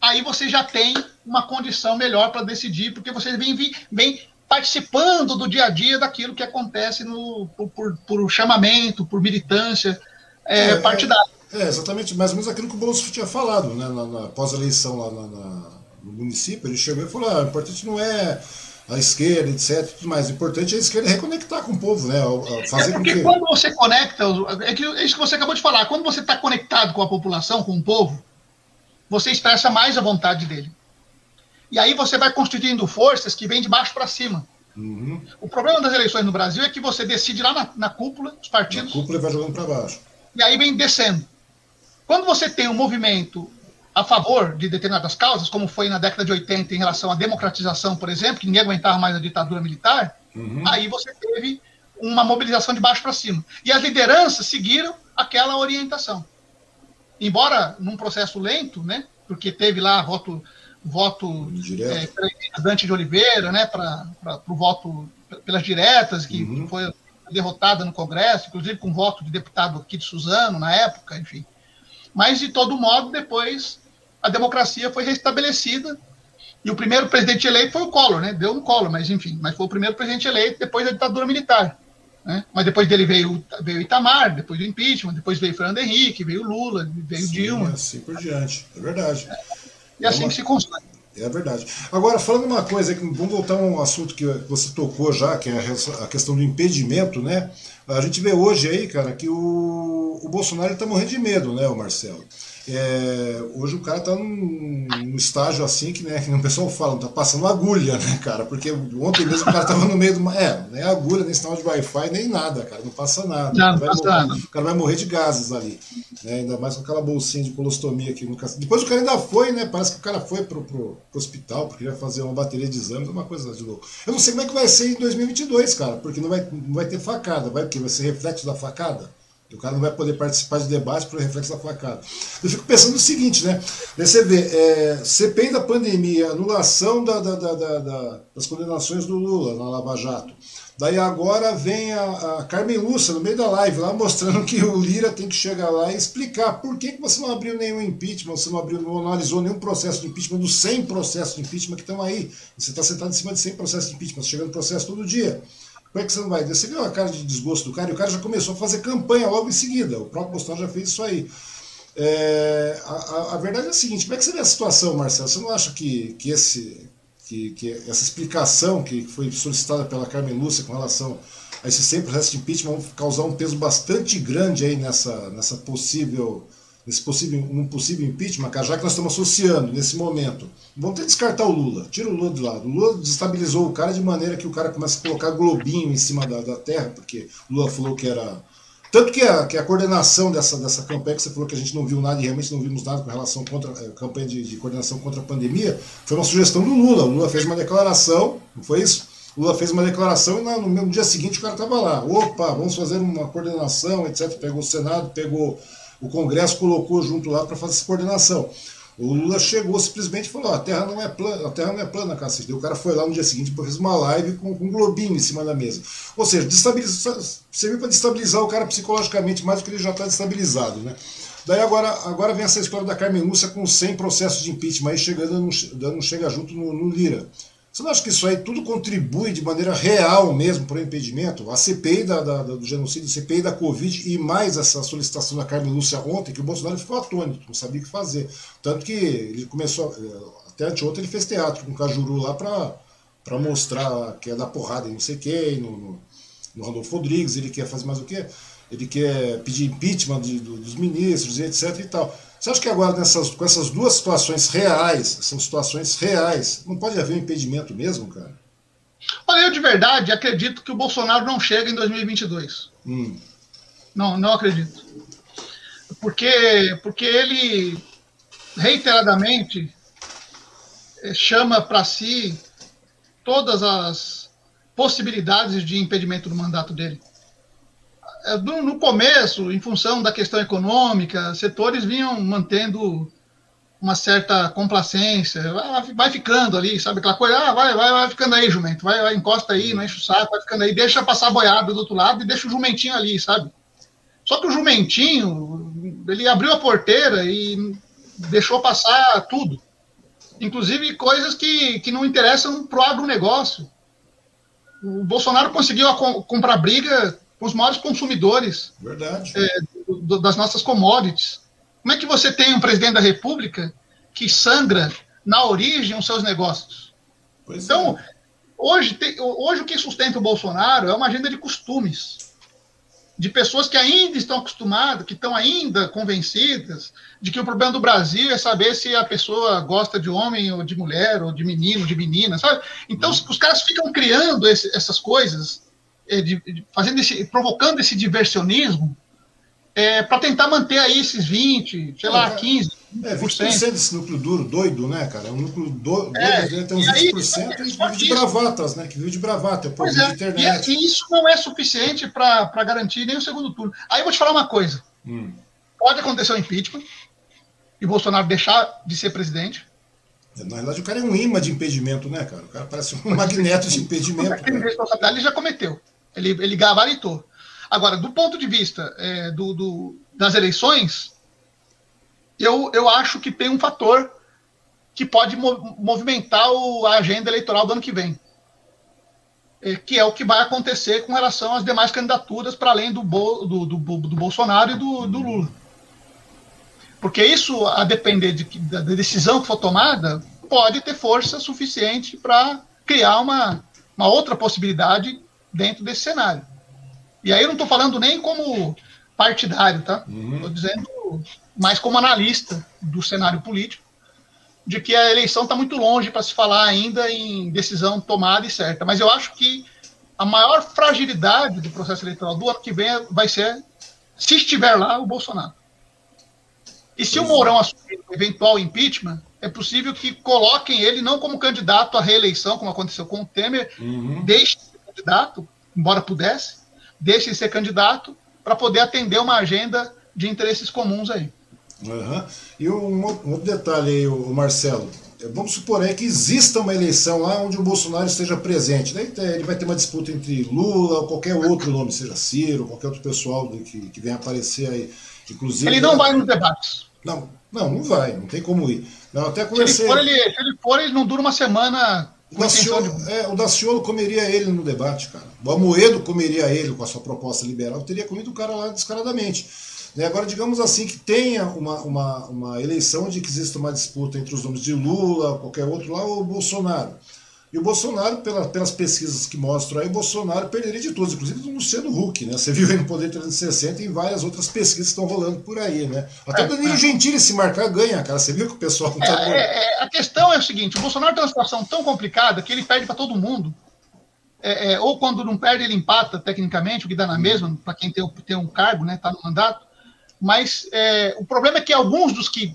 aí você já tem uma condição melhor para decidir, porque você vem, vem participando do dia a dia daquilo que acontece no, por, por, por chamamento, por militância é, é, partidária.
É, é, exatamente, mais ou menos aquilo que o Bolsonaro tinha falado, né, na, na pós-eleição lá na, na, no município, ele chegou e falou, ah, o importante não é a esquerda, etc. Tudo mais. O importante é a esquerda reconectar com o povo, né?
Fazer é porque que... quando você conecta, é, que, é isso que você acabou de falar, quando você está conectado com a população, com o povo, você expressa mais a vontade dele. E aí você vai constituindo forças que vêm de baixo para cima. Uhum. O problema das eleições no Brasil é que você decide lá na, na cúpula, os partidos.
Na cúpula vai jogando para baixo.
E aí vem descendo. Quando você tem um movimento a favor de determinadas causas, como foi na década de 80 em relação à democratização, por exemplo, que ninguém aguentava mais a ditadura militar, uhum. aí você teve uma mobilização de baixo para cima. E as lideranças seguiram aquela orientação. Embora num processo lento, né, porque teve lá voto voto é, Dante de Oliveira, né, para o voto pelas diretas, que uhum. foi derrotada no Congresso, inclusive com voto de deputado aqui de Suzano na época, enfim. Mas, de todo modo, depois a democracia foi restabelecida e o primeiro presidente eleito foi o Collor, né? Deu um Collor, mas enfim, mas foi o primeiro presidente eleito depois da ditadura militar. Né? Mas depois dele veio, veio Itamar, depois do impeachment, depois veio Fernando Henrique, veio Lula, veio Sim, Dilma.
Assim por diante, é verdade. É.
E assim é uma... que se constrói.
É verdade. Agora, falando uma coisa, vamos voltar a um assunto que você tocou já, que é a questão do impedimento, né? A gente vê hoje aí, cara, que o, o Bolsonaro está morrendo de medo, né, o Marcelo? É, hoje o cara tá num, num, estágio assim que, né, que o pessoal fala, tá passando agulha, né, cara? Porque ontem mesmo o cara tava no meio de uma. É, nem agulha, nem sinal de Wi-Fi, nem nada, cara. Não passa nada.
Não, não passa
morrer,
nada.
O cara vai morrer de gases ali. Né, ainda mais com aquela bolsinha de colostomia aqui no Depois o cara ainda foi, né? Parece que o cara foi pro, pro, pro hospital, porque ia fazer uma bateria de exames, uma coisa de louco. Eu não sei como é que vai ser em 2022, cara, porque não vai, não vai ter facada. Vai porque vai ser reflexo da facada? O cara não vai poder participar de debate por reflexo da facada. Eu fico pensando o seguinte, né? Você vê, é, CPI da pandemia, anulação da, da, da, das condenações do Lula na Lava Jato. Daí agora vem a, a, Carmen Lúcia no meio da live lá mostrando que o Lira tem que chegar lá e explicar por que, que você não abriu nenhum impeachment, você não abriu, não analisou nenhum processo de impeachment dos 100 processos de impeachment que estão aí. Você está sentado em cima de 100 processos de impeachment, chegando processo todo dia. Como é que você não vai? Você viu a cara de desgosto do cara e o cara já começou a fazer campanha logo em seguida. O próprio Bolsonaro já fez isso aí. É, a, a, verdade é a seguinte: como é que você vê a situação, Marcelo? Você não acha que, que, esse, que, que essa explicação que foi solicitada pela Carmen Lúcia com relação a esse 100 processo de impeachment vão causar um peso bastante grande aí nessa, nessa possível nesse possível, um possível impeachment, cara, já que nós estamos associando nesse momento. Vamos ter que descartar o Lula. Tira o Lula de lado. O Lula desestabilizou o cara de maneira que o cara começa a colocar globinho em cima da, da terra, porque o Lula falou que era. Tanto que a, que a coordenação dessa, dessa campanha, que você falou que a gente não viu nada e realmente não vimos nada com relação contra a eh, campanha de, de coordenação contra a pandemia, foi uma sugestão do Lula. O Lula fez uma declaração, não foi isso? O Lula fez uma declaração e no, no dia seguinte o cara estava lá. Opa, vamos fazer uma coordenação, etc. Pegou o Senado, pegou o Congresso colocou junto lá para fazer essa coordenação. O Lula chegou simplesmente e falou: a Terra não é plana, a Terra não é plana, cacete. O cara foi lá no dia seguinte e fez uma live com, com, um globinho em cima da mesa. Ou seja, serviu para destabilizar o cara psicologicamente mais do que ele já está destabilizado, né? Daí agora, agora vem essa história da Carmen Lúcia com 100 processos de impeachment aí chegando, dando um chega junto no, no Lira. Você não acha que isso aí tudo contribui de maneira real mesmo para o impedimento? A CPI da, da, do genocídio, a CPI da Covid e mais essa solicitação da Carmen Lúcia ontem, que o Bolsonaro ficou atônito, não sabia o que fazer. Tanto que ele começou, eh, até anteontem ele fez teatro com o Cajuru lá para mostrar que é dar porrada em não sei quem, no, no, no Rodolfo Rodrigues, ele quer fazer mais o quê? Ele quer pedir impeachment de, do, dos ministros e etc e tal. Você acha que agora, nessas, com essas duas situações reais, são situações reais, não pode haver um impedimento mesmo, cara?
Olha, eu de verdade acredito que o Bolsonaro não chega em 2022. Hum. Não, não acredito. Porque, porque ele reiteradamente eh, chama para si todas as possibilidades de impedimento do mandato dele. É, no começo, em função da questão econômica, setores vinham mantendo uma certa complacência, vai ficando ali, sabe aquela coisa, ah, vai, vai, vai ficando aí, jumento, vai, vai, encosta aí, não enche o saco, vai ficando aí, deixa passar a boiada do outro lado e deixa o jumentinho ali, sabe? Só que o jumentinho, ele abriu a porteira e deixou passar tudo, inclusive coisas que, que não interessam pro agronegócio. O Bolsonaro conseguiu comprar briga os maiores consumidores é, do, das nossas commodities. Como é que você tem um presidente da República que sangra na origem os seus negócios? Pois então, é. hoje, hoje o que sustenta o Bolsonaro é uma agenda de costumes, de pessoas que ainda estão acostumadas, que estão ainda convencidas de que o problema do Brasil é saber se a pessoa gosta de homem ou de mulher, ou de menino, de menina, sabe? Então, hum. os caras ficam criando esse, essas coisas de, de, fazendo esse, provocando esse diversionismo é, para tentar manter aí esses 20, sei lá, 15.
É, 20% desse núcleo duro, doido, né, cara? É um núcleo do, doido, é, né? tem uns 20% aí, e vive de bravatas, né? Que vive de bravata, é povo de
é, internet. E, e, isso não é suficiente para garantir nem o segundo turno. Aí eu vou te falar uma coisa. Hum. Pode acontecer o um impeachment e Bolsonaro deixar de ser presidente.
Na verdade, o cara é um imã de impedimento, né, cara? O cara parece um [LAUGHS] magneto de impedimento.
Ele já cometeu. Ele, ele gabaritou. Agora, do ponto de vista é, do, do, das eleições, eu, eu acho que tem um fator que pode movimentar o, a agenda eleitoral do ano que vem. É, que é o que vai acontecer com relação às demais candidaturas para além do, Bo, do, do, do, Bolsonaro e do, do Lula. Porque isso, a depender de, da decisão que for tomada, pode ter força suficiente para criar uma, uma outra possibilidade dentro desse cenário. E aí eu não estou falando nem como partidário, tá? Estou uhum. dizendo mais como analista do cenário político, de que a eleição está muito longe para se falar ainda em decisão tomada e certa. Mas eu acho que a maior fragilidade do processo eleitoral do ano que vem vai ser, se estiver lá, o Bolsonaro. E se pois o Mourão é. assumir o eventual impeachment, é possível que coloquem ele não como candidato à reeleição, como aconteceu com o Temer, uhum. deixe candidato, embora pudesse, deixe de ser candidato para poder atender uma agenda de interesses comuns aí.
Uhum. E um, outro detalhe aí, o Marcelo. É, vamos supor aí que exista uma eleição lá onde o Bolsonaro esteja presente. Daí ele vai ter uma disputa entre Lula ou qualquer outro nome, seja Ciro, qualquer outro pessoal que, que venha aparecer aí. Inclusive,
ele não vai nos debates.
Não, não, não vai, não tem como ir. Não, até
conversei... se, ele for, ele, se ele for, ele não dura uma semana
o Daciolo, de... é, o Daciolo comeria ele no debate, cara. O Amoedo comeria ele com a sua proposta liberal, teria comido o cara lá descaradamente. Né? Agora, digamos assim, que tenha uma, uma, uma eleição de que exista uma disputa entre os nomes de Lula, qualquer outro lá, ou Bolsonaro. E o Bolsonaro, pela, pelas pesquisas que mostram aí, o Bolsonaro perderia de todos, inclusive do Luciano Huck, né? Você viu aí no Poder 360 e várias outras pesquisas que estão rolando por aí, né? Até o é, Danilo é. Gentili se marcar ganha, cara. Você viu que o pessoal não
tá. É, é, a questão é o seguinte: o Bolsonaro tem uma situação tão complicada que ele perde para todo mundo. É, é, ou quando não perde, ele empata tecnicamente, o que dá na mesma, para quem tem, tem um cargo, né? Tá no mandato. Mas é, o problema é que alguns dos que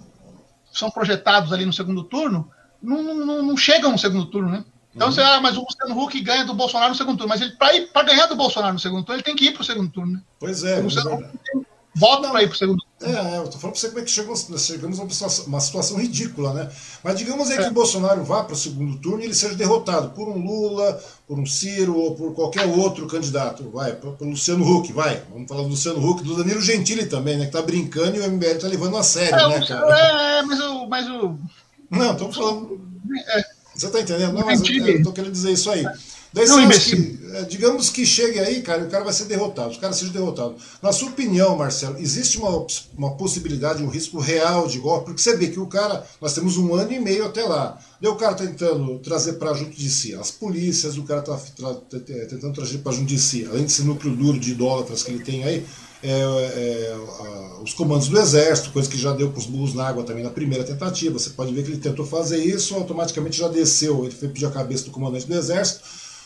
são projetados ali no segundo turno não, não, não chegam no segundo turno, né? Então, uhum. você, ah, mas o Luciano Huck ganha do Bolsonaro no segundo turno. Mas ele, para ganhar do Bolsonaro no segundo turno, ele tem que ir para o segundo turno. Né?
Pois é. O
Luciano Huck tem voto para ir para o segundo turno.
É, é, eu tô falando para você como é que chegamos, chegamos a uma situação, uma situação ridícula, né? Mas digamos aí é. que o Bolsonaro vá para o segundo turno e ele seja derrotado por um Lula, por um Ciro ou por qualquer outro candidato. Vai, pelo Luciano Huck, vai. Vamos falar do Luciano Huck, do Danilo Gentili também, né? Que tá brincando e o MBL tá levando a sério, é, né, cara?
É, mas o. Mas o...
Não, estamos falando. É. Você está entendendo? Não, mas eu, estou querendo dizer isso aí. Daí não, que, é, digamos que chegue aí, cara, e o cara vai ser derrotado, os caras sejam derrotados. Na sua opinião, Marcelo, existe uma, uma possibilidade, um risco real de golpe? Porque você vê que o cara, nós temos um ano e meio até lá. Daí o cara tentando trazer para junto de si as polícias, o cara está tentando trazer para junto de si, além desse núcleo duro de idólatras que ele tem aí, é, é, a, os comandos do exército, coisa que já deu com os burros na água também na primeira tentativa. Você pode ver que ele tentou fazer isso, automaticamente já desceu, ele foi pedir a cabeça do comandante do exército.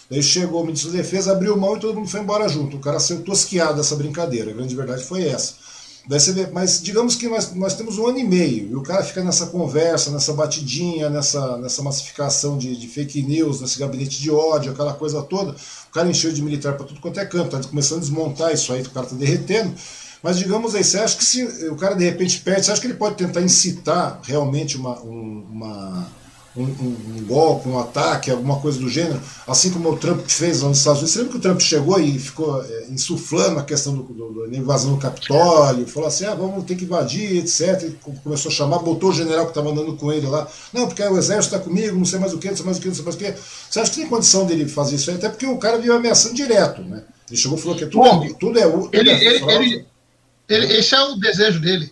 Daí chegou o ministro da Defesa, abriu mão e todo mundo foi embora junto. O cara saiu tosquiado dessa brincadeira. A grande verdade foi essa. Daí você vê, mas digamos que nós, nós temos um ano e meio, e o cara fica nessa conversa, nessa batidinha, nessa, nessa massificação de, de fake news, nesse gabinete de ódio, aquela coisa toda. O cara encheu de militar para tudo quanto é canto, tá começando a desmontar isso aí, o cara tá derretendo. Mas digamos aí, você acha que se o cara de repente perde, você acha que ele pode tentar incitar realmente uma, uma um, um, um, golpe, um ataque, alguma coisa do gênero, assim como o Trump fez lá nos Estados Unidos. Você lembra que o Trump chegou e ficou é, insuflando a questão do, do, da invasão do Capitólio, falou assim, ah, vamos ter que invadir, etc. E começou a chamar, botou o general que estava andando com ele lá, não, porque o exército está comigo, não sei mais o que, não sei mais o que, não sei mais o que. Você acha que tem condição dele fazer isso aí? Até porque o cara veio ameaçando direto, né? Ele chegou e falou que tudo, Bom, é, tudo é... Tudo
ele, é ele, ele, ele, esse é o desejo dele.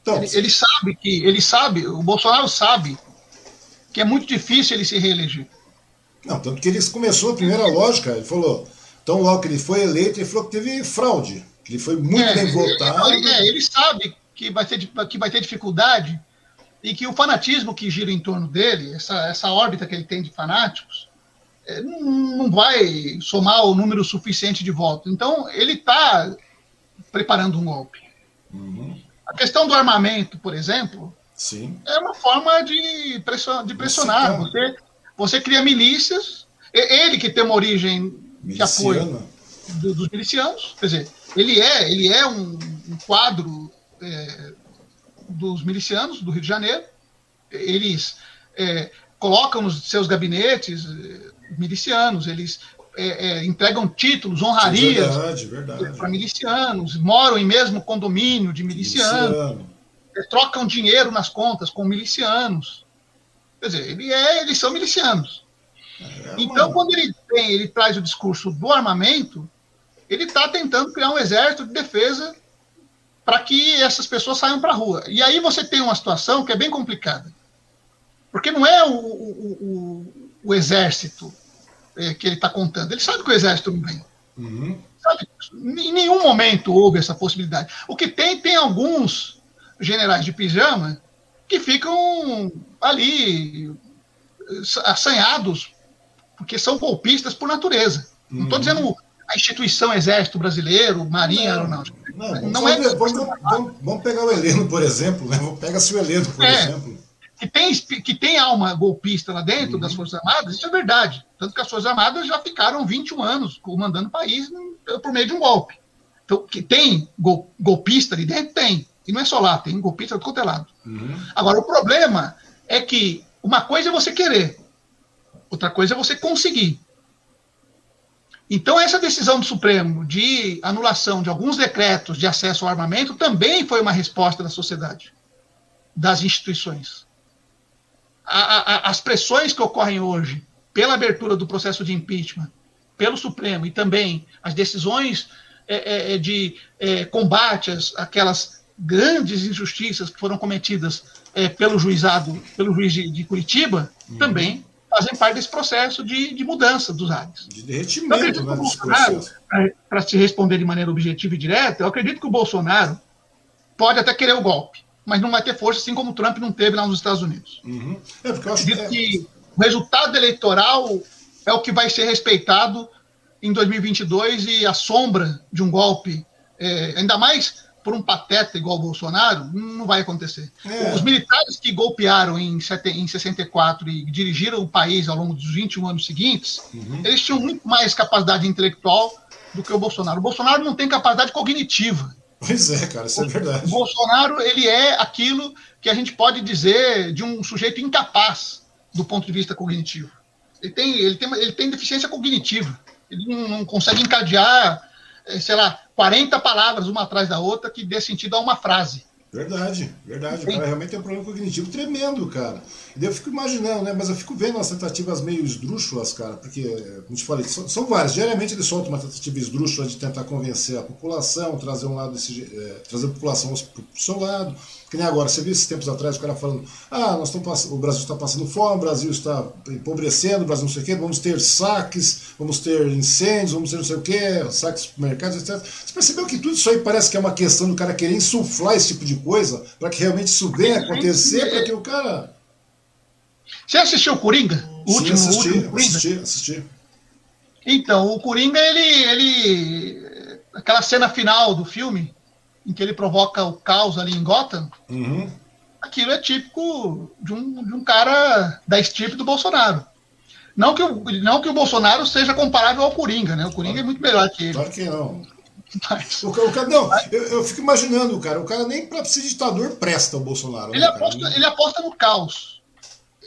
Então, ele, ele sabe que, ele sabe, o Bolsonaro sabe que é muito difícil ele se reeleger.
Não, tanto que ele começou a primeira lógica, ele falou, tão logo que ele foi eleito, ele falou que teve fraude, que ele foi muito é, bem votado.
Ele, é, ele sabe que vai, ter, que vai ter dificuldade e que o fanatismo que gira em torno dele, essa, essa órbita que ele tem de fanáticos, é, não, não vai somar o número suficiente de votos. Então, ele está preparando um golpe. Uhum. A questão do armamento, por exemplo,
Sim.
É uma forma de, pressionar. De pressionar. Você, você cria milícias. Ele que tem uma origem de apoio do, dos milicianos, quer dizer, ele é, ele é um, um quadro é, dos milicianos do Rio de Janeiro. Eles é, colocam nos seus gabinetes é, milicianos, eles é, é, entregam títulos, honrarias para milicianos, moram em mesmo condomínio de milicianos. Miliciano trocam dinheiro nas contas com milicianos. Quer dizer, ele é, eles são milicianos. É, então, quando ele tem, ele traz o discurso do armamento, ele está tentando criar um exército de defesa para que essas pessoas saiam para a rua. E aí você tem uma situação que é bem complicada. Porque não é o, o, o, o exército é, que ele está contando. Ele sabe que o exército não vem. Uhum. Sabe? Em nenhum momento houve essa possibilidade. O que tem, tem alguns generais de pijama que ficam ali assanhados porque são golpistas por natureza. Não estou uhum. dizendo a instituição Exército Brasileiro, Marinha Aeronáutica.
Não, não, não é vamos, vamos, vamos, pegar o Heleno, por exemplo. Né? Pega-se o Heleno, por é, exemplo.
Que tem, que tem alma golpista lá dentro uhum. das Forças Armadas, isso é verdade. Tanto que as Forças Armadas já ficaram 21 anos comandando o país por meio de um golpe. Então, que tem gol, golpista ali dentro? Tem. E não é só lá, tem golpista do quanto é lado. Uhum. Agora, o problema é que uma coisa é você querer, outra coisa é você conseguir. Então, essa decisão do Supremo de anulação de alguns decretos de acesso ao armamento também foi uma resposta da sociedade, das instituições. A, a, as pressões que ocorrem hoje pela abertura do processo de impeachment, pelo Supremo e também as decisões é, é, é de é, combate às aquelas grandes injustiças que foram cometidas é, pelo juizado, pelo juiz de, de Curitiba, uhum. também fazem parte desse processo de, de mudança dos ares.
De derretimento,
né, Para se responder de maneira objetiva e direta, eu acredito que o Bolsonaro pode até querer o golpe, mas não vai ter força, assim como o Trump não teve lá nos Estados Unidos.
Uhum. É porque eu
acredito que, é... que o resultado eleitoral é o que vai ser respeitado em 2022 e a sombra de um golpe, é, ainda mais por um pateta igual o Bolsonaro, não vai acontecer. É. Os militares que golpearam em, em 64 e dirigiram o país ao longo dos 21 anos seguintes, uhum. eles tinham muito mais capacidade intelectual do que o Bolsonaro. O Bolsonaro não tem capacidade cognitiva.
Pois é, cara, isso é verdade.
O Bolsonaro, ele é aquilo que a gente pode dizer de um sujeito incapaz do ponto de vista cognitivo. Ele tem, ele tem, ele tem deficiência cognitiva. Ele não, não consegue encadear, sei lá, 40 palavras uma atrás da outra que dê sentido a uma frase.
Verdade, verdade. O cara realmente tem um problema cognitivo tremendo, cara. E daí eu fico imaginando, né? Mas eu fico vendo as tentativas meio esdrúxulas, cara, porque, como te falei, são, são várias. Diariamente eles soltam uma tentativa esdrúxula de tentar convencer a população, trazer um lado desse, é, trazer a população pro seu lado. Que nem agora, você viu esses tempos atrás o cara falando: ah, nós estamos o Brasil está passando fome, o Brasil está empobrecendo, o Brasil não sei o quê, vamos ter saques, vamos ter incêndios, vamos ter não sei o quê, saques mercados, etc. Você percebeu que tudo isso aí parece que é uma questão do cara querer insuflar esse tipo de coisa para que realmente isso venha acontecer, para que o cara.
Você assistiu o Coringa?
O Sim, último, assisti, último Coringa? assisti, assisti.
Então, o Coringa, ele, ele. Aquela cena final do filme, em que ele provoca o caos ali em Gotham, uhum. aquilo é típico de um, de um cara da estirpe do Bolsonaro. Não que, o, não que o Bolsonaro seja comparável ao Coringa, né? O Coringa é muito melhor que ele.
Claro que não. Mas, o, o cara, não, eu, eu, fico imaginando, cara, o cara nem para ser ditador presta o Bolsonaro.
Ele, né, aposta, ele aposta no caos.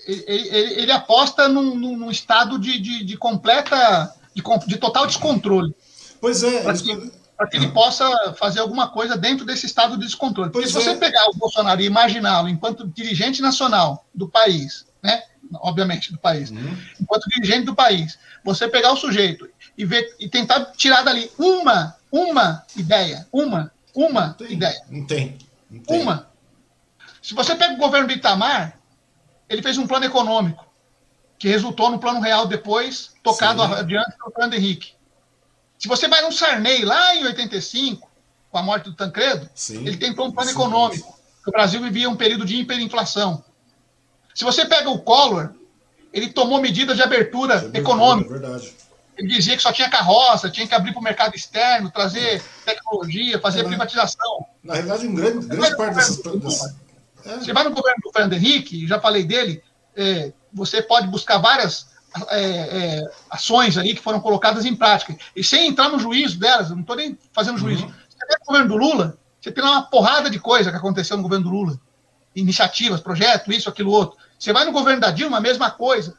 Ele, ele, ele aposta num, num, estado de, de, de completa, de, de, total descontrole.
Pois é.
Que, para que ele possa fazer alguma coisa dentro desse estado de descontrole. Porque pois se você é. pegar o Bolsonaro e imaginá-lo enquanto dirigente nacional do país, né? obviamente do país, uhum. enquanto dirigente do país, você pegar o sujeito e, ver, e tentar tirar dali uma, uma ideia, uma, uma
não tem,
ideia.
Não tem, não tem.
Uma. Se você pega o governo do Itamar, ele fez um plano econômico, que resultou no plano real depois, tocado Sim. adiante pelo Fernando Henrique. Se você vai no Sarney, lá em 85, com a morte do Tancredo, Sim. ele tentou um plano Sim. econômico, que o Brasil vivia um período de hiperinflação. Se você pega o Collor, ele tomou medidas de abertura, de abertura econômica.
Verdade.
Ele dizia que só tinha carroça, tinha que abrir para o mercado externo, trazer tecnologia, fazer na, privatização.
Na realidade, um grande, grande parte dessas. dessas...
É. Você vai no governo do Fernando Henrique, já falei dele, é, você pode buscar várias é, é, ações ali que foram colocadas em prática. E sem entrar no juízo delas, não estou nem fazendo juízo. Uhum. Você tem o governo do Lula, você tem lá uma porrada de coisa que aconteceu no governo do Lula. Iniciativas, projeto, isso, aquilo, outro. Você vai no governo da Dilma, a mesma coisa.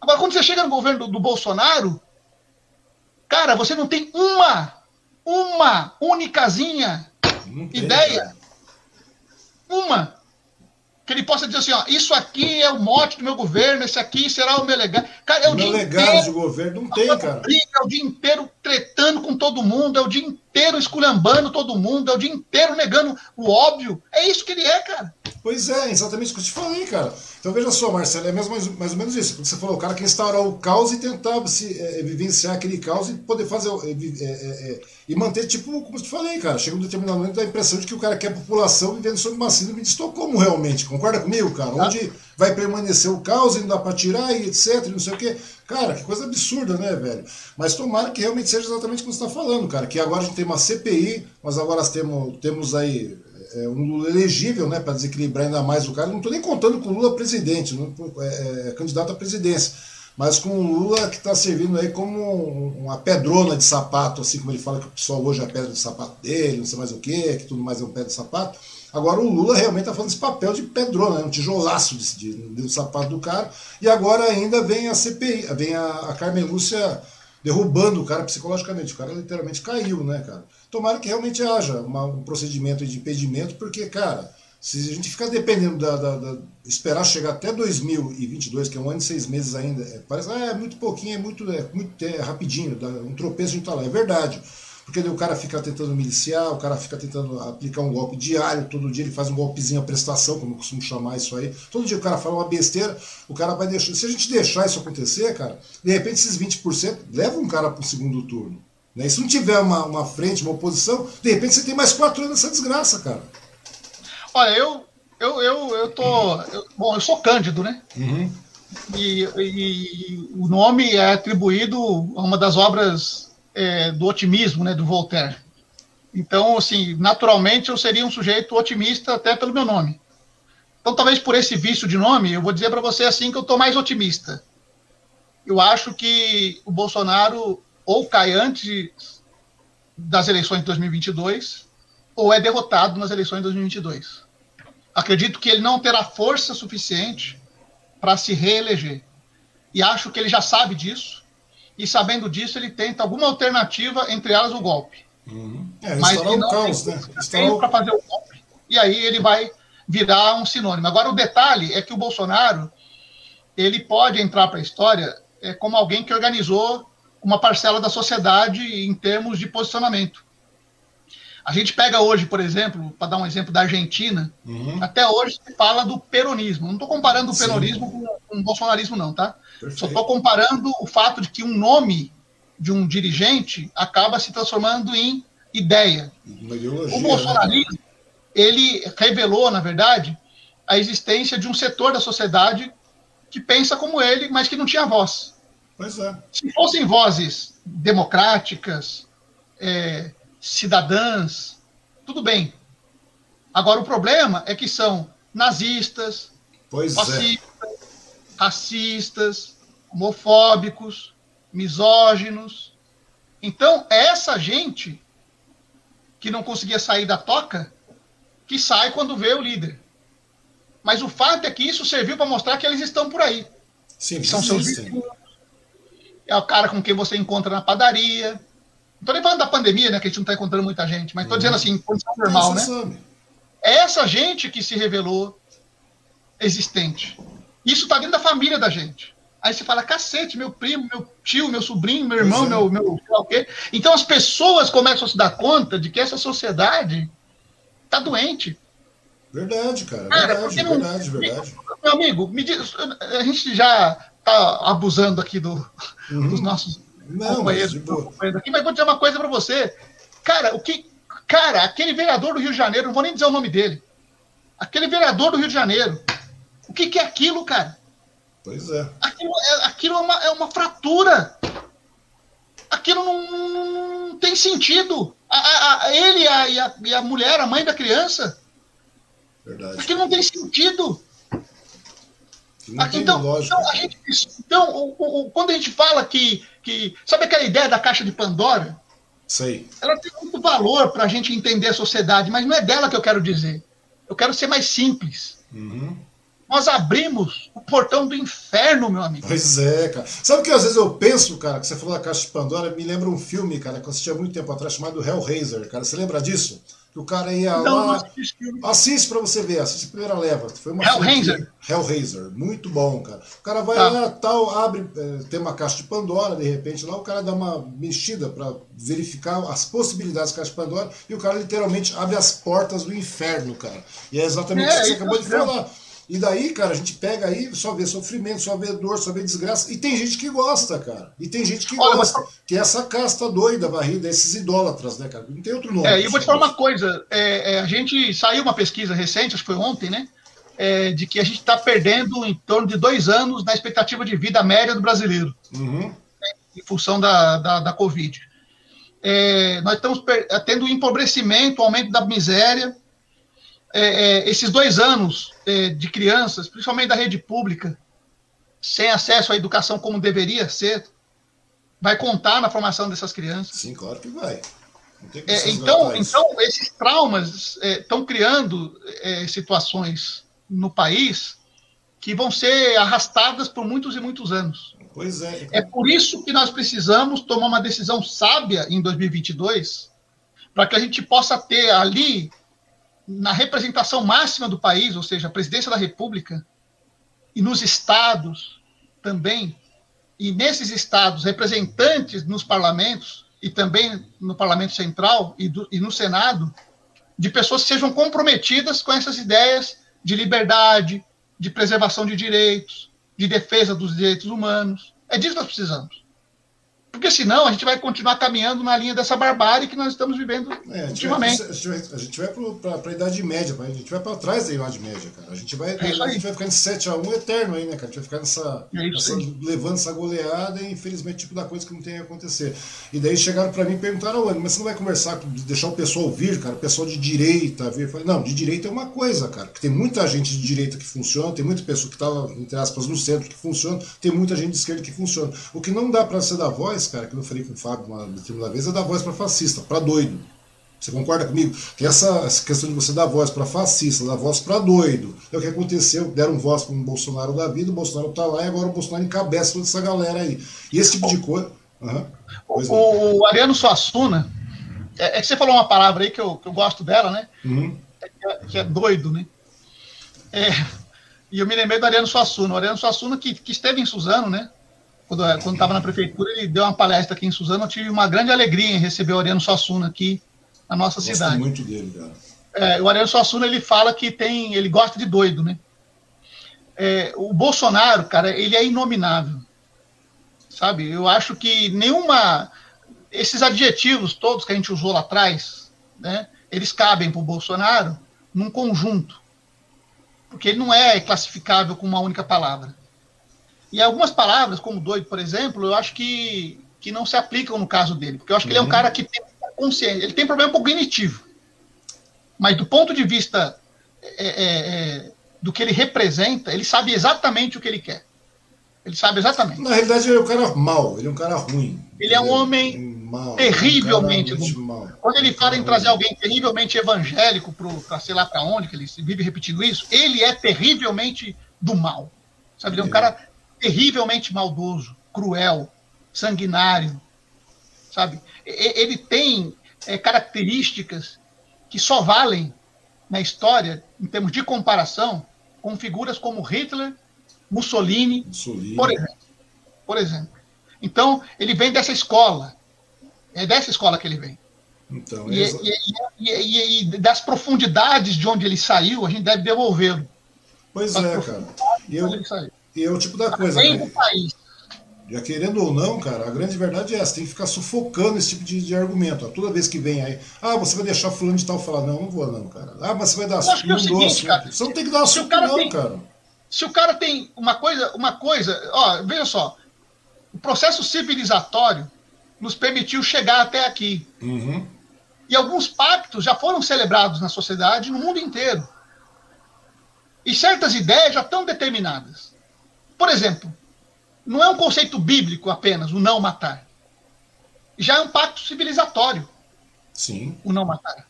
Agora, quando você chega no governo do, do Bolsonaro, cara, você não tem uma, uma únicazinha ideia. Uma que ele possa dizer assim, ó, isso aqui é o mote do meu governo, esse aqui será o meu legado. Cara, é o, o
meu legado inteiro, de governo não tem, cara.
É o dia inteiro tretando com todo mundo, é o dia inteiro esculhambando todo mundo, é o dia inteiro negando o óbvio. É isso que ele é, cara.
Pois é, exatamente o que eu te falei, cara. Então veja só, Marcelo, é mesmo, mais, mais ou menos isso. Porque você falou, o cara quer instaurar o caos e tentar se, é, vivenciar aquele caos e poder fazer. É, é, é, e manter, tipo, como eu te falei, cara. Chega um determinado momento da impressão de que o cara quer a população vivendo sob uma síndrome de Estocolmo, realmente. Concorda comigo, cara? Tá. Onde vai permanecer o caos e não dá pra tirar e etc, não sei o quê. Cara, que coisa absurda, né, velho? Mas tomara que realmente seja exatamente o que você está falando, cara. Que agora a gente tem uma CPI, mas agora temos, temos aí é, um Lula elegível, né, para desequilibrar ainda mais o cara. Não estou nem contando com o Lula presidente, não, é, é, candidato à presidência. mas com o Lula que está servindo aí como uma pedrona de sapato, assim como ele fala que o pessoal hoje é a pedra de sapato dele, não sei mais o que, que tudo mais é um pedra de sapato. Agora o Lula realmente está fazendo esse papel de pedrona, né? um tijolaço de, de, sapato do cara. E agora ainda vem a CPI, vem a, a Carmen Lúcia derrubando o cara psicologicamente. O cara literalmente caiu, né, cara? Tomara que realmente haja uma, um procedimento de impedimento, porque, cara, se a gente ficar dependendo da, da, da, esperar chegar até 2022, que é um ano e seis meses ainda, é, parece ah, é muito pouquinho, é muito, é, muito é, rapidinho, dá um tropeço gente tá lá. É verdade. Porque o cara fica tentando miliciar, o cara fica tentando aplicar um golpe diário, todo dia ele faz um golpezinho à prestação, como eu costumo chamar isso aí. Todo dia o cara fala uma besteira, o cara vai deixar. Se a gente deixar isso acontecer, cara, de repente esses 20% levam um cara para o segundo turno. Né? Se não tiver uma, uma frente, uma oposição, de repente você tem mais quatro anos nessa desgraça, cara.
Olha, eu, eu, eu, eu tô. Eu, bom, eu sou Cândido, né? Uhum. E, e, o nome é atribuído a uma das obras é, do otimismo, né, do Voltaire. Então, assim, naturalmente eu seria um sujeito otimista até pelo meu nome. Então, talvez por esse vício de nome, eu vou dizer para você assim que eu estou mais otimista. Eu acho que o Bolsonaro ou cai antes das eleições de 2022 ou é derrotado nas eleições de 2022. Acredito que ele não terá força suficiente para se reeleger. E acho que ele já sabe disso. E sabendo disso, ele tenta alguma alternativa, entre elas o golpe.
Uhum. É, Mas ele não caos, tem
né? para fazer o golpe. E aí ele vai virar um sinônimo. Agora, o detalhe é que o Bolsonaro ele pode entrar para a história é, como alguém que organizou uma parcela da sociedade em termos de posicionamento. A gente pega hoje, por exemplo, para dar um exemplo da Argentina, uhum. até hoje se fala do peronismo. Não estou comparando o peronismo com, com, o bolsonarismo, não, tá? Perfeito. Só estou comparando o fato de que um nome de um dirigente acaba se transformando em ideia. o né? bolsonarismo, né? ele revelou, na verdade, a existência de um setor da sociedade que pensa como ele, mas que não tinha voz.
Pois é.
Se fossem vozes democráticas, é, cidadãs, tudo bem. Agora, o problema é que são nazistas,
pois é. fascistas, é.
racistas, homofóbicos, misóginos. Então, é essa gente que não conseguia sair da toca que sai quando vê o líder. Mas o fato é que isso serviu para mostrar que eles estão por aí.
Sim,
são seus vizinhos. É o cara com quem você encontra na padaria, não estou nem falando da pandemia, né? Que a gente não está encontrando muita gente, mas estou uhum. dizendo assim, em condição normal, né? É essa gente que se revelou existente. Isso está dentro da família da gente. Aí você fala, cacete, meu primo, meu tio, meu sobrinho, meu irmão, é. meu, meu o quê. Então as pessoas começam a se dar conta de que essa sociedade está doente.
Verdade, cara. cara verdade, não, verdade, verdade.
Meu amigo, me diz, a gente já está abusando aqui do, uhum. dos nossos
não, companheiro, mas,
companheiro aqui, mas vou dizer uma coisa para você. Cara, o que. Cara, aquele vereador do Rio de Janeiro, não vou nem dizer o nome dele. Aquele vereador do Rio de Janeiro. O que, que é aquilo, cara?
Pois é.
Aquilo, é, aquilo é, uma, é uma fratura. Aquilo não, não tem sentido. A, a, a ele e a, e a, e a mulher, a mãe da criança.
Verdade.
Aquilo não tem sentido. Aqui, então, então, a gente, então o, o, quando a gente fala que, que. Sabe aquela ideia da caixa de Pandora?
Sei.
Ela tem muito valor para a gente entender a sociedade, mas não é dela que eu quero dizer. Eu quero ser mais simples.
Uhum.
Nós abrimos o portão do inferno, meu amigo.
Pois é, cara. Sabe que às vezes eu penso, cara, que você falou da Caixa de Pandora, me lembra um filme, cara, que eu assisti há muito tempo atrás, chamado Hellraiser, cara. Você lembra disso? O cara ia não, lá. Assiste para você ver, assiste a primeira leva. Foi uma
Hellraiser.
Hellraiser, muito bom, cara. O cara vai tá. lá, tal, abre, é, tem uma caixa de Pandora, de repente lá, o cara dá uma mexida para verificar as possibilidades da caixa de Pandora e o cara literalmente abre as portas do inferno, cara. E é exatamente é, isso que você acabou de falar. E daí, cara, a gente pega aí, só vê sofrimento, só vê dor, só vê desgraça. E tem gente que gosta, cara. E tem gente que gosta. Que é essa casta doida, varrida, esses idólatras, né, cara? Não tem outro nome.
É, e eu vou te falar uma coisa. É, é, a gente saiu uma pesquisa recente, acho que foi ontem, né? É, de que a gente está perdendo em torno de dois anos na expectativa de vida média do brasileiro.
Uhum.
Em função da, da, da Covid. É, nós estamos tendo um empobrecimento, um aumento da miséria é, é, esses dois anos é, de crianças, principalmente da rede pública, sem acesso à educação como deveria ser, vai contar na formação dessas crianças.
Sim, claro que vai.
É, então, então, esses traumas estão é, criando é, situações no país que vão ser arrastadas por muitos e muitos anos.
Pois é.
É por isso que nós precisamos tomar uma decisão sábia em 2022, para que a gente possa ter ali, na representação máxima do país, ou seja, a presidência da República, e nos estados também, e nesses estados, representantes nos parlamentos, e também no Parlamento Central e, do, e no Senado, de pessoas que sejam comprometidas com essas ideias de liberdade, de preservação de direitos, de defesa dos direitos humanos. É disso que nós precisamos. Porque senão a gente vai continuar caminhando na linha dessa barbárie que nós estamos vivendo é, a ultimamente.
Vai, a gente vai, para a Idade Média, a gente vai para trás da Idade Média, cara. A gente vai, é a gente vai ficar nesse 7x1 eterno aí, né, cara? A gente vai ficar nessa, é nessa levando essa goleada e infelizmente tipo da coisa que não tem a acontecer. E daí chegaram para mim e perguntaram, mas você não vai conversar, deixar o pessoal ouvir, cara, o pessoal de direita vir? Eu falei, não, de direita é uma coisa, cara, que tem muita gente de direita que funciona, tem muita pessoa que está, entre aspas, no centro que funciona, tem muita gente de esquerda que funciona. O que não dá para ser da voz, cara, que eu falei com o Fábio uma determinada vez, é dar voz para fascista, para doido. Você concorda comigo? Que essa, essa questão de você dar voz para fascista, dar voz para doido, é o que aconteceu. Deram voz para um Bolsonaro da vida, o Bolsonaro está lá e agora o Bolsonaro encabeça toda essa galera aí. E esse tipo de coisa. Uhum.
O, o Ariano Suassuna, é, é, que você falou uma palavra aí que eu, que eu gosto dela, né? Uhum. É, que é doido, né? É, e eu me lembrei do Ariano Suassuna. O Ariano Suassuna que, que esteve em Suzano, né? Quando estava na prefeitura, ele deu uma palestra aqui em Suzano. Eu tive uma grande alegria em receber o Ariano Suassuna aqui na nossa Gosto cidade.
muito dele, cara.
É, o Ariano Suassuna ele fala que tem, ele gosta de doido, né? É, o Bolsonaro, cara, ele é inominável, sabe? Eu acho que nenhuma esses adjetivos todos que a gente usou lá atrás, né? Eles cabem para o Bolsonaro num conjunto, porque ele não é classificável com uma única palavra. E algumas palavras, como doido, por exemplo, eu acho que, que não se aplicam no caso dele, porque eu acho que uhum. ele é um uhum. cara que tem consciência, ele tem problema cognitivo. Mas do ponto de vista é, é, é, do que ele representa, ele sabe exatamente o que ele quer. Ele sabe exatamente.
Na realidade, ele é um cara mau, ele é um cara ruim.
Ele é um homem mal, terrivelmente um mal. Quando ele fala em trazer alguém terrivelmente evangélico para sei lá para onde, que ele vive repetindo isso, ele é terrivelmente do mal. Sabe? Ele é um é. cara terrivelmente maldoso, cruel, sanguinário, sabe? Ele tem é, características que só valem na história, em termos de comparação, com figuras como Hitler, Mussolini, Mussolini. Por, exemplo, por exemplo. Então, ele vem dessa escola. É dessa escola que ele vem. Então, e, e, e, e, das profundidades de onde ele saiu, a gente deve devolvê-lo.
Pois é, cara. E eu, e é o tipo da coisa. Além do país. Já querendo ou não, cara, a grande verdade é essa, tem que ficar sufocando esse tipo de, de argumento. Ó. Toda vez que vem aí, ah, você vai deixar fulano de tal falar, não, não vou não, cara. Ah, mas você vai dar assunto,
não é seguinte, cara,
Você não tem que dar assunto não, tem, cara.
Se o cara tem uma coisa, uma coisa, ó, veja só, o processo civilizatório nos permitiu chegar até aqui. Uhum. E alguns pactos já foram celebrados na sociedade no mundo inteiro. E certas ideias já estão determinadas. Por exemplo, não é um conceito bíblico apenas o não matar. Já é um pacto civilizatório.
Sim.
O não matar.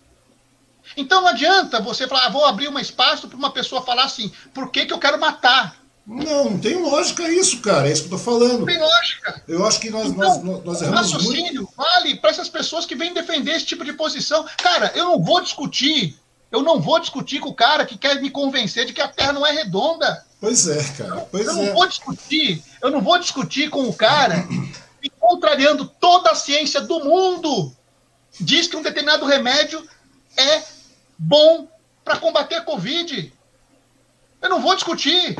Então não adianta você falar, ah, vou abrir um espaço para uma pessoa falar assim, por que, que eu quero matar?
Não, não tem lógica isso, cara. É isso que eu tô falando. Não
tem lógica.
Eu acho que nós, então, nós, nós erramos raciocínio
muito. vale para essas pessoas que vêm defender esse tipo de posição. Cara, eu não vou discutir. Eu não vou discutir com o cara que quer me convencer de que a Terra não é redonda.
Pois é, cara. Pois
eu
é.
não vou discutir, eu não vou discutir com o cara que, contrariando toda a ciência do mundo, diz que um determinado remédio é bom para combater a Covid. Eu não vou discutir.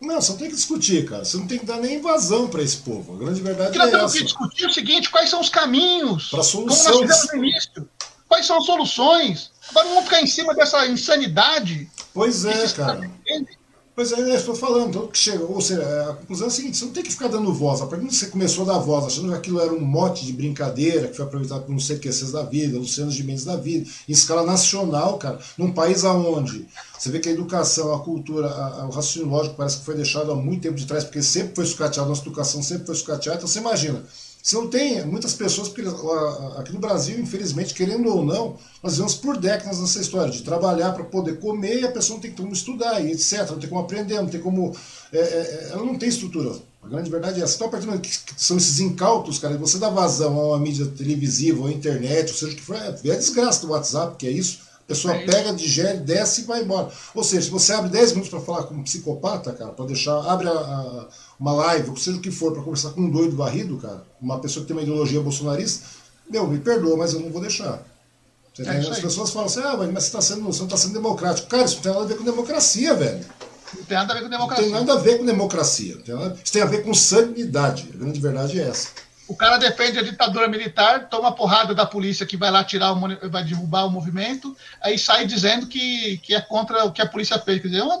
Não, você não tem que discutir, cara. Você não tem que dar nem invasão para esse povo. A grande verdade é essa.
Nós temos que discutir o seguinte: quais são os caminhos?
Para solução.
Como nós fizemos no início. Quais são as soluções? Agora vamos ficar em cima dessa insanidade.
Pois é, cara. Pois é, estou falando, que chega, ou seja, a conclusão é a seguinte, você não tem que ficar dando voz, a partir que você começou a dar voz, achando que aquilo era um mote de brincadeira, que foi aproveitado por não sei QCs da vida, Luciano Gimenez da vida, em escala nacional, cara, num país aonde você vê que a educação, a cultura, a, a, o raciocínio lógico parece que foi deixado há muito tempo de trás, porque sempre foi sucateado, nossa educação sempre foi sucateada, então você imagina, você não tem muitas pessoas, porque aqui no Brasil, infelizmente, querendo ou não, nós vivemos por décadas nessa história de trabalhar para poder comer e a pessoa não tem como estudar e etc. Não tem como aprender, não tem como. É, é, é ela não tem estrutura. A grande verdade é essa. Então, a partir do momento que são esses incautos, cara, você dá vazão a uma mídia televisiva ou internet, ou seja o que for, é, é a desgraça do WhatsApp, que é isso a pessoa é pega, digere, desce e vai embora. Ou seja, se você abre 10 minutos para falar com um psicopata, cara, para deixar, abre a, a, uma live, ou seja o que for, para conversar com um doido varrido, cara, uma pessoa que tem uma ideologia bolsonarista, meu, me perdoa, mas eu não vou deixar. É as pessoas falam assim, ah, mas você, tá sendo, você não está sendo democrático. Cara, isso não tem nada a ver com democracia, velho.
Não tem nada a ver com democracia.
Não tem nada a ver com democracia. Isso tem a ver com sanidade. A grande verdade é essa.
O cara defende a ditadura militar, toma porrada da polícia que vai lá tirar, o, vai derrubar o movimento, aí sai dizendo que, que é contra o que a polícia fez. Quer dizer, é uma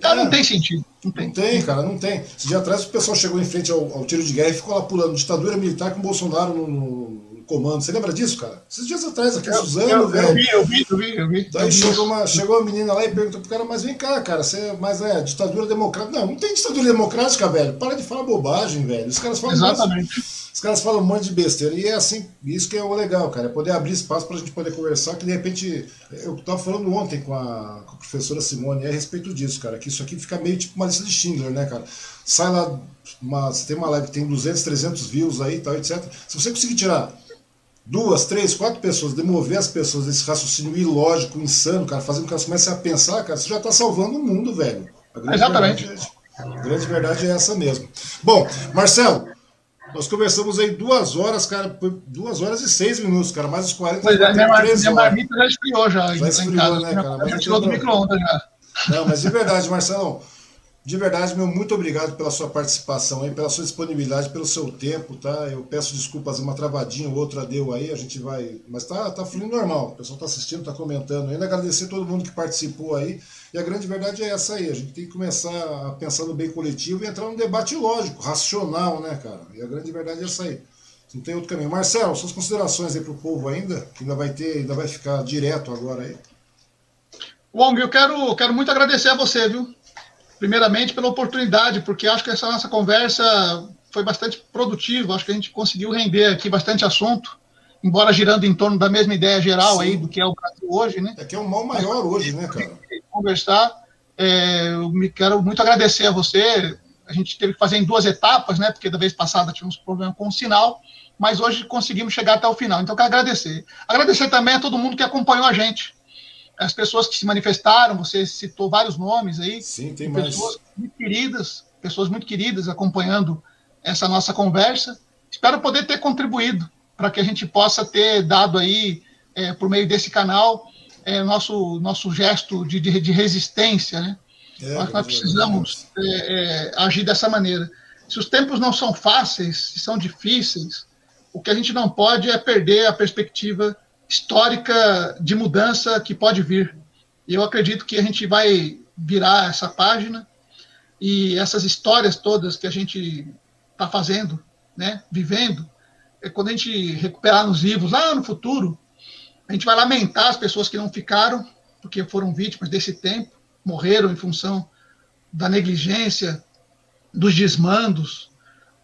Cara, é, não tem sentido.
Não tem. não tem, cara, não tem. Esse dia atrás o pessoal chegou em frente ao, ao tiro de guerra e ficou lá pulando ditadura militar com o Bolsonaro no, no comando. Você lembra disso, cara? Esses dias atrás, aqui, Suzano, velho.
Eu vi, eu vi, eu vi, eu vi.
Daí chegou, uma, chegou uma menina lá e perguntou pro cara, mas vem cá, cara, você, mas é ditadura democrática. Não, não tem ditadura democrática, velho. Para de falar bobagem, velho. Os caras falam.
Exatamente.
Os caras falam um monte de besteira. E é assim, isso que é o legal, cara. É poder abrir espaço para a gente poder conversar, que de repente. Eu estava falando ontem com a, com a professora Simone a respeito disso, cara. Que isso aqui fica meio tipo uma lista de Schindler, né, cara? Sai lá, uma, você tem uma live que tem 200, 300 views aí tal, etc. Se você conseguir tirar duas, três, quatro pessoas, demover as pessoas desse raciocínio ilógico, insano, cara, fazendo com que elas comecem a pensar, cara, você já está salvando o mundo, velho.
Exatamente.
Verdade, é a grande verdade é essa mesmo. Bom, Marcelo, nós conversamos aí duas horas, cara, duas horas e seis minutos, cara, mais os 40
Pois é, minha, minha marmita já esfriou já.
Já esfriou, né, cara?
Já tirou do micro-ondas já.
Não, mas de verdade, Marcelão, de verdade, meu, muito obrigado pela sua participação aí, pela sua disponibilidade, pelo seu tempo, tá? Eu peço desculpas, uma travadinha ou outra deu aí, a gente vai. Mas tá, tá fluindo normal, o pessoal tá assistindo, tá comentando. Ainda agradecer todo mundo que participou aí. E a grande verdade é essa aí, a gente tem que começar a pensar no bem coletivo e entrar num debate lógico, racional, né, cara? E a grande verdade é essa aí. Não tem outro caminho. Marcelo, suas considerações aí pro povo ainda, que ainda vai ter, ainda vai ficar direto agora aí.
Wong, eu quero, quero muito agradecer a você, viu? Primeiramente pela oportunidade, porque acho que essa nossa conversa foi bastante produtiva, acho que a gente conseguiu render aqui bastante assunto, embora girando em torno da mesma ideia geral Sim. aí do que é o Brasil hoje, né?
É que é um mal maior hoje, né, cara?
Conversar, é, eu me quero muito agradecer a você. A gente teve que fazer em duas etapas, né? Porque da vez passada tivemos problema com o sinal, mas hoje conseguimos chegar até o final. Então, quero agradecer. Agradecer também a todo mundo que acompanhou a gente as pessoas que se manifestaram, você citou vários nomes aí.
Sim, tem
pessoas mais. muito queridas, pessoas muito queridas acompanhando essa nossa conversa. Espero poder ter contribuído para que a gente possa ter dado aí, é, por meio desse canal, é, nosso, nosso gesto de, de, de resistência, né? É, nós, nós precisamos é, é, agir dessa maneira. Se os tempos não são fáceis, se são difíceis, o que a gente não pode é perder a perspectiva histórica de mudança que pode vir. Eu acredito que a gente vai virar essa página e essas histórias todas que a gente está fazendo, né, vivendo, é quando a gente recuperar nos livros lá no futuro, a gente vai lamentar as pessoas que não ficaram, porque foram vítimas desse tempo, morreram em função da negligência, dos desmandos,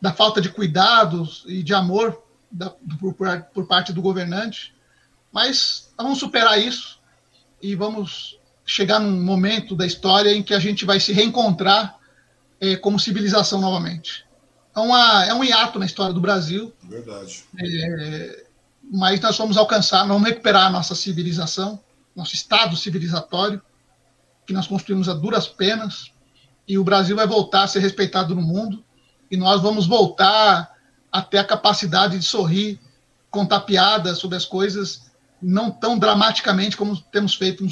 da falta de cuidados e de amor da, por, por parte do governante. Mas vamos superar isso e vamos chegar num momento da história em que a gente vai se reencontrar é, como civilização novamente. É, uma, é um hiato na história do Brasil.
Verdade.
É, mas nós vamos alcançar, vamos recuperar a nossa civilização, nosso estado civilizatório, que nós construímos a duras penas, e o Brasil vai voltar a ser respeitado no mundo, e nós vamos voltar a ter a capacidade de sorrir, contar piadas sobre as coisas não tão dramaticamente como temos feito